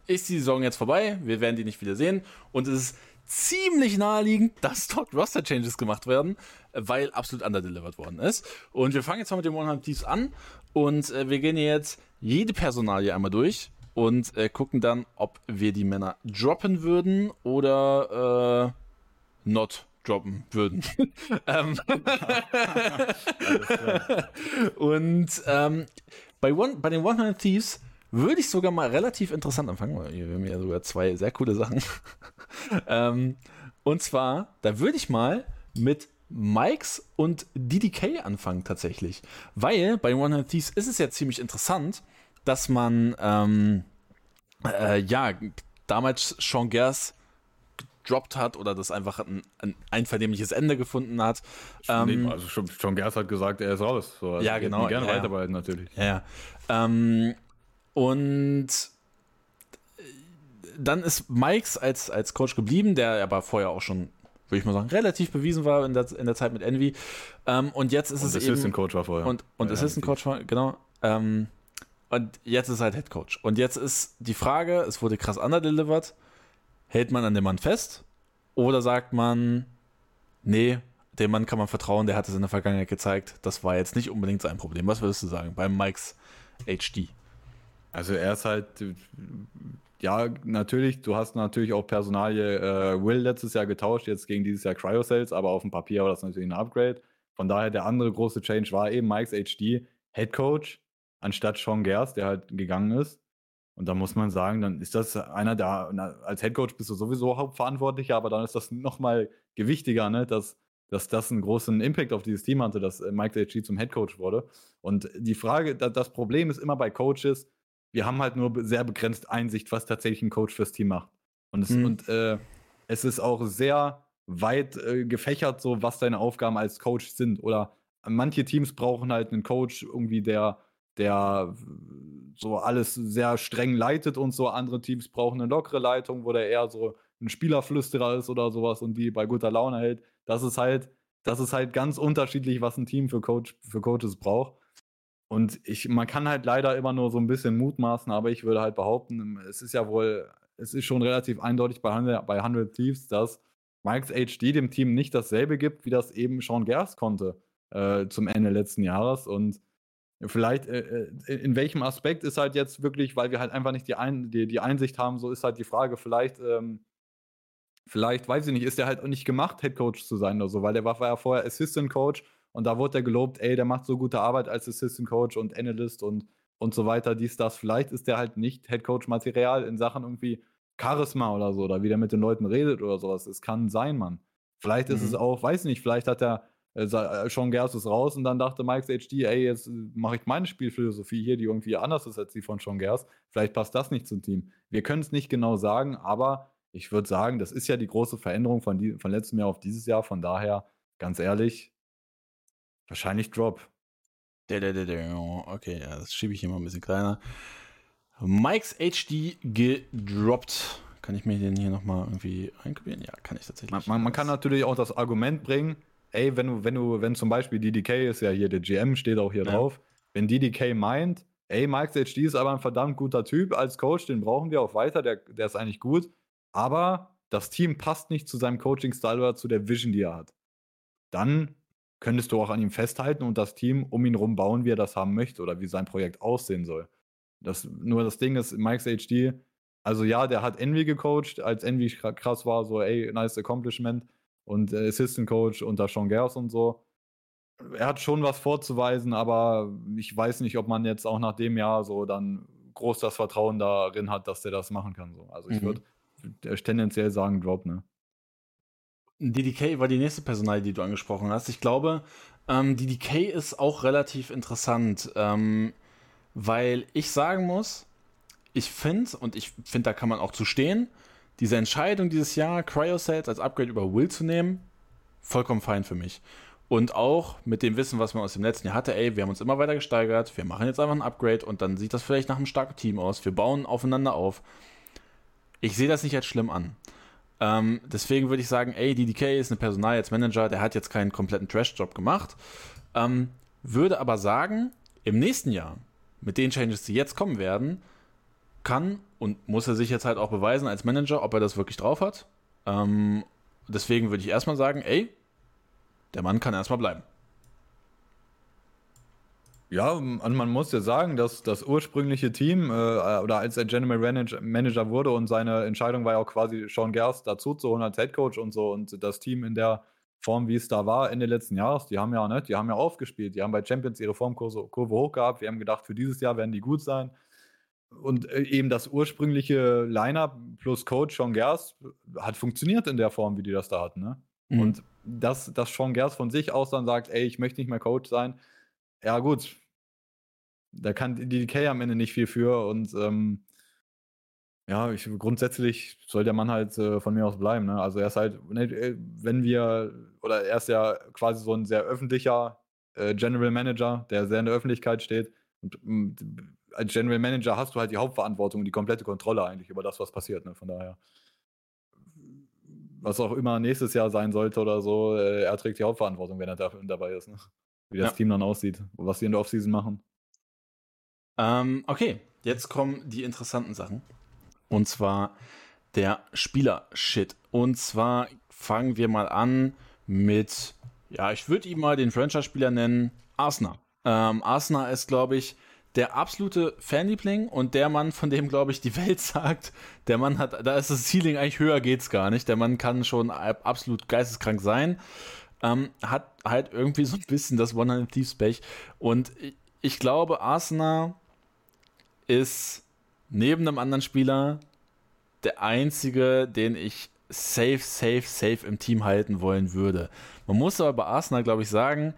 ist die Saison jetzt vorbei. Wir werden die nicht wieder sehen. Und es ist ziemlich naheliegend, dass dort Roster-Changes gemacht werden, weil absolut underdelivered worden ist. Und wir fangen jetzt mal mit den 100 Thieves an und äh, wir gehen jetzt jede Personalie einmal durch und äh, gucken dann, ob wir die Männer droppen würden oder äh, not droppen würden. Ähm, und ähm, bei, one, bei den 100 Thieves würde ich sogar mal relativ interessant anfangen, weil wir haben ja sogar zwei sehr coole Sachen. ähm, und zwar, da würde ich mal mit Mikes und DDK anfangen tatsächlich. Weil bei 100 Thieves ist es ja ziemlich interessant, dass man, ähm, äh, ja, damals Sean Gers gedroppt hat oder das einfach ein, ein einvernehmliches Ende gefunden hat. Ähm, also Sean Gers hat gesagt, er ist raus. So, also ja, genau. Gerne ja, weiterbehalten natürlich. Ja. Ähm, und dann ist Mikes als, als Coach geblieben, der aber vorher auch schon, würde ich mal sagen, relativ bewiesen war in der, in der Zeit mit Envy. Ähm, und jetzt ist und es Assistant eben. Coach war vorher. Und, und ja, Assistant Coach war, genau. Ähm, und jetzt ist halt Head Coach. Und jetzt ist die Frage, es wurde krass underdelivered. Hält man an dem Mann fest? Oder sagt man, nee, dem Mann kann man vertrauen, der hat es in der Vergangenheit gezeigt. Das war jetzt nicht unbedingt sein Problem. Was würdest du sagen beim Mikes HD? Also er ist halt, ja, natürlich, du hast natürlich auch Personalie äh, Will letztes Jahr getauscht, jetzt gegen dieses Jahr Cryosales, aber auf dem Papier war das natürlich ein Upgrade. Von daher der andere große Change war eben Mikes HD Head Coach anstatt Sean Gers, der halt gegangen ist. Und da muss man sagen, dann ist das einer der, als Head Coach bist du sowieso Hauptverantwortlicher, aber dann ist das nochmal gewichtiger, ne, dass, dass das einen großen Impact auf dieses Team hatte, dass äh, Mike HG zum Head Coach wurde. Und die Frage, das Problem ist immer bei Coaches, wir haben halt nur sehr begrenzt Einsicht, was tatsächlich ein Coach fürs Team macht. Und es, mhm. und, äh, es ist auch sehr weit äh, gefächert, so was deine Aufgaben als Coach sind. Oder manche Teams brauchen halt einen Coach, irgendwie, der, der so alles sehr streng leitet und so. Andere Teams brauchen eine lockere Leitung, wo der eher so ein Spielerflüsterer ist oder sowas und die bei guter Laune hält. Das ist halt, das ist halt ganz unterschiedlich, was ein Team für, Coach, für Coaches braucht. Und ich, man kann halt leider immer nur so ein bisschen mutmaßen, aber ich würde halt behaupten, es ist ja wohl, es ist schon relativ eindeutig bei 100, bei 100 Thieves, dass Mikes HD dem Team nicht dasselbe gibt, wie das eben Sean Gers konnte äh, zum Ende letzten Jahres. Und vielleicht, äh, äh, in welchem Aspekt ist halt jetzt wirklich, weil wir halt einfach nicht die, Ein die, die Einsicht haben, so ist halt die Frage, vielleicht, ähm, vielleicht, weiß ich nicht, ist der halt auch nicht gemacht, Head Coach zu sein oder so, weil der war, war ja vorher Assistant Coach und da wurde er gelobt, ey, der macht so gute Arbeit als Assistant Coach und Analyst und, und so weiter, dies, das. Vielleicht ist der halt nicht Head Coach Material in Sachen irgendwie Charisma oder so, oder wie der mit den Leuten redet oder sowas. Es kann sein, Mann. Vielleicht ist Mhm. es auch, weiß nicht, vielleicht hat er äh, äh, Sean Gers ist raus und dann dachte Mike's HD, ey, jetzt mache ich meine Spielphilosophie hier, die irgendwie anders ist als die von Sean Gers. Vielleicht passt das nicht zum Team. Wir können es nicht genau sagen, aber ich würde sagen, das ist ja die große Veränderung von, die, von letztem Jahr auf dieses Jahr. Von daher, ganz ehrlich, wahrscheinlich Drop. Okay, das schiebe ich hier mal ein bisschen kleiner. Mike's HD gedroppt. Kann ich mir den hier nochmal irgendwie einkopieren? Ja, kann ich tatsächlich. Man, man, man kann natürlich auch das Argument bringen, ey, wenn du, wenn du, wenn zum Beispiel DDK ist ja hier, der GM steht auch hier Ja. drauf, wenn DDK meint, ey, Mike's HD ist aber ein verdammt guter Typ als Coach, den brauchen wir auch weiter, der, der ist eigentlich gut, aber das Team passt nicht zu seinem Coaching-Style oder zu der Vision, die er hat. Dann könntest du auch an ihm festhalten und das Team um ihn rum bauen, wie er das haben möchte oder wie sein Projekt aussehen soll. Das, nur das Ding ist, Mike's HD, also ja, der hat Envy gecoacht, als Envy kra- krass war, so ey, nice Accomplishment und äh, Assistant Coach unter Sean Gers und so. Er hat schon was vorzuweisen, aber ich weiß nicht, ob man jetzt auch nach dem Jahr so dann groß das Vertrauen darin hat, dass der das machen kann. So. Also ich Mhm. würde tendenziell sagen, Drop, ne? DDK war die nächste Personalie, die du angesprochen hast. Ich glaube, ähm, DDK ist auch relativ interessant, ähm, weil ich sagen muss, ich finde, und ich finde, da kann man auch zu stehen, diese Entscheidung dieses Jahr, Cryosets als Upgrade über Will zu nehmen, vollkommen fein für mich. Und auch mit dem Wissen, was man aus dem letzten Jahr hatte, ey, wir haben uns immer weiter gesteigert, wir machen jetzt einfach ein Upgrade und dann sieht das vielleicht nach einem starken Team aus. Wir bauen aufeinander auf. Ich sehe das nicht als schlimm an. Ähm, deswegen würde ich sagen, ey, DDK ist eine Personal jetzt Manager, der hat jetzt keinen kompletten Trash-Job gemacht. Ähm, würde aber sagen, im nächsten Jahr, mit den Changes, die jetzt kommen werden, kann und muss er sich jetzt halt auch beweisen als Manager, ob er das wirklich drauf hat. Ähm, deswegen würde ich erstmal sagen, ey, der Mann kann erstmal bleiben. Ja, und man muss ja sagen, dass das ursprüngliche Team, äh, oder als er General Manager, wurde und seine Entscheidung war ja auch quasi Sean Gerst dazu zu holen als Head Coach und so und das Team in der Form, wie es da war Ende letzten Jahres, die haben ja, ne, die haben ja aufgespielt, die haben bei Champions ihre Formkurve Kurve hoch gehabt, wir haben gedacht, für dieses Jahr werden die gut sein und äh, eben das ursprüngliche Lineup plus Coach Sean Gerst hat funktioniert in der Form, wie die das da hatten, ne? Mhm. Und dass, dass Sean Gers von sich aus dann sagt, ey, ich möchte nicht mehr Coach sein, ja gut, da kann die DK am Ende nicht viel für und ähm, ja, ich, grundsätzlich soll der Mann halt äh, von mir aus bleiben. Ne? Also er ist halt, ne, äh, wenn wir, oder er ist ja quasi so ein sehr öffentlicher äh, General Manager, der sehr in der Öffentlichkeit steht. Und mm, als General Manager hast du halt die Hauptverantwortung, die komplette Kontrolle eigentlich über das, was passiert. Ne? Von daher, was auch immer nächstes Jahr sein sollte oder so, äh, er trägt die Hauptverantwortung, wenn er da, dabei ist. Ne? Wie das Ja. Team dann aussieht, was sie in der Offseason machen. Ähm, okay, jetzt kommen die interessanten Sachen. Und zwar der Spieler-Shit. Und zwar fangen wir mal an mit, ja, ich würde ihn mal den Franchise-Spieler nennen, Arsenal. Ähm, Arsenal ist, glaube ich, der absolute Fanliebling und der Mann, von dem, glaube ich, die Welt sagt, der Mann hat, da ist das Ceiling eigentlich höher geht's gar nicht. Der Mann kann schon ab- absolut geisteskrank sein. Ähm, hat halt irgendwie so ein bisschen das 100 Thieves Pech. Und ich, ich glaube, Arsenal ist neben einem anderen Spieler der einzige, den ich safe, safe, safe im Team halten wollen würde. Man muss aber bei Arsenal, glaube ich, sagen,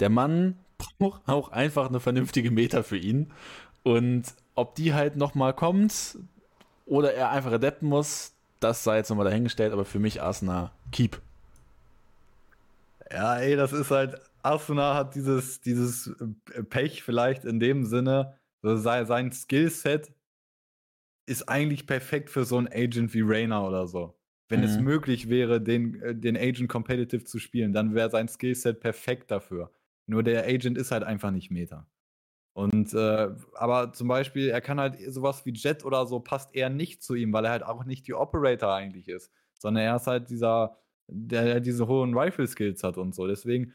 der Mann braucht auch einfach eine vernünftige Meter für ihn. Und ob die halt nochmal kommt oder er einfach adapten muss, das sei jetzt nochmal dahingestellt, aber für mich Arsenal keep. Ja, ey, das ist halt, Arsenal hat dieses, dieses äh, Pech vielleicht in dem Sinne, sein Skillset ist eigentlich perfekt für so einen Agent wie Rayner oder so. Wenn es Mhm. möglich wäre, den, äh, den Agent competitive zu spielen, dann wäre sein Skillset perfekt dafür. Nur der Agent ist halt einfach nicht Meta. Und, äh, aber zum Beispiel, er kann halt sowas wie Jet oder so, passt eher nicht zu ihm, weil er halt auch nicht die Operator eigentlich ist, sondern er ist halt dieser, der, der diese hohen Rifle-Skills hat und so. Deswegen,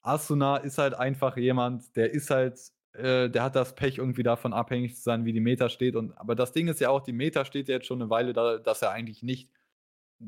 Asuna ist halt einfach jemand, der ist halt, äh, der hat das Pech, irgendwie davon abhängig zu sein, wie die Meta steht. Und, aber das Ding ist ja auch, die Meta steht jetzt schon eine Weile da, dass er eigentlich nicht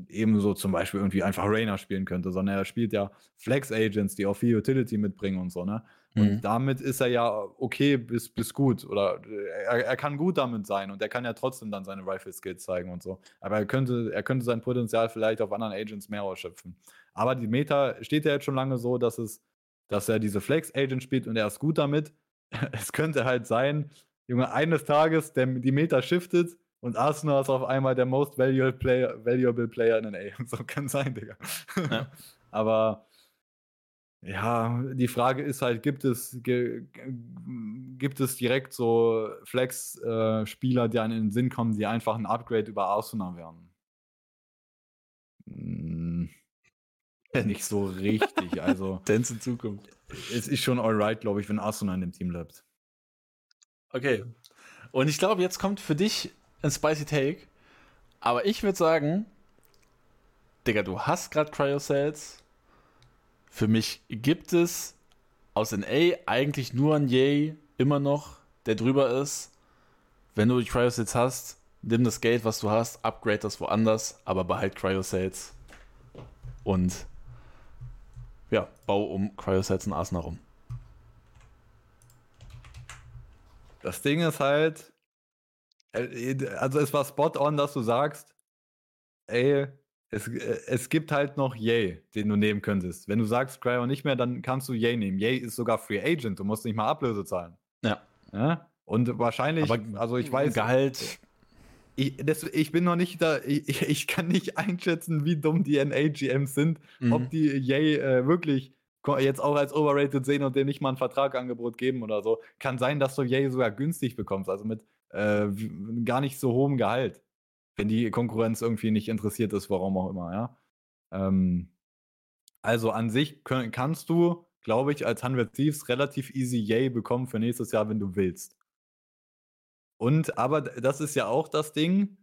ebenso zum Beispiel irgendwie einfach Rainer spielen könnte, sondern er spielt ja Flex Agents, die auch viel Utility mitbringen und so, ne? Und Mhm. damit ist er ja okay bis, bis gut. Oder er, er kann gut damit sein und er kann ja trotzdem dann seine Rifle-Skills zeigen und so. Aber er könnte, er könnte sein Potenzial vielleicht auf anderen Agents mehr ausschöpfen. Aber die Meta steht ja jetzt schon lange so, dass es, dass er diese Flex-Agent spielt und er ist gut damit. Es könnte halt sein, Junge, eines Tages der, die Meta shiftet und Arsenal ist auf einmal der most valuable Player, valuable player in NA. So kann sein, Digga. Ja. Aber ja, die Frage ist halt, gibt es, gibt es direkt so Flex-Spieler, die einem in den Sinn kommen, die einfach ein Upgrade über Arsenal wären? Hm, nicht so richtig. Also, Dance in Zukunft. es ist schon alright, glaube ich, wenn Arsenal in dem Team bleibt. Okay. Und ich glaube, jetzt kommt für dich ein spicy Take. Aber ich würde sagen, Digga, du hast gerade Cryocells. Für mich gibt es aus NA eigentlich nur ein Yay immer noch, der drüber ist. Wenn du die Cryocells hast, nimm das Geld, was du hast, upgrade das woanders, aber behalt Cryocells. Und ja, bau um Cryocells in Arsenal rum. Das Ding ist halt, also es war spot on, dass du sagst, ey, es, äh, es gibt halt noch Yay, den du nehmen könntest. Wenn du sagst Cryo nicht mehr, dann kannst du Yay nehmen. Yay ist sogar Free Agent, du musst nicht mal Ablöse zahlen. Ja. Ja? Und wahrscheinlich, Aber also ich weiß, Gehalt. ich, das, ich bin noch nicht da, ich, ich kann nicht einschätzen, wie dumm die NA-GMs sind, Mhm. ob die Yay äh, wirklich jetzt auch als overrated sehen und dem nicht mal ein Vertragangebot geben oder so. Kann sein, dass du Yay sogar günstig bekommst, also mit äh, gar nicht so hohem Gehalt, wenn die Konkurrenz irgendwie nicht interessiert ist, warum auch immer, ja. Ähm, also an sich könn, kannst du, glaube ich, als 100 Thieves relativ easy Yay bekommen für nächstes Jahr, wenn du willst. Und aber das ist ja auch das Ding,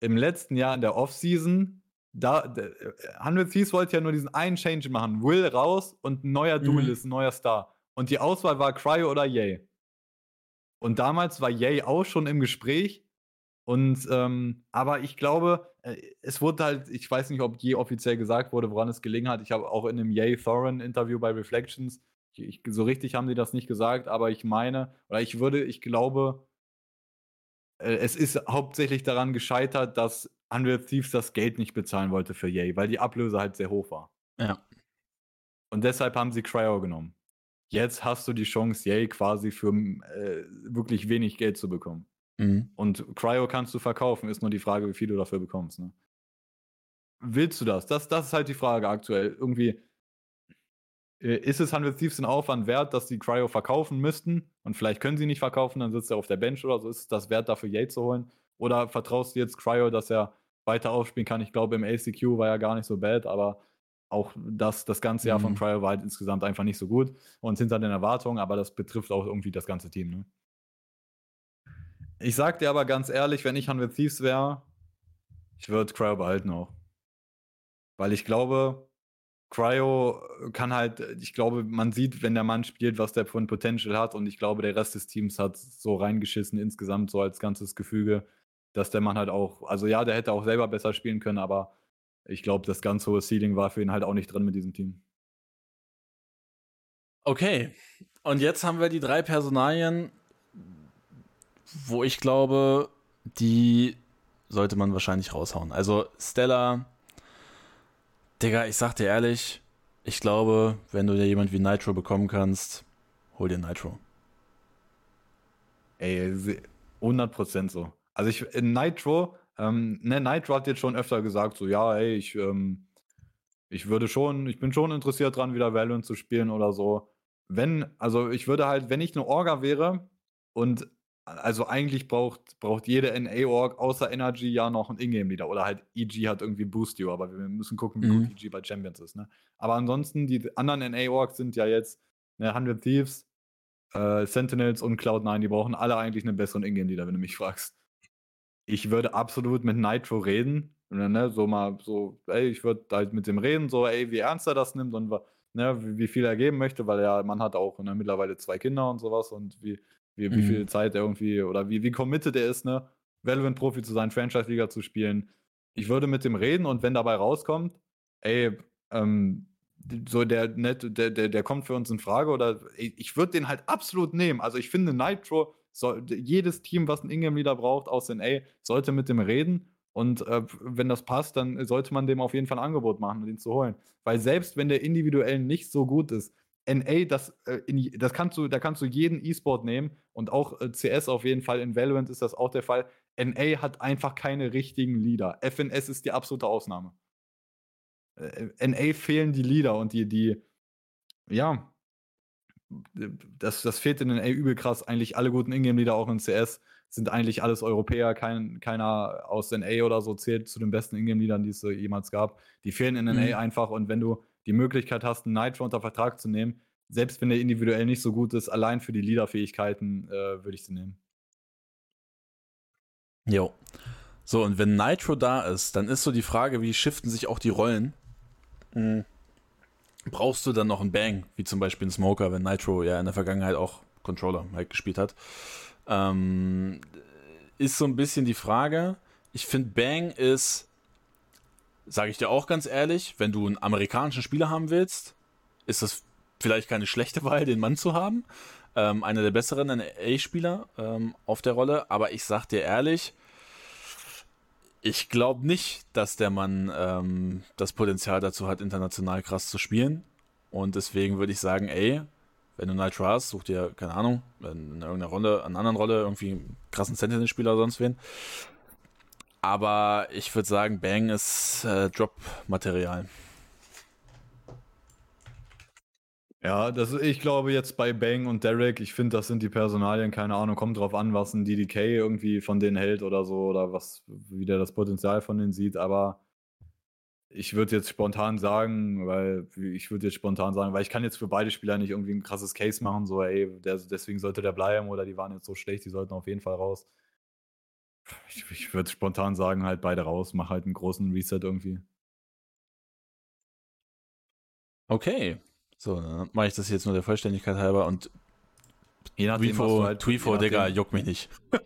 im letzten Jahr in der Offseason, da d- äh, 100 Thieves wollte ja nur diesen einen Change machen. Will raus und ein neuer Mhm. Duelist, ein neuer Star. Und die Auswahl war Cryo oder Yay. Und damals war Yay auch schon im Gespräch. Und ähm, aber ich glaube, äh, es wurde halt, ich weiß nicht, ob je offiziell gesagt wurde, woran es gelegen hat. Ich habe auch in einem Yay Thorin Interview bei Reflections, ich, ich, so richtig haben die das nicht gesagt, aber ich meine, oder ich würde, ich glaube, äh, es ist hauptsächlich daran gescheitert, dass Unreal Thieves das Geld nicht bezahlen wollte für Yay, weil die Ablöse halt sehr hoch war. Ja. Und deshalb haben sie Cryo genommen. Jetzt hast du die Chance, Yay quasi für äh, wirklich wenig Geld zu bekommen. Mhm. Und Cryo kannst du verkaufen, ist nur die Frage, wie viel du dafür bekommst. Ne? Willst du das? das? Das ist halt die Frage aktuell. Irgendwie, äh, ist es 100 Thieves den Aufwand wert, dass die Cryo verkaufen müssten? Und vielleicht können sie nicht verkaufen, dann sitzt er auf der Bench oder so. Ist es das wert, dafür Yay zu holen? Oder vertraust du jetzt Cryo, dass er weiter aufspielen kann? Ich glaube, im ACQ war er gar nicht so bad, aber auch das, das ganze Jahr von Mhm. Cryo war halt insgesamt einfach nicht so gut und hinter den Erwartungen, aber das betrifft auch irgendwie das ganze Team. Ne? Ich sag dir aber ganz ehrlich, wenn ich 100 Thieves wäre, ich würde Cryo behalten auch. Weil ich glaube, Cryo kann halt, ich glaube, man sieht, wenn der Mann spielt, was der für ein Potential hat und ich glaube, der Rest des Teams hat so reingeschissen insgesamt, so als ganzes Gefüge, dass der Mann halt auch, also ja, der hätte auch selber besser spielen können, aber ich glaube, das ganz hohe Ceiling war für ihn halt auch nicht drin mit diesem Team. Okay. Und jetzt haben wir die drei Personalien, wo ich glaube, die sollte man wahrscheinlich raushauen. Also Stella, Digga, ich sag dir ehrlich, ich glaube, wenn du dir jemand wie Nitro bekommen kannst, hol dir Nitro. Ey, se- 100% so. Also ich, in Nitro, ähm, ne, Nitro hat jetzt schon öfter gesagt, so, ja, ey, ich, ähm, ich würde schon, ich bin schon interessiert dran, wieder Valorant zu spielen oder so. Wenn, also ich würde halt, wenn ich eine Orga wäre und also eigentlich braucht, braucht jede NA-Org außer Energy ja noch einen Ingame-Leader oder halt EG hat irgendwie Boost You, aber wir müssen gucken, wie Mhm. gut EG bei Champions ist, ne? Aber ansonsten, die anderen NA-Orgs sind ja jetzt ne, 100 Thieves, äh, Sentinels und Cloud9, die brauchen alle eigentlich einen besseren Ingame-Leader, wenn du mich fragst. Ich würde absolut mit Nitro reden, ne, so mal so, ey, ich würde halt mit dem reden, so, ey, wie ernst er das nimmt und ne, wie, wie viel er geben möchte, weil ja, man hat auch ne, mittlerweile zwei Kinder und sowas und wie, wie, wie Mhm. viel Zeit er irgendwie oder wie, wie committed er ist, ne, Valorant-Profi zu sein, Franchise-Liga zu spielen. ich würde mit dem reden und wenn dabei rauskommt, ey, ähm, so der, net, der, der, der kommt für uns in Frage oder ich würde den halt absolut nehmen. Also ich finde Nitro, soll, jedes Team, was einen Ingame-Leader braucht aus NA, sollte mit dem reden und äh, wenn das passt, dann sollte man dem auf jeden Fall ein Angebot machen, um ihn zu holen. Weil selbst wenn der individuell nicht so gut ist, NA, das, äh, in, das kannst du, da kannst du jeden E-Sport nehmen und auch äh, CS auf jeden Fall. In Valorant ist das auch der Fall. NA hat einfach keine richtigen Leader. FNS ist die absolute Ausnahme. Äh, NA fehlen die Leader und die, die, ja, das, das fehlt in NA übel krass. Eigentlich alle guten Ingame-Leader auch in CS sind eigentlich alles Europäer. Kein, keiner aus NA oder so zählt zu den besten Ingame-Leadern, die es so jemals gab. Die fehlen in NA mhm. einfach und wenn du die Möglichkeit hast, einen Nitro unter Vertrag zu nehmen, selbst wenn der individuell nicht so gut ist, allein für die Leaderfähigkeiten äh, würde ich sie nehmen. Jo. So, und wenn Nitro da ist, dann ist so die Frage, wie shiften sich auch die Rollen? Mhm. Brauchst du dann noch einen Bang, wie zum Beispiel ein Smoker, wenn Nitro ja in der Vergangenheit auch Controller halt gespielt hat? Ähm, ist so ein bisschen die Frage. Ich finde, Bang ist Sage ich dir auch ganz ehrlich, wenn du einen amerikanischen Spieler haben willst, ist das vielleicht keine schlechte Wahl, den Mann zu haben. Ähm, einer der besseren NA-Spieler ähm, auf der Rolle. Aber ich sag dir ehrlich, ich glaube nicht, dass der Mann ähm, das Potenzial dazu hat, international krass zu spielen. Und deswegen würde ich sagen, ey, wenn du Nitro hast, such dir, keine Ahnung, in irgendeiner Rolle, an einer anderen Rolle, irgendwie einen krassen Sentinel-Spieler oder sonst wen. Aber ich würde sagen, Bang ist äh, Drop-Material. Ja, das, ich glaube jetzt bei Bang und Derek, ich finde, das sind die Personalien, keine Ahnung, kommt drauf an, was ein DDK irgendwie von denen hält oder so, oder was, wie der das Potenzial von denen sieht, aber ich würde jetzt spontan sagen, weil ich würde jetzt spontan sagen, weil ich kann jetzt für beide Spieler nicht irgendwie ein krasses Case machen, so, ey, der, deswegen sollte der bleiben oder die waren jetzt so schlecht, die sollten auf jeden Fall raus. Ich, ich würde spontan sagen, halt beide raus, mach halt einen großen Reset irgendwie. Okay. So, dann mache ich das jetzt nur der Vollständigkeit halber und Je nachdem, Twifo, halt, Twifo Digga, juck mich nicht.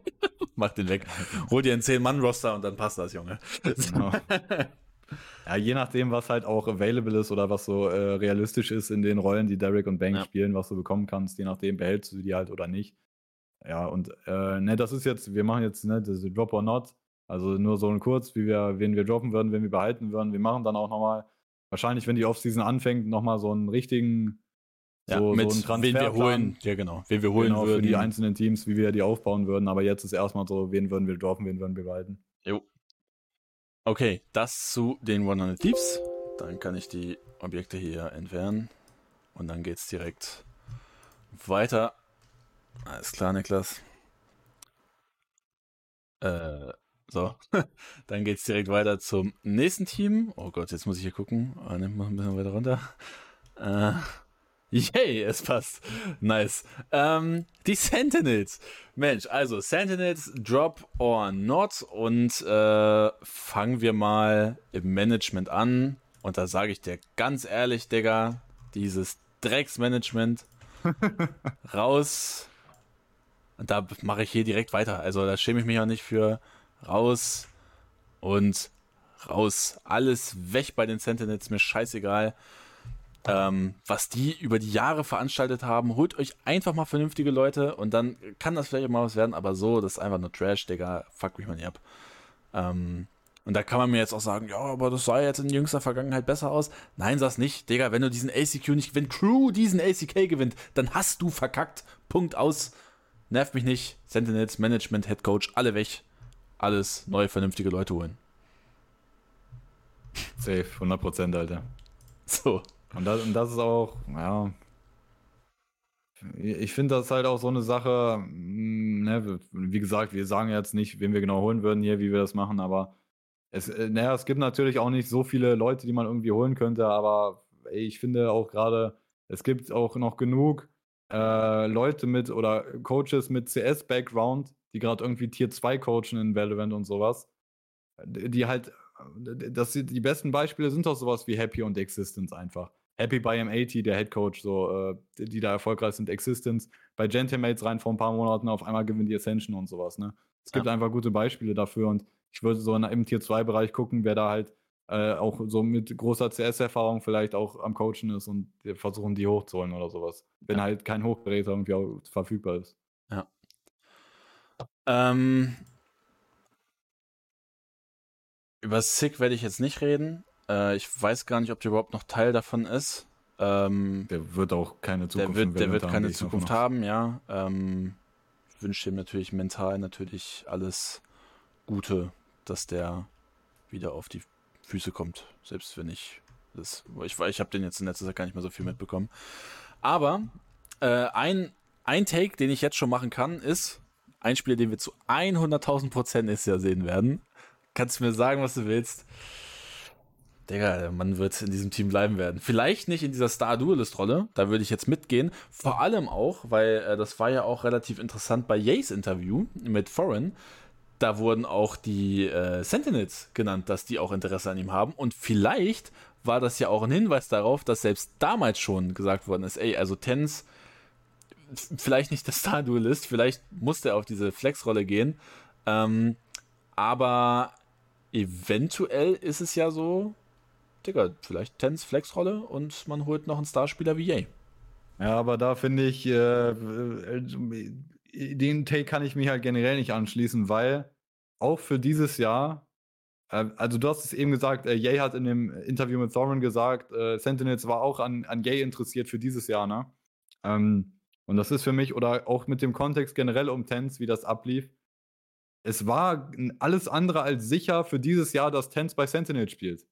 Mach den weg. Hol dir einen 10-Mann-Roster und dann passt das, Junge. Genau. ja, je nachdem, was halt auch available ist oder was so äh, realistisch ist in den Rollen, die Derek und Bank ja. spielen, was du bekommen kannst, je nachdem behältst du die halt oder nicht. Ja, und äh, ne, das ist jetzt, wir machen jetzt ne, das Drop or Not. Also nur so ein kurz, wie wir, wen wir droppen würden, wen wir behalten würden. Wir machen dann auch nochmal, wahrscheinlich, wenn die Offseason anfängt, nochmal so einen richtigen, ja, so, mit so einen wen wir holen, ja genau, wen wir holen genau, würden. für die einzelnen Teams, wie wir die aufbauen würden. Aber jetzt ist erstmal so, wen würden wir droppen, wen würden wir behalten. Jo. Okay, das zu den 100 Thieves. Dann kann ich die Objekte hier entfernen. Und dann geht's direkt weiter alles klar, Niklas. Äh, so. Dann geht's direkt weiter zum nächsten Team. Oh Gott, jetzt muss ich hier gucken. Oh, nimm mal ein bisschen weiter runter. Äh, yay, es passt. Nice. Ähm, die Sentinels. Mensch, also Sentinels, Drop or Not. Und äh, fangen wir mal im Management an. Und da sage ich dir ganz ehrlich, Digga, dieses Drecksmanagement raus und da mache ich hier direkt weiter. Also da schäme ich mich auch nicht für raus und raus. Alles weg bei den Sentinels, mir scheißegal. Ähm, was die über die Jahre veranstaltet haben, holt euch einfach mal vernünftige Leute und dann kann das vielleicht mal was werden, aber so, das ist einfach nur Trash, Digga, fuck mich mal nicht ab. Ähm, und da kann man mir jetzt auch sagen, ja, aber das sah jetzt in jüngster Vergangenheit besser aus. Nein, sag's nicht, Digga, wenn du diesen ACQ nicht, wenn Crew diesen ACK gewinnt, dann hast du verkackt. Punkt aus. Nervt mich nicht. Sentinels, Management, Head Coach, alle weg. Alles neue, vernünftige Leute holen. Safe, 100%, Alter. So. Und das, und das ist auch, ja. Ich finde das halt auch so eine Sache, mm, ne, wie gesagt, wir sagen jetzt nicht, wen wir genau holen würden hier, wie wir das machen, aber es, äh, naja, es gibt natürlich auch nicht so viele Leute, die man irgendwie holen könnte, aber ey, ich finde auch gerade, es gibt auch noch genug äh, Leute mit oder Coaches mit CS-Background, die gerade irgendwie Tier 2 coachen in Valorant und sowas, die halt, das, die besten Beispiele sind doch sowas wie Happy und Existence einfach. Happy bei M80, der Head Coach, so, äh, die da erfolgreich sind, Existence. Bei Gentimates rein vor ein paar Monaten auf einmal gewinnt die Ascension und sowas, ne? Es gibt ja. einfach gute Beispiele dafür und Ich würde so im Tier 2-Bereich gucken, wer da halt äh, auch so mit großer CS-Erfahrung vielleicht auch am Coachen ist und versuchen, die hochzuholen oder sowas. Wenn ja. halt kein Hochgeräter irgendwie auch verfügbar ist. Ähm, über Sick werde ich jetzt nicht reden. Äh, ich weiß gar nicht, ob der überhaupt noch Teil davon ist. Ähm, der wird auch keine Zukunft haben. Der wird, der wird keine Zukunft haben, ja. Ähm, ich wünsche ihm natürlich mental natürlich alles Gute, dass der wieder auf die Füße kommt. Selbst wenn ich das. Ich, ich habe den jetzt in letzter Zeit gar nicht mehr so viel mitbekommen. Aber äh, ein, ein Take, den ich jetzt schon machen kann, ist ein Spieler, den wir zu 100.000 Prozent nächstes Jahr sehen werden. Kannst du mir sagen, was du willst? Digga, der Mann wird in diesem Team bleiben werden. Vielleicht nicht in dieser Star-Duelist-Rolle, da würde ich jetzt mitgehen. Vor allem auch, weil äh, das war ja auch relativ interessant bei Yays Interview mit Foreign. Da wurden auch die äh, Sentinels genannt, dass die auch Interesse an ihm haben. Und vielleicht war das ja auch ein Hinweis darauf, dass selbst damals schon gesagt worden ist, ey, also Tens, vielleicht nicht der Star-Duelist, vielleicht muss der auf diese Flex-Rolle gehen. Ähm, aber eventuell ist es ja so, Digga, vielleicht Tens Flex-Rolle und man holt noch einen Starspieler wie Yay. Ja, aber da finde ich, äh, den Take kann ich mich halt generell nicht anschließen, weil auch für dieses Jahr, äh, also du hast es eben gesagt, äh, Yay hat in dem Interview mit Thorin gesagt, äh, Sentinels war auch an, an Yay interessiert für dieses Jahr, ne? Ähm, und das ist für mich, oder auch mit dem Kontext generell um Tens, wie das ablief, es war alles andere als sicher für dieses Jahr, dass Tens bei Sentinel spielt.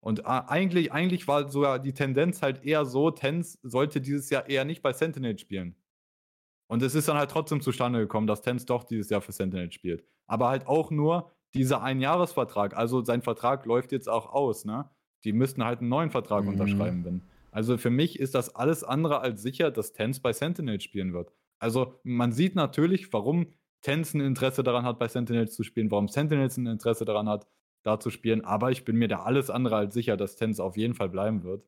Und eigentlich, eigentlich war sogar die Tendenz halt eher so, Tens sollte dieses Jahr eher nicht bei Sentinel spielen. Und es ist dann halt trotzdem zustande gekommen, dass Tens doch dieses Jahr für Sentinel spielt. Aber halt auch nur dieser Einjahresvertrag. Also sein Vertrag läuft jetzt auch aus, ne? Die müssten halt einen neuen Vertrag mhm. unterschreiben, wenn. Also für mich ist das alles andere als sicher, dass Tens bei Sentinel spielen wird. Also man sieht natürlich, warum Tens ein Interesse daran hat, bei Sentinels zu spielen, warum Sentinels ein Interesse daran hat, da zu spielen. Aber ich bin mir da alles andere als sicher, dass Tens auf jeden Fall bleiben wird.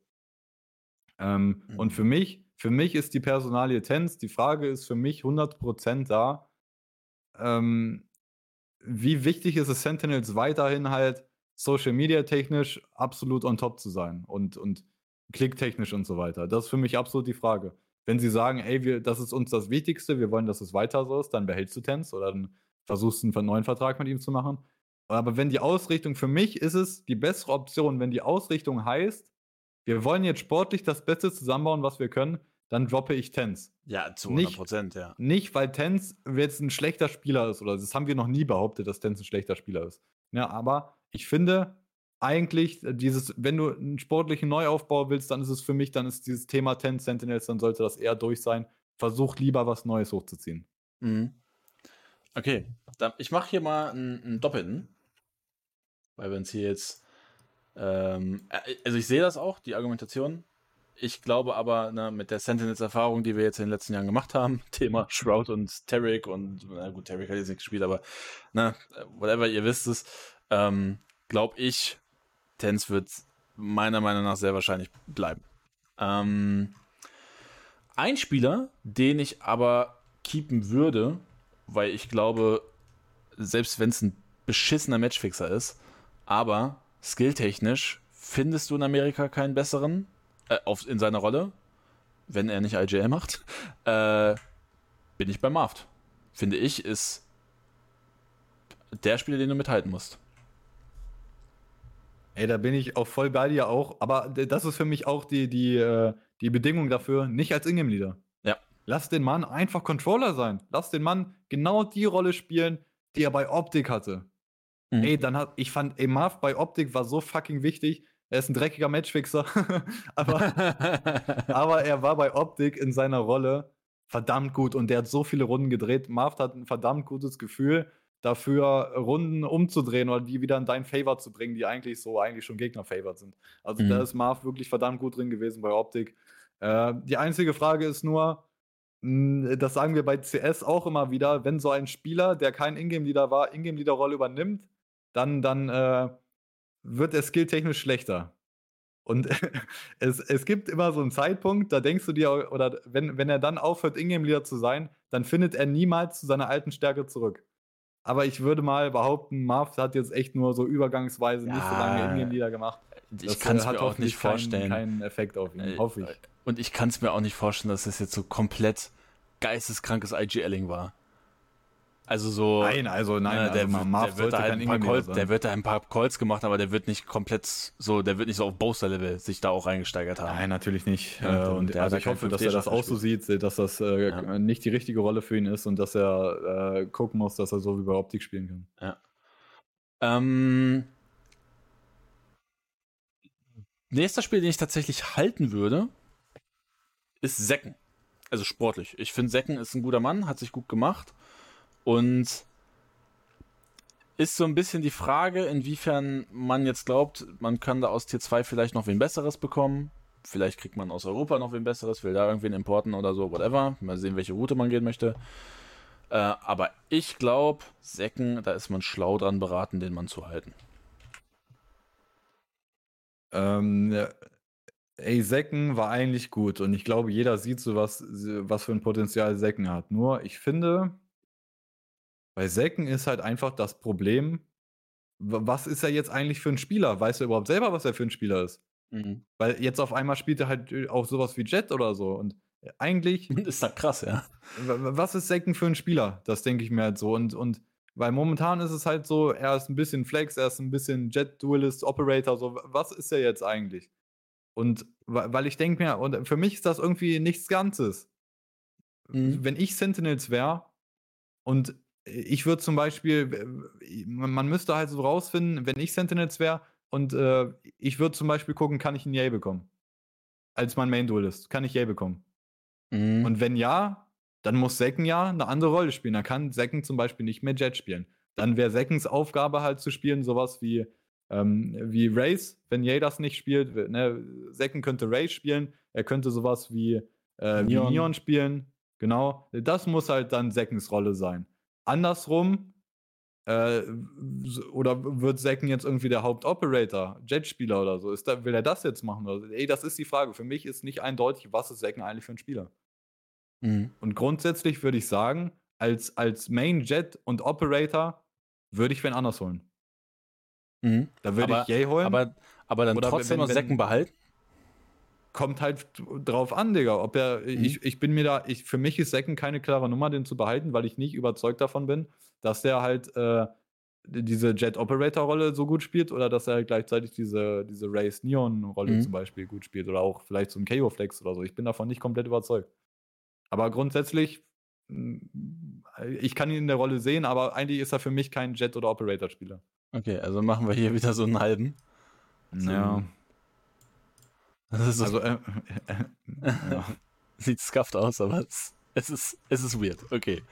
Ähm, mhm. Und für mich, für mich ist die Personalie Tens, die Frage ist für mich 100% da, ähm, wie wichtig ist es Sentinels weiterhin halt Social Media technisch absolut on top zu sein und, und klicktechnisch und so weiter. Das ist für mich absolut die Frage. Wenn sie sagen, ey, wir, das ist uns das Wichtigste, wir wollen, dass es weiter so ist, dann behältst du Tens oder dann versuchst du einen neuen Vertrag mit ihm zu machen. Aber wenn die Ausrichtung, für mich ist es die bessere Option, wenn die Ausrichtung heißt, wir wollen jetzt sportlich das Beste zusammenbauen, was wir können, dann droppe ich Tens. Ja, zu 100 Prozent, ja. Nicht, weil Tens jetzt ein schlechter Spieler ist, oder das haben wir noch nie behauptet, dass Tens ein schlechter Spieler ist. Ja, aber ich finde eigentlich, dieses, wenn du einen sportlichen Neuaufbau willst, dann ist es für mich, dann ist dieses Thema Tens Sentinels, dann sollte das eher durch sein. Versuch lieber was Neues hochzuziehen. Mhm. Okay, dann, ich mache hier mal einen, Doppelten. Weil wir uns hier jetzt. Ähm, äh, also ich sehe das auch, die Argumentation. Ich glaube aber, ne, mit der Sentinels-Erfahrung, die wir jetzt in den letzten Jahren gemacht haben, Thema Shroud und Tarek und, na gut, Tarek hat jetzt nicht gespielt, aber ne, whatever, ihr wisst es, ähm, glaube ich, Tens wird meiner Meinung nach sehr wahrscheinlich bleiben. Ähm, ein Spieler, den ich aber keepen würde, weil ich glaube, selbst wenn es ein beschissener Matchfixer ist, aber skilltechnisch findest du in Amerika keinen besseren äh, auf, in seiner Rolle, wenn er nicht IGL macht, äh, bin ich bei Marft. Finde ich, ist der Spieler, den du mithalten musst. Ey, da bin ich auch voll bei dir auch, aber das ist für mich auch die, die, äh, die Bedingung dafür, nicht als Ingame-Leader. Ja. Lass den Mann einfach Controller sein. Lass den Mann genau die Rolle spielen, die er bei Optik hatte. Mhm. Ey, dann hat, ich fand, ey, Marv bei Optik war so fucking wichtig. Er ist ein dreckiger Matchfixer, aber, aber er war bei Optik in seiner Rolle verdammt gut und der hat so viele Runden gedreht. Marv hat ein verdammt gutes Gefühl dafür, Runden umzudrehen oder die wieder in dein Favor zu bringen, die eigentlich so eigentlich schon Gegner-Favored sind. Also mhm. da ist Marv wirklich verdammt gut drin gewesen bei Optik. Äh, die einzige Frage ist nur, hm, das sagen wir bei CS auch immer wieder, wenn so ein Spieler, der kein Ingame-Leader war, Ingame-Leader-Rolle übernimmt, dann, dann äh, wird er skilltechnisch schlechter. Und es, es gibt immer so einen Zeitpunkt, da denkst du dir, oder wenn, wenn er dann aufhört, Ingame-Leader zu sein, dann findet er niemals zu seiner alten Stärke zurück. Aber ich würde mal behaupten, Marv hat jetzt echt nur so übergangsweise nicht so lange Ja. Indien-Lieder gemacht. Ich Das, kann es äh, mir auch nicht vorstellen. Keinen, keinen Effekt auf ihn, Äh, hoffe ich. Und ich kann es mir auch nicht vorstellen, dass das jetzt so komplett geisteskrankes IGLing war. Also so. Nein, also nein, äh, also der, Marv der, wird da halt ein paar Calls, der wird da ein paar Calls gemacht, aber der wird nicht komplett so, der wird nicht so auf Bowser-Level sich da auch reingesteigert haben. Nein, natürlich nicht. Ja, äh, und und der hat also ja ich hoffe, dass er das 5D auch so sieht, dass das äh, Ja. nicht die richtige Rolle für ihn ist und dass er äh, gucken muss, dass er so wie bei Optik spielen kann. Ähm, nächster Spiel, den ich tatsächlich halten würde, ist Secken. Also sportlich. Ich finde, Secken ist ein guter Mann, hat sich gut gemacht und ist so ein bisschen die Frage, inwiefern man jetzt glaubt, man kann da aus Tier 2 vielleicht noch wen Besseres bekommen. Vielleicht kriegt man aus Europa noch wen Besseres, will da irgendwen importen oder so, whatever. Mal sehen, welche Route man gehen möchte. Äh, aber ich glaube, Säcken, da ist man schlau dran beraten, den Mann zu halten. Ähm, ey, Säcken war eigentlich gut und ich glaube, jeder sieht so was, was für ein Potenzial Säcken hat. Nur, ich finde, bei Säcken ist halt einfach das Problem, wa- was ist er jetzt eigentlich für ein Spieler? Weiß er überhaupt selber, was er für ein Spieler ist? Weil jetzt auf einmal spielt er halt äh, auch sowas wie Jet oder so und eigentlich Ist das krass, ja. Was ist Säcken für ein Spieler? Das denke ich mir halt so. Und, und weil momentan ist es halt so, er ist ein bisschen Flex, er ist ein bisschen Jet-Duelist, Operator, so, was ist er jetzt eigentlich? Und weil ich denke mir, und für mich ist das irgendwie nichts Ganzes. Mhm. Wenn ich Sentinels wäre und ich würde zum Beispiel, man müsste halt so rausfinden, wenn ich Sentinels wäre und äh, ich würde zum Beispiel gucken, kann ich einen Yay bekommen? Als mein Main-Duelist, kann ich Yay bekommen? Mhm. Und wenn ja, dann muss Secken ja eine andere Rolle spielen. Dann kann Secken zum Beispiel nicht mehr Jet spielen. Dann wäre Seckens Aufgabe halt zu spielen, sowas wie, ähm, wie Race, wenn Jay das nicht spielt. Ne, Secken könnte Race spielen, er könnte sowas wie, äh, wie Neon. Neon spielen. Genau. Das muss halt dann Seckens Rolle sein. Andersrum, äh, oder wird Secken jetzt irgendwie der Hauptoperator, Jet-Spieler oder so? Ist da, will er das jetzt machen? Oder? Ey, das ist die Frage. Für mich ist nicht eindeutig, was ist Secken eigentlich für ein Spieler. Mhm. Und grundsätzlich würde ich sagen, als, als Main Jet und Operator würde ich wen anders holen. Mhm. Da würde ich Jay holen. Aber, aber dann Oder trotzdem wenn- noch Säcken behalten? Kommt halt drauf an, Digga. Ob er, Mhm. ich, ich bin mir da, ich, für mich ist Secken keine klare Nummer, den zu behalten, weil ich nicht überzeugt davon bin, dass der halt äh, diese Jet-Operator-Rolle so gut spielt oder dass er halt gleichzeitig diese, diese Race-Neon-Rolle Mhm. zum Beispiel gut spielt oder auch vielleicht so ein KO-Flex oder so. Ich bin davon nicht komplett überzeugt. Aber grundsätzlich, mh, ich kann ihn in der Rolle sehen, aber eigentlich ist er für mich kein Jet- oder Operator-Spieler. Okay, also machen wir hier wieder so einen halben. Ja. So, Also, äh, äh, äh, ja. sieht scuffed aus, aber es, es, ist, es ist weird. Okay.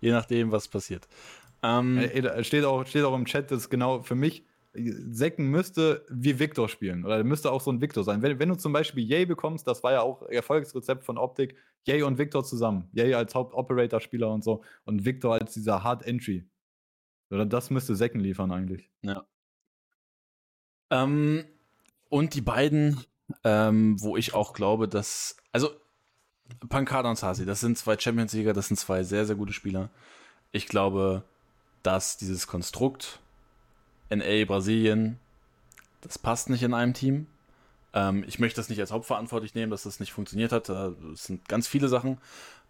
Je nachdem, was passiert. Ähm, Ey, ey, da steht auch, steht auch im Chat, das ist genau für mich. Secken müsste wie Victor spielen. Oder müsste auch so ein Victor sein. Wenn, wenn du zum Beispiel Yay bekommst, das war ja auch Erfolgsrezept von Optik, Yay und Victor zusammen. Yay als Hauptoperator-Spieler und so. Und Victor als dieser Hard Entry. Oder das müsste Secken liefern eigentlich. Ähm, und die beiden, ähm, wo ich auch glaube, dass. Also, Pancada und Sasi, das sind zwei Champions-Sieger, das sind zwei sehr, sehr gute Spieler. Ich glaube, dass dieses Konstrukt NA Brasilien, das passt nicht in einem Team. Ähm, ich möchte das nicht als hauptverantwortlich nehmen, dass das nicht funktioniert hat. Das sind ganz viele Sachen.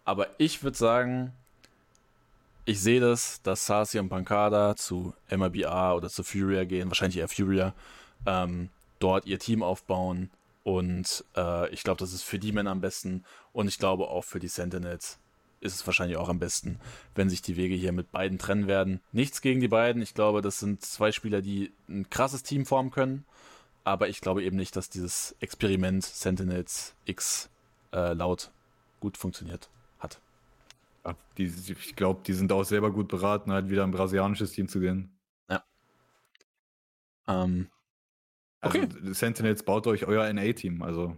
Aber ich würde sagen, ich sehe das, dass Sasi und Pancada zu MLBA oder zu Furia gehen, wahrscheinlich eher Furia, ähm, dort ihr Team aufbauen. Und äh, ich glaube, das ist für die Männer am besten. Und ich glaube auch für die Sentinels ist es wahrscheinlich auch am besten, wenn sich die Wege hier mit beiden trennen werden. Nichts gegen die beiden. Ich glaube, das sind zwei Spieler, die ein krasses Team formen können. Aber ich glaube eben nicht, dass dieses Experiment Sentinels X äh, laut gut funktioniert hat. Ja, die, ich glaube, die sind auch selber gut beraten, halt wieder ein brasilianisches Team zu gehen. Ähm, Also, Okay. Sentinels baut euch euer NA-Team. Also,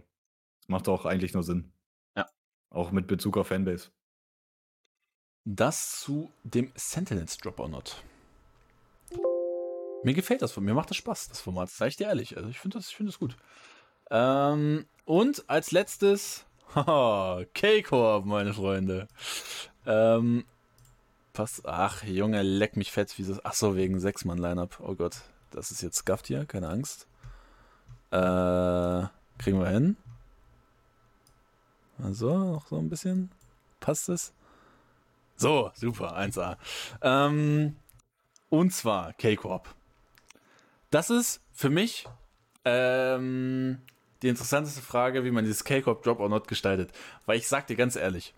das macht auch eigentlich nur Sinn. Ja. Auch mit Bezug auf Fanbase. Das zu dem Sentinels Drop or Not. Mir gefällt das, mir macht das Spaß, das Format, sag ich dir ehrlich. Also ich finde das, ich finde das gut. Ähm, und als letztes, haha, K-Corp, meine Freunde. Ähm, passt. Ach, Junge, leck mich fett. Wieso? Ach so, wegen Sechs-Mann-Lineup. Oh Gott, das ist jetzt Scuffed hier, keine Angst. Äh, kriegen wir hin. Also, noch so ein bisschen. Passt es? So, super, 1A. Ähm, und zwar K-Corp. Das ist für mich ähm, die interessanteste Frage, wie man dieses K-Corp Drop or Not gestaltet. Weil ich sag dir ganz ehrlich,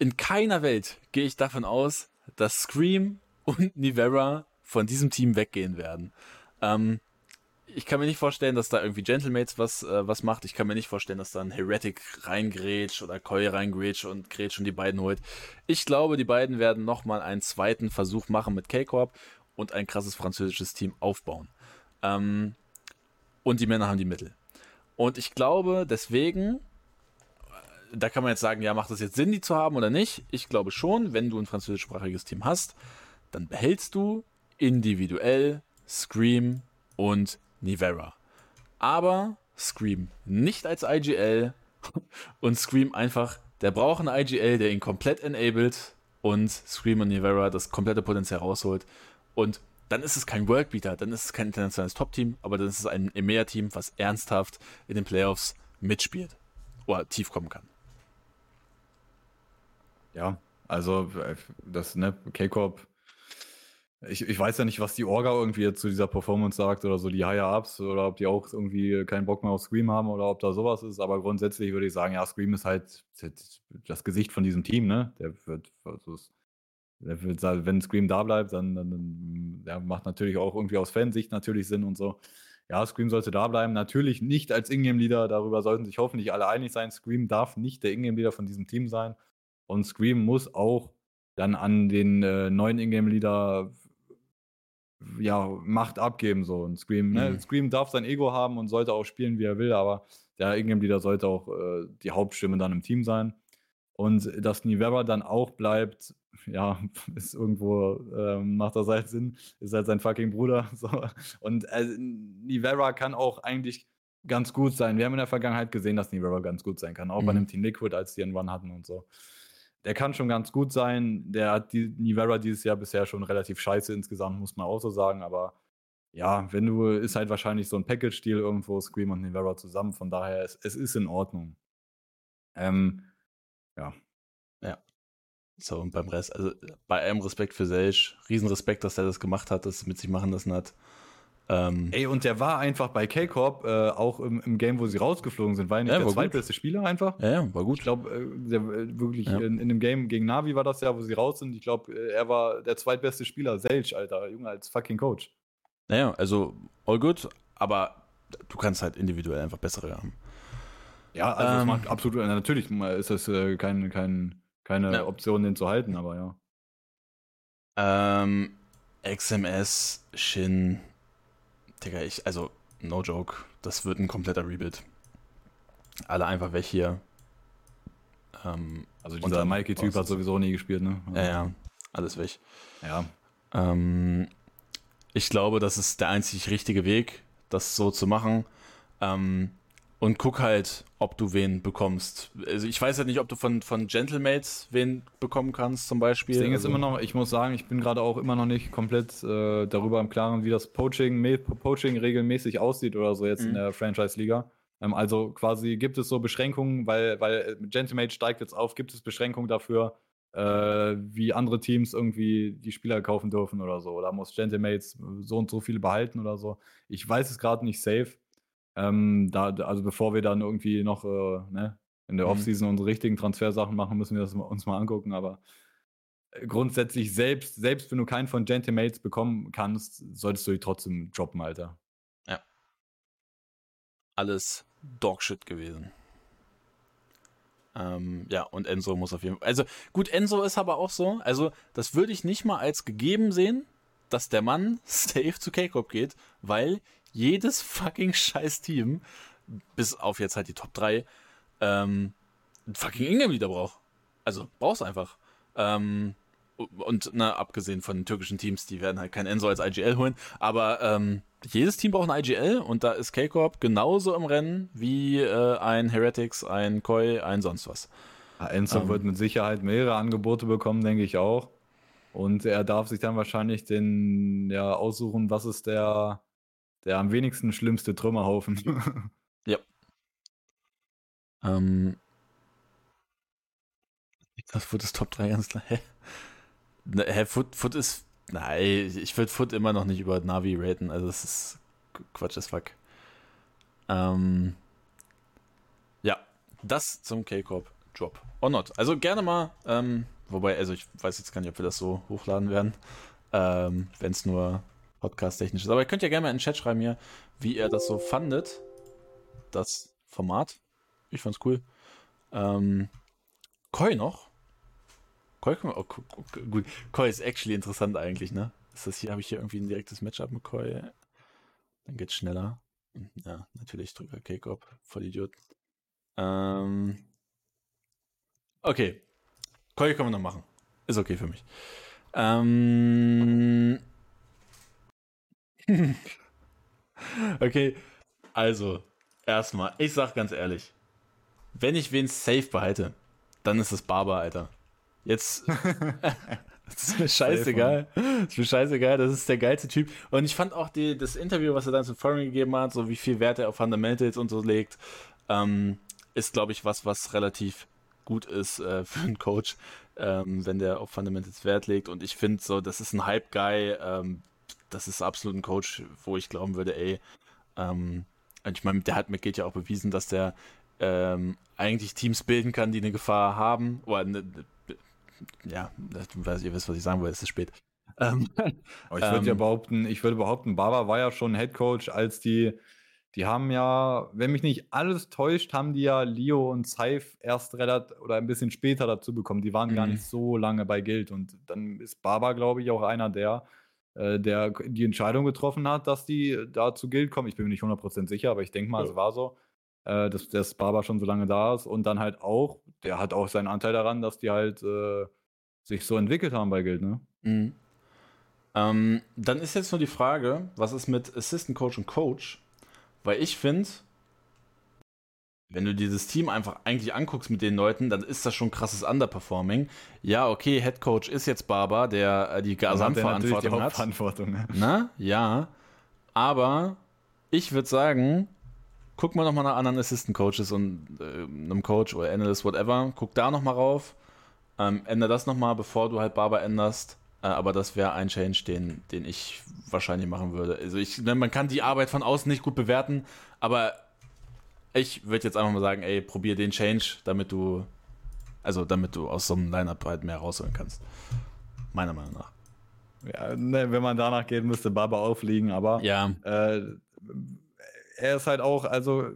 in keiner Welt gehe ich davon aus, dass Scream und Nivera von diesem Team weggehen werden. Ähm, ich kann mir nicht vorstellen, dass da irgendwie Gentlemates was, äh, was macht. Ich kann mir nicht vorstellen, dass da ein Heretic reingrätscht oder Koi reingrätscht und grätscht und die beiden holt. Ich glaube, die beiden werden nochmal einen zweiten Versuch machen mit K-Corp und ein krasses französisches Team aufbauen. Ähm, und die Männer haben die Mittel. Und ich glaube, deswegen, da kann man jetzt sagen, ja, macht das jetzt Sinn, die zu haben oder nicht? Ich glaube schon, wenn du ein französischsprachiges Team hast, dann behältst du individuell Scream und Nivera. Aber Scream nicht als IGL und Scream einfach, der braucht einen IGL, der ihn komplett enabled und Scream und Nivera das komplette Potenzial rausholt. Und dann ist es kein Worldbeater, dann ist es kein internationales Top-Team, aber dann ist es ein EMEA-Team, was ernsthaft in den Playoffs mitspielt oder tief kommen kann. Ja, also äh, das, ne, K-Corp ich, ich weiß ja nicht, was die Orga irgendwie zu dieser Performance sagt oder so die Higher-Ups oder ob die auch irgendwie keinen Bock mehr auf Scream haben oder ob da sowas ist. Aber grundsätzlich würde ich sagen, ja, Scream ist halt das Gesicht von diesem Team, ne? Der wird, also der wird wenn Scream da bleibt, dann, dann, dann der macht natürlich auch irgendwie aus Fansicht natürlich Sinn und so. Ja, Scream sollte da bleiben. Natürlich nicht als Ingame-Leader, darüber sollten sich hoffentlich alle einig sein. Scream darf nicht der Ingame-Leader von diesem Team sein. Und Scream muss auch dann an den äh, neuen Ingame-Leader ja, Macht abgeben so. Und Scream, ne? Mhm. Scream darf sein Ego haben und sollte auch spielen, wie er will, aber der Ingame-Leader sollte auch äh, die Hauptstimme dann im Team sein. Und dass Nivera dann auch bleibt, ja, ist irgendwo, äh, macht das halt Sinn, ist halt sein fucking Bruder. So. Und äh, Nivera kann auch eigentlich ganz gut sein. Wir haben in der Vergangenheit gesehen, dass Nivera ganz gut sein kann, auch mhm. bei einem Team Liquid, als die einen Run hatten und so der kann schon ganz gut sein. Der hat die Nivera dieses Jahr bisher schon relativ scheiße insgesamt, muss man auch so sagen. Aber ja, wenn du, ist halt wahrscheinlich so ein Package-Deal irgendwo, Scream und Nivera zusammen. Von daher, es, es ist in Ordnung. Ähm, ja. Ja. So, und beim Rest, also bei allem Respekt für Selch, Riesenrespekt, dass er das gemacht hat, das mit sich machen lassen hat. Ähm, Ey, und der war einfach bei K-Corp, äh, auch im, im, Game, wo sie rausgeflogen sind, war er nicht ja, der zweitbeste Spieler einfach? Ja, ja, war gut. Ich glaube, äh, äh, wirklich ja. in, in, dem Game gegen Navi war das ja, wo sie raus sind. Ich glaube, äh, er war der zweitbeste Spieler, Selch, Alter, Junge, als fucking Coach. Naja, also all good, aber du kannst halt individuell einfach bessere haben. Ja, also ähm, es macht absolut, natürlich ist das äh, kein, kein, keine ja. Option, den zu halten, aber ja. Ähm, XMS, Shin, Digga, ich, also, no joke, das wird ein kompletter Rebuild. Alle einfach weg hier. Ähm, also dieser Mikey-Typ hat sowieso nie gespielt, ne? Ja, ja, alles weg. Ja. Ähm, ich glaube, das ist der einzig richtige Weg, das so zu machen. Ähm, und guck halt, ob du wen bekommst. Also ich weiß halt nicht, ob du von, von Gentlemates wen bekommen kannst, zum Beispiel. Das Ding also ist immer noch, ich muss sagen, ich bin gerade auch immer noch nicht komplett äh, darüber im Klaren, wie das Poaching, Poaching regelmäßig aussieht oder so jetzt mhm. in der Franchise-Liga. Ähm, also quasi gibt es so Beschränkungen, weil, weil Gentlemates steigt jetzt auf, gibt es Beschränkungen dafür, äh, wie andere Teams irgendwie die Spieler kaufen dürfen oder so. Oder muss Gentlemates so und so viele behalten oder so. Ich weiß es gerade nicht safe. Ähm, da, also bevor wir dann irgendwie noch äh, ne, in der mhm. Offseason unsere richtigen Transfersachen machen, müssen wir das uns mal angucken. Aber äh, grundsätzlich selbst, selbst wenn du keinen von Gentimates bekommen kannst, solltest du die trotzdem droppen, Alter. Ja. Alles Dogshit gewesen. Ähm, ja, und Enzo muss auf jeden Fall. Also, gut, Enzo ist aber auch so. Also, das würde ich nicht mal als gegeben sehen, dass der Mann safe zu K-Cop geht, weil jedes fucking scheiß Team, bis auf jetzt halt die Top 3, ähm, fucking Ingame wieder braucht. Also brauchst einfach. Ähm, und na, abgesehen von den türkischen Teams, die werden halt kein Enso als IGL holen, aber ähm, jedes Team braucht ein IGL und da ist K-Corp genauso im Rennen wie äh, ein Heretics, ein Koi, ein sonst was. Ja, Enzo Ähm. wird mit Sicherheit mehrere Angebote bekommen, denke ich auch. Und er darf sich dann wahrscheinlich den ja aussuchen, was ist der, der am wenigsten schlimmste Trümmerhaufen. Ähm, das Foot ist Top 3 ganz klar. Hä? Ne, hä, Foot, Foot ist. Nein, ich würde Foot immer noch nicht über Navi raten. Also, das ist Quatsch as fuck. Ähm, ja, das zum K-Corp Drop. Or not. Also, gerne mal. Ähm, wobei, also, ich weiß jetzt gar nicht, ob wir das so hochladen werden. Ähm, Wenn es nur podcast-technisch ist. Aber ihr könnt ja gerne mal in den Chat schreiben hier, wie ihr das so fandet. Das Format. Ich fand's cool. Ähm, Koi noch? Koi, oh, gu- gu- gut. Koi ist actually interessant eigentlich, ne? Ist das hier, habe ich hier irgendwie ein direktes Matchup mit Koi? Dann geht's schneller. Ja, natürlich drücker K-Cop, voll Idiot. Ähm, okay. Koi können wir noch machen. Ist okay für mich. Ähm, okay, also, erstmal, ich sag ganz ehrlich, wenn ich wen safe behalte, dann ist es Barber, Alter. Jetzt. Das ist mir scheißegal. Das ist mir scheißegal, das ist der geilste Typ. Und ich fand auch die, das Interview, was er dann zu Foreign gegeben hat, so wie viel Wert er auf Fundamentals und so legt, ähm, ist, glaube ich, was, was relativ gut ist äh, für einen Coach, ähm, wenn der auf Fundamentals Wert legt. Und ich finde so, das ist ein Hype-Guy, ähm, das ist absolut ein Coach, wo ich glauben würde, ey, ähm, ich meine, der hat McGate ja auch bewiesen, dass der ähm, eigentlich Teams bilden kann, die eine Gefahr haben. Oder eine, ja, das- weiß- ihr wisst, was ich sagen will, es ist spät. Ähm, Aber ich würde ja Ähm. behaupten, ich würde behaupten, Barber war ja schon Head Coach, als die, die haben ja, wenn mich nicht alles täuscht, haben die ja Leo und Saif erst relativ oder ein bisschen später dazu bekommen. Die waren gar Mhm. nicht so lange bei Guild und dann ist Barber, glaube ich, auch einer der, äh, der die Entscheidung getroffen hat, dass die da zu Guild kommen. Ich bin mir nicht 100% sicher, aber ich denke mal, Ja. es war so, äh, dass, dass Barber schon so lange da ist und dann halt auch, der hat auch seinen Anteil daran, dass die halt äh, sich so entwickelt haben bei Guild, ne? Mhm. Ähm, dann ist jetzt nur die Frage, was ist mit Assistant Coach und Coach? Weil ich finde, wenn du dieses Team einfach eigentlich anguckst mit den Leuten, dann ist das schon krasses Underperforming. Ja, okay, Head Coach ist jetzt Barber, der äh, die Dann hat die Gesamtverantwortung hat. Hauptverantwortung. ne? Na, ja. Aber ich würde sagen, guck mal nochmal nach anderen Assistant Coaches und äh, einem Coach oder Analyst, whatever. Guck da nochmal rauf. Ähm, änder das nochmal, bevor du halt Barber änderst. Äh, aber das wäre ein Change, den, den ich wahrscheinlich machen würde. Also ich, ne, man kann die Arbeit von außen nicht gut bewerten, aber ich würde jetzt einfach mal sagen, ey, probier den Change, damit du, also damit du aus so einem Lineup halt mehr rausholen kannst. Meiner Meinung nach. Ja, ne, wenn man danach geht, müsste Barber aufliegen, aber Ja, äh, er ist halt auch, also,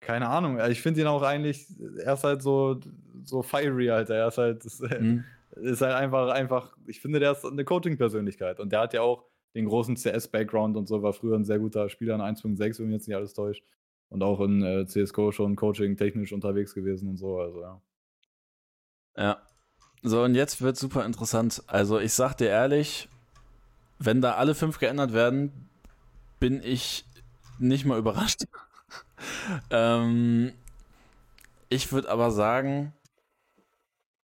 keine Ahnung, ich finde ihn auch eigentlich, er ist halt so, so fiery, Alter. Er ist halt, das, hm. ist halt einfach, einfach, ich finde, der ist eine Coaching-Persönlichkeit und der hat ja auch den großen CS-Background und so, war früher ein sehr guter Spieler in 1.6, wenn mich jetzt nicht alles täuscht. Und auch in äh, CSGO schon Coaching-technisch unterwegs gewesen und so, also ja. Ja. So, und jetzt wird super interessant. Also, ich sag dir ehrlich, wenn da alle fünf geändert werden, bin ich nicht mal überrascht. ähm, ich würde aber sagen,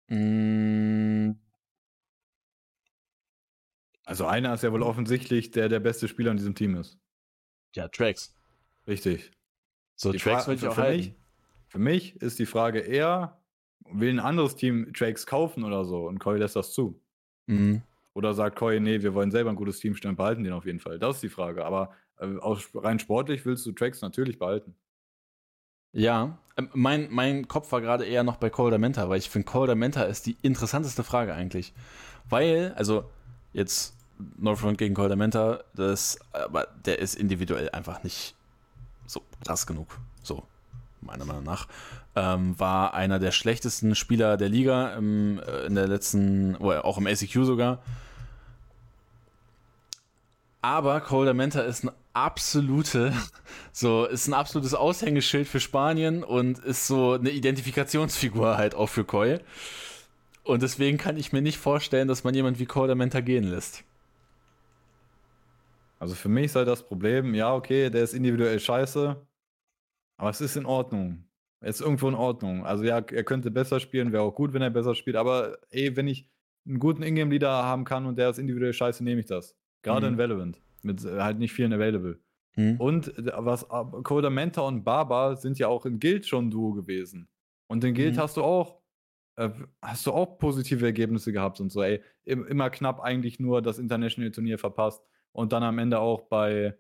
mh, Also einer ist ja wohl offensichtlich, der der beste Spieler in diesem Team ist. ja, Tracks. Richtig. So, Die Tracks würde ich auch für halten. mich, für mich ist die Frage eher, will ein anderes Team Drakes kaufen oder so und Koi lässt das zu? Mhm. Oder sagt Koi, nee, wir wollen selber ein gutes Team stellen, behalten den auf jeden Fall. Das ist die Frage. Aber äh, aus, rein sportlich willst du Drakes natürlich behalten. Ja, ähm, mein, mein Kopf war gerade eher noch bei Colder Menta, weil ich finde, Colder Menta ist die interessanteste Frage eigentlich. Weil, also, jetzt Northront gegen Colder Menta, das, aber der ist individuell einfach nicht so krass genug. So, meiner Meinung nach. Ähm, war einer der schlechtesten Spieler der Liga im, äh, in der letzten, oder auch im ACQ sogar. Aber Colder Menta ist ein absolute, so, ist ein absolutes Aushängeschild für Spanien und ist so eine Identifikationsfigur halt auch für Koi. Und deswegen kann ich mir nicht vorstellen, dass man jemand wie Colder Menta gehen lässt. Also für mich ist halt das Problem, ja, okay, der ist individuell scheiße, aber es ist in Ordnung. Er ist irgendwo in Ordnung. Also ja, er könnte besser spielen, wäre auch gut, wenn er besser spielt, aber ey, wenn ich einen guten Ingame-Leader haben kann und der ist individuell scheiße, nehme ich das. Gerade Mhm. in Valorant. Mit äh, halt nicht vielen available. Mhm. Und äh, was Coda Menta und Baba sind ja auch in Guild schon Duo gewesen. Und in Guild Mhm. hast du auch äh, hast du auch positive Ergebnisse gehabt und so, ey. Im, immer knapp eigentlich nur das International Turnier verpasst und dann am Ende auch bei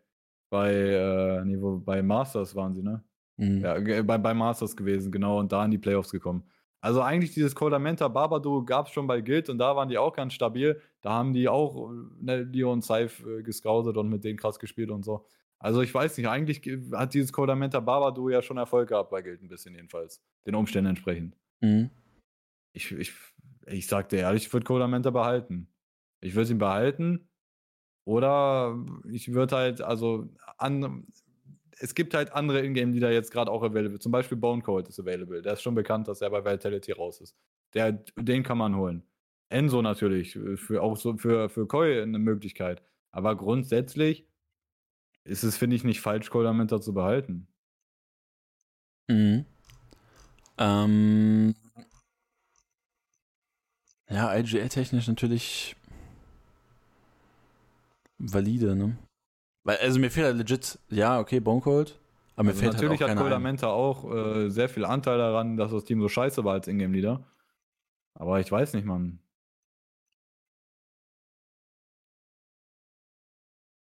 bei äh, nee, wo, bei Masters waren sie, ne? Mhm. Ja, bei, bei Masters gewesen, genau, und da in die Playoffs gekommen. Also eigentlich dieses Colamenta Barbado gab es schon bei Guild und da waren die auch ganz stabil. Da haben die auch ne, Leon Seif äh, gescoutet und mit denen krass gespielt und so. Also ich weiß nicht, eigentlich ge- hat dieses Colamenta Barbado ja schon Erfolg gehabt bei Guild ein bisschen jedenfalls. Den Umständen entsprechend. Mhm. Ich, ich, ich sag dir ehrlich, ich würde Colamenta behalten. Ich würde ihn behalten oder ich würde halt, also an, es gibt halt andere Ingame, die da jetzt gerade auch available Zum Beispiel Bone Cold ist available. Der ist schon bekannt, dass er bei Vitality raus ist. Der, den kann man holen. Enzo natürlich, äh, für, auch so für, für Koi eine Möglichkeit. Aber grundsätzlich ist es, finde ich, nicht falsch, Colamenta zu behalten. Mhm. Ähm, ja, IGL-technisch natürlich valide, ne? Weil, also mir fehlt halt legit, ja, okay, Bone Cold, aber mir Also fällt natürlich halt auch hat. Colamenta auch äh, sehr viel Anteil daran, dass das Team so scheiße war als Ingame-Leader. Aber ich weiß nicht, Mann.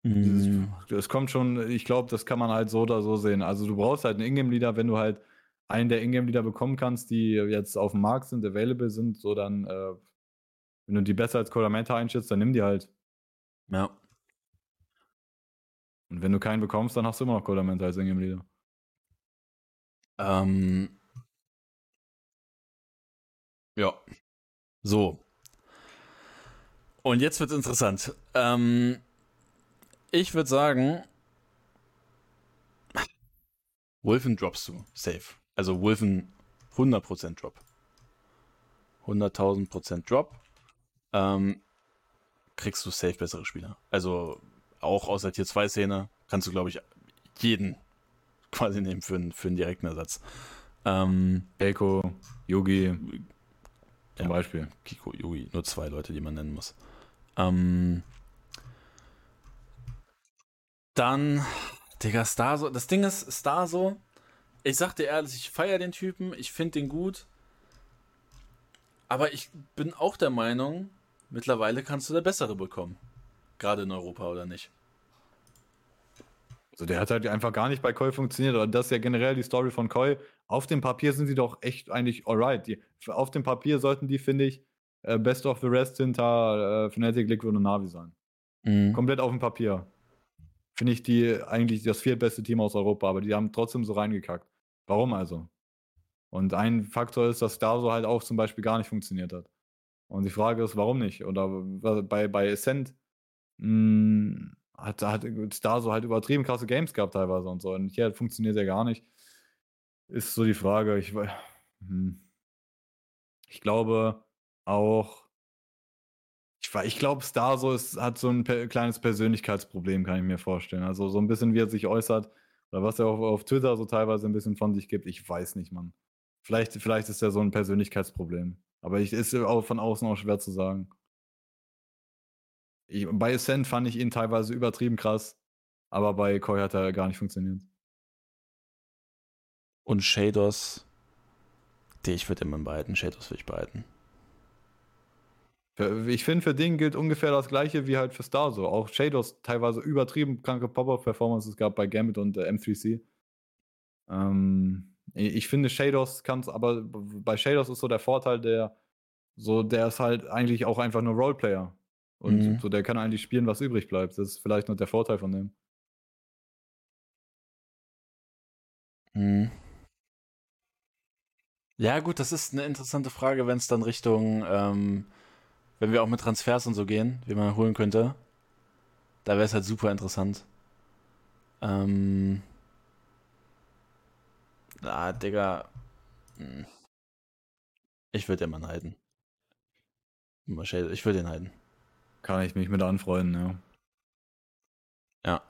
Mhm. es kommt schon, ich glaube, das kann man halt so oder so sehen. Also du brauchst halt einen Ingame-Leader, wenn du halt einen der Ingame-Leader bekommen kannst, die jetzt auf dem Markt sind, available sind, so dann, äh, wenn du die besser als Colamenta einschätzt, dann nimm die halt. Ja. Und wenn du keinen bekommst, dann hast du immer noch Colamenta als Ingame-Leader. Ähm, ja. So. Und jetzt wird's interessant. Ähm, ich würde sagen, Wolfen droppst du. Safe. Also Wolfen 100% Drop. 100.000% Drop. Ähm, kriegst du safe bessere Spieler. Also auch aus der Tier 2 Szene kannst du, glaube ich, jeden quasi nehmen für, einen- für einen direkten Ersatz. Ähm, Keiko, Yugi, zum Ja. Beispiel. Kiko, Yugi, nur zwei Leute, die man nennen muss. Ähm, dann, Digga, Starso. Das Ding ist, Starso, ich sag dir ehrlich, ich feiere den Typen, ich finde den gut. Aber ich bin auch der Meinung, mittlerweile kannst du der Bessere bekommen. Gerade in Europa, oder nicht? Also der hat halt einfach gar nicht bei Koi funktioniert. Und das ist ja generell die Story von Koi. Auf dem Papier sind sie doch echt eigentlich alright. Die, auf dem Papier sollten die, finde ich, äh, Best of the Rest hinter äh, Fnatic, Liquid und Navi sein. Mhm. Komplett auf dem Papier. Finde ich die eigentlich das viertbeste Team aus Europa, aber die haben trotzdem so reingekackt. Warum also? Und ein Faktor ist, dass Starso halt auch zum Beispiel gar nicht funktioniert hat. Und die Frage ist, warum nicht? Oder w- bei, bei Ascent mh, hat, hat Starso halt übertrieben krasse Games gehabt teilweise und so. Und hier funktioniert er gar nicht. Ist so die Frage. Ich, hm. ich glaube auch, ich, glaube, Starso ist, hat so ein per kleines Persönlichkeitsproblem, kann ich mir vorstellen. Also so ein bisschen, wie er sich äußert oder was er auf, auf Twitter so teilweise ein bisschen von sich gibt. Ich weiß nicht, Mann. Vielleicht, vielleicht ist er so ein Persönlichkeitsproblem. Aber ich, ist von außen auch schwer zu sagen. Ich, bei Ascent fand ich ihn teilweise übertrieben krass, aber bei Koi hat er gar nicht funktioniert. Und Shados, die ich würde immer behalten. Shados würde ich behalten. Ich finde, für den gilt ungefähr das gleiche wie halt für Starso. Auch Shadows teilweise übertrieben kranke Pop-Up-Performances gab bei Gambit und äh, M3C. Ähm, ich finde, Shadows kann es, aber bei Shadows ist so der Vorteil, der so, der ist halt eigentlich auch einfach nur Roleplayer. Und Mhm. so, der kann eigentlich spielen, was übrig bleibt. Das ist vielleicht noch der Vorteil von dem. Hm. Ja, gut, das ist eine interessante Frage, wenn es dann Richtung, ähm, wenn wir auch mit Transfers und so gehen, wie man holen könnte. Da wäre es halt super interessant. Ähm. Ah, Digga. Hm. Ich würde den Mann halten. Ich würde den halten. Kann ich mich mit anfreunden, ja. Ja.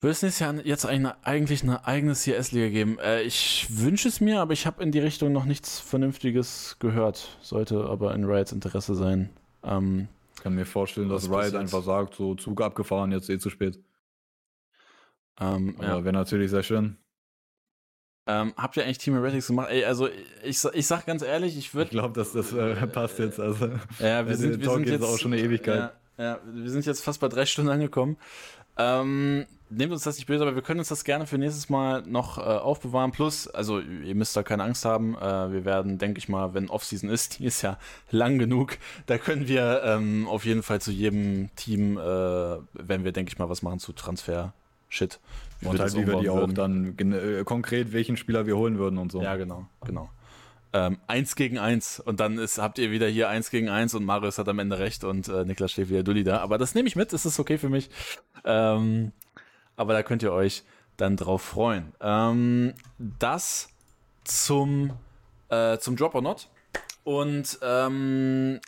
Würde es nächstes Jahr jetzt eine, eigentlich eine eigene CS-Liga geben? Äh, ich wünsche es mir, aber ich habe in die Richtung noch nichts Vernünftiges gehört. Sollte aber in Riots Interesse sein. Ähm, Ich kann mir vorstellen, dass Riot einfach sagt, so Zug abgefahren, jetzt eh zu spät. ähm, ja. Aber wäre natürlich sehr schön. Ähm, habt ihr eigentlich Team Heretics gemacht? Ey, also ich, ich sag ganz ehrlich, ich Ich würde. glaube, dass das äh, passt jetzt. Also, Ja, wir sind, wir Talk sind jetzt auch schon eine Ewigkeit. Ja, ja, wir sind jetzt fast bei drei Stunden angekommen. Ähm, nehmt uns das nicht böse, aber wir können uns das gerne für nächstes Mal noch äh, aufbewahren. Plus, also ihr müsst da keine Angst haben. Äh, wir werden, denke ich mal, wenn Offseason ist, die ist ja lang genug, da können wir ähm, auf jeden Fall zu jedem Team, äh, werden wir, denke ich mal, was machen zu Transfer-Shit. Und halt, wie wir die auch würden. dann äh, konkret, welchen Spieler wir holen würden und so. Ja, genau, genau. Ähm, eins gegen eins und dann ist, habt ihr wieder hier eins gegen eins und Marius hat am Ende recht und äh, Niklas steht wieder Dulli da. Aber das nehme ich mit, das ist okay für mich. Ähm, aber da könnt ihr euch dann drauf freuen. Ähm, das zum, äh, zum Drop or Not. Und ähm,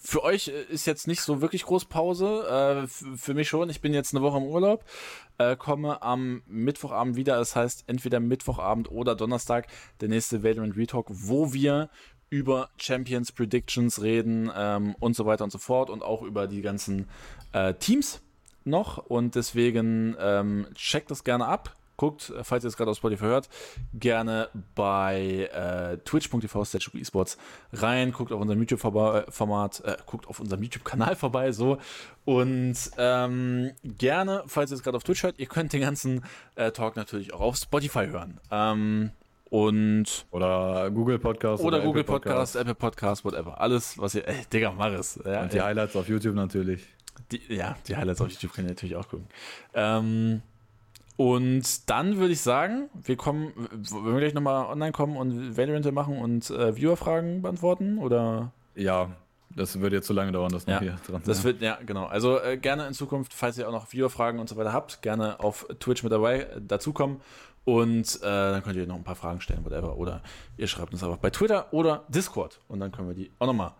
für euch ist jetzt nicht so wirklich groß Pause. Äh, für mich schon. Ich bin jetzt eine Woche im Urlaub, äh, komme am Mittwochabend wieder. Das heißt, entweder Mittwochabend oder Donnerstag der nächste Valorant Retalk, wo wir über Champions Predictions reden ähm, und so weiter und so fort und auch über die ganzen äh, Teams noch. Und deswegen ähm, checkt das gerne ab. Guckt, äh, falls ihr es gerade auf Spotify hört, gerne bei äh, twitch.tv esports rein, guckt auf unserem YouTube-Format, äh, guckt auf unserem YouTube-Kanal vorbei, so. Und ähm, gerne, falls ihr es gerade auf Twitch hört, ihr könnt den ganzen äh, Talk natürlich auch auf Spotify hören. Ähm, und Oder Google Podcast. oder, Google Apple Podcast, Apple Podcast, whatever. Alles, was ihr. Ey, Digga, mach es. Ja, Und die Highlights auf YouTube natürlich. die, ja, die Highlights auf YouTube könnt ihr natürlich auch gucken. Ähm, und dann würde ich sagen, wir kommen, wenn wir gleich nochmal online kommen und Valorant machen und äh, Viewerfragen beantworten oder Ja, das würde jetzt zu lange dauern, das noch Ja, hier dran das zu wird, ja, genau. Also äh, gerne in Zukunft, falls ihr auch noch Viewerfragen und so weiter habt, gerne auf Twitch mit dabei äh, dazukommen. Und äh, dann könnt ihr noch ein paar Fragen stellen, whatever. Oder ihr schreibt uns einfach bei Twitter oder Discord. Und dann können wir die auch nochmal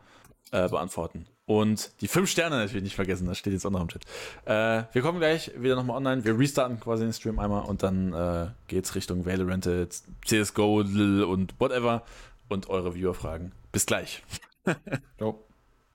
äh, beantworten. Und die fünf Sterne natürlich nicht vergessen, das steht jetzt auch noch im Chat. Äh, wir kommen gleich wieder nochmal online. Wir restarten quasi den Stream einmal und dann äh, geht's Richtung Valorant, CSGO und whatever. Und eure Viewerfragen. Bis gleich. Ciao.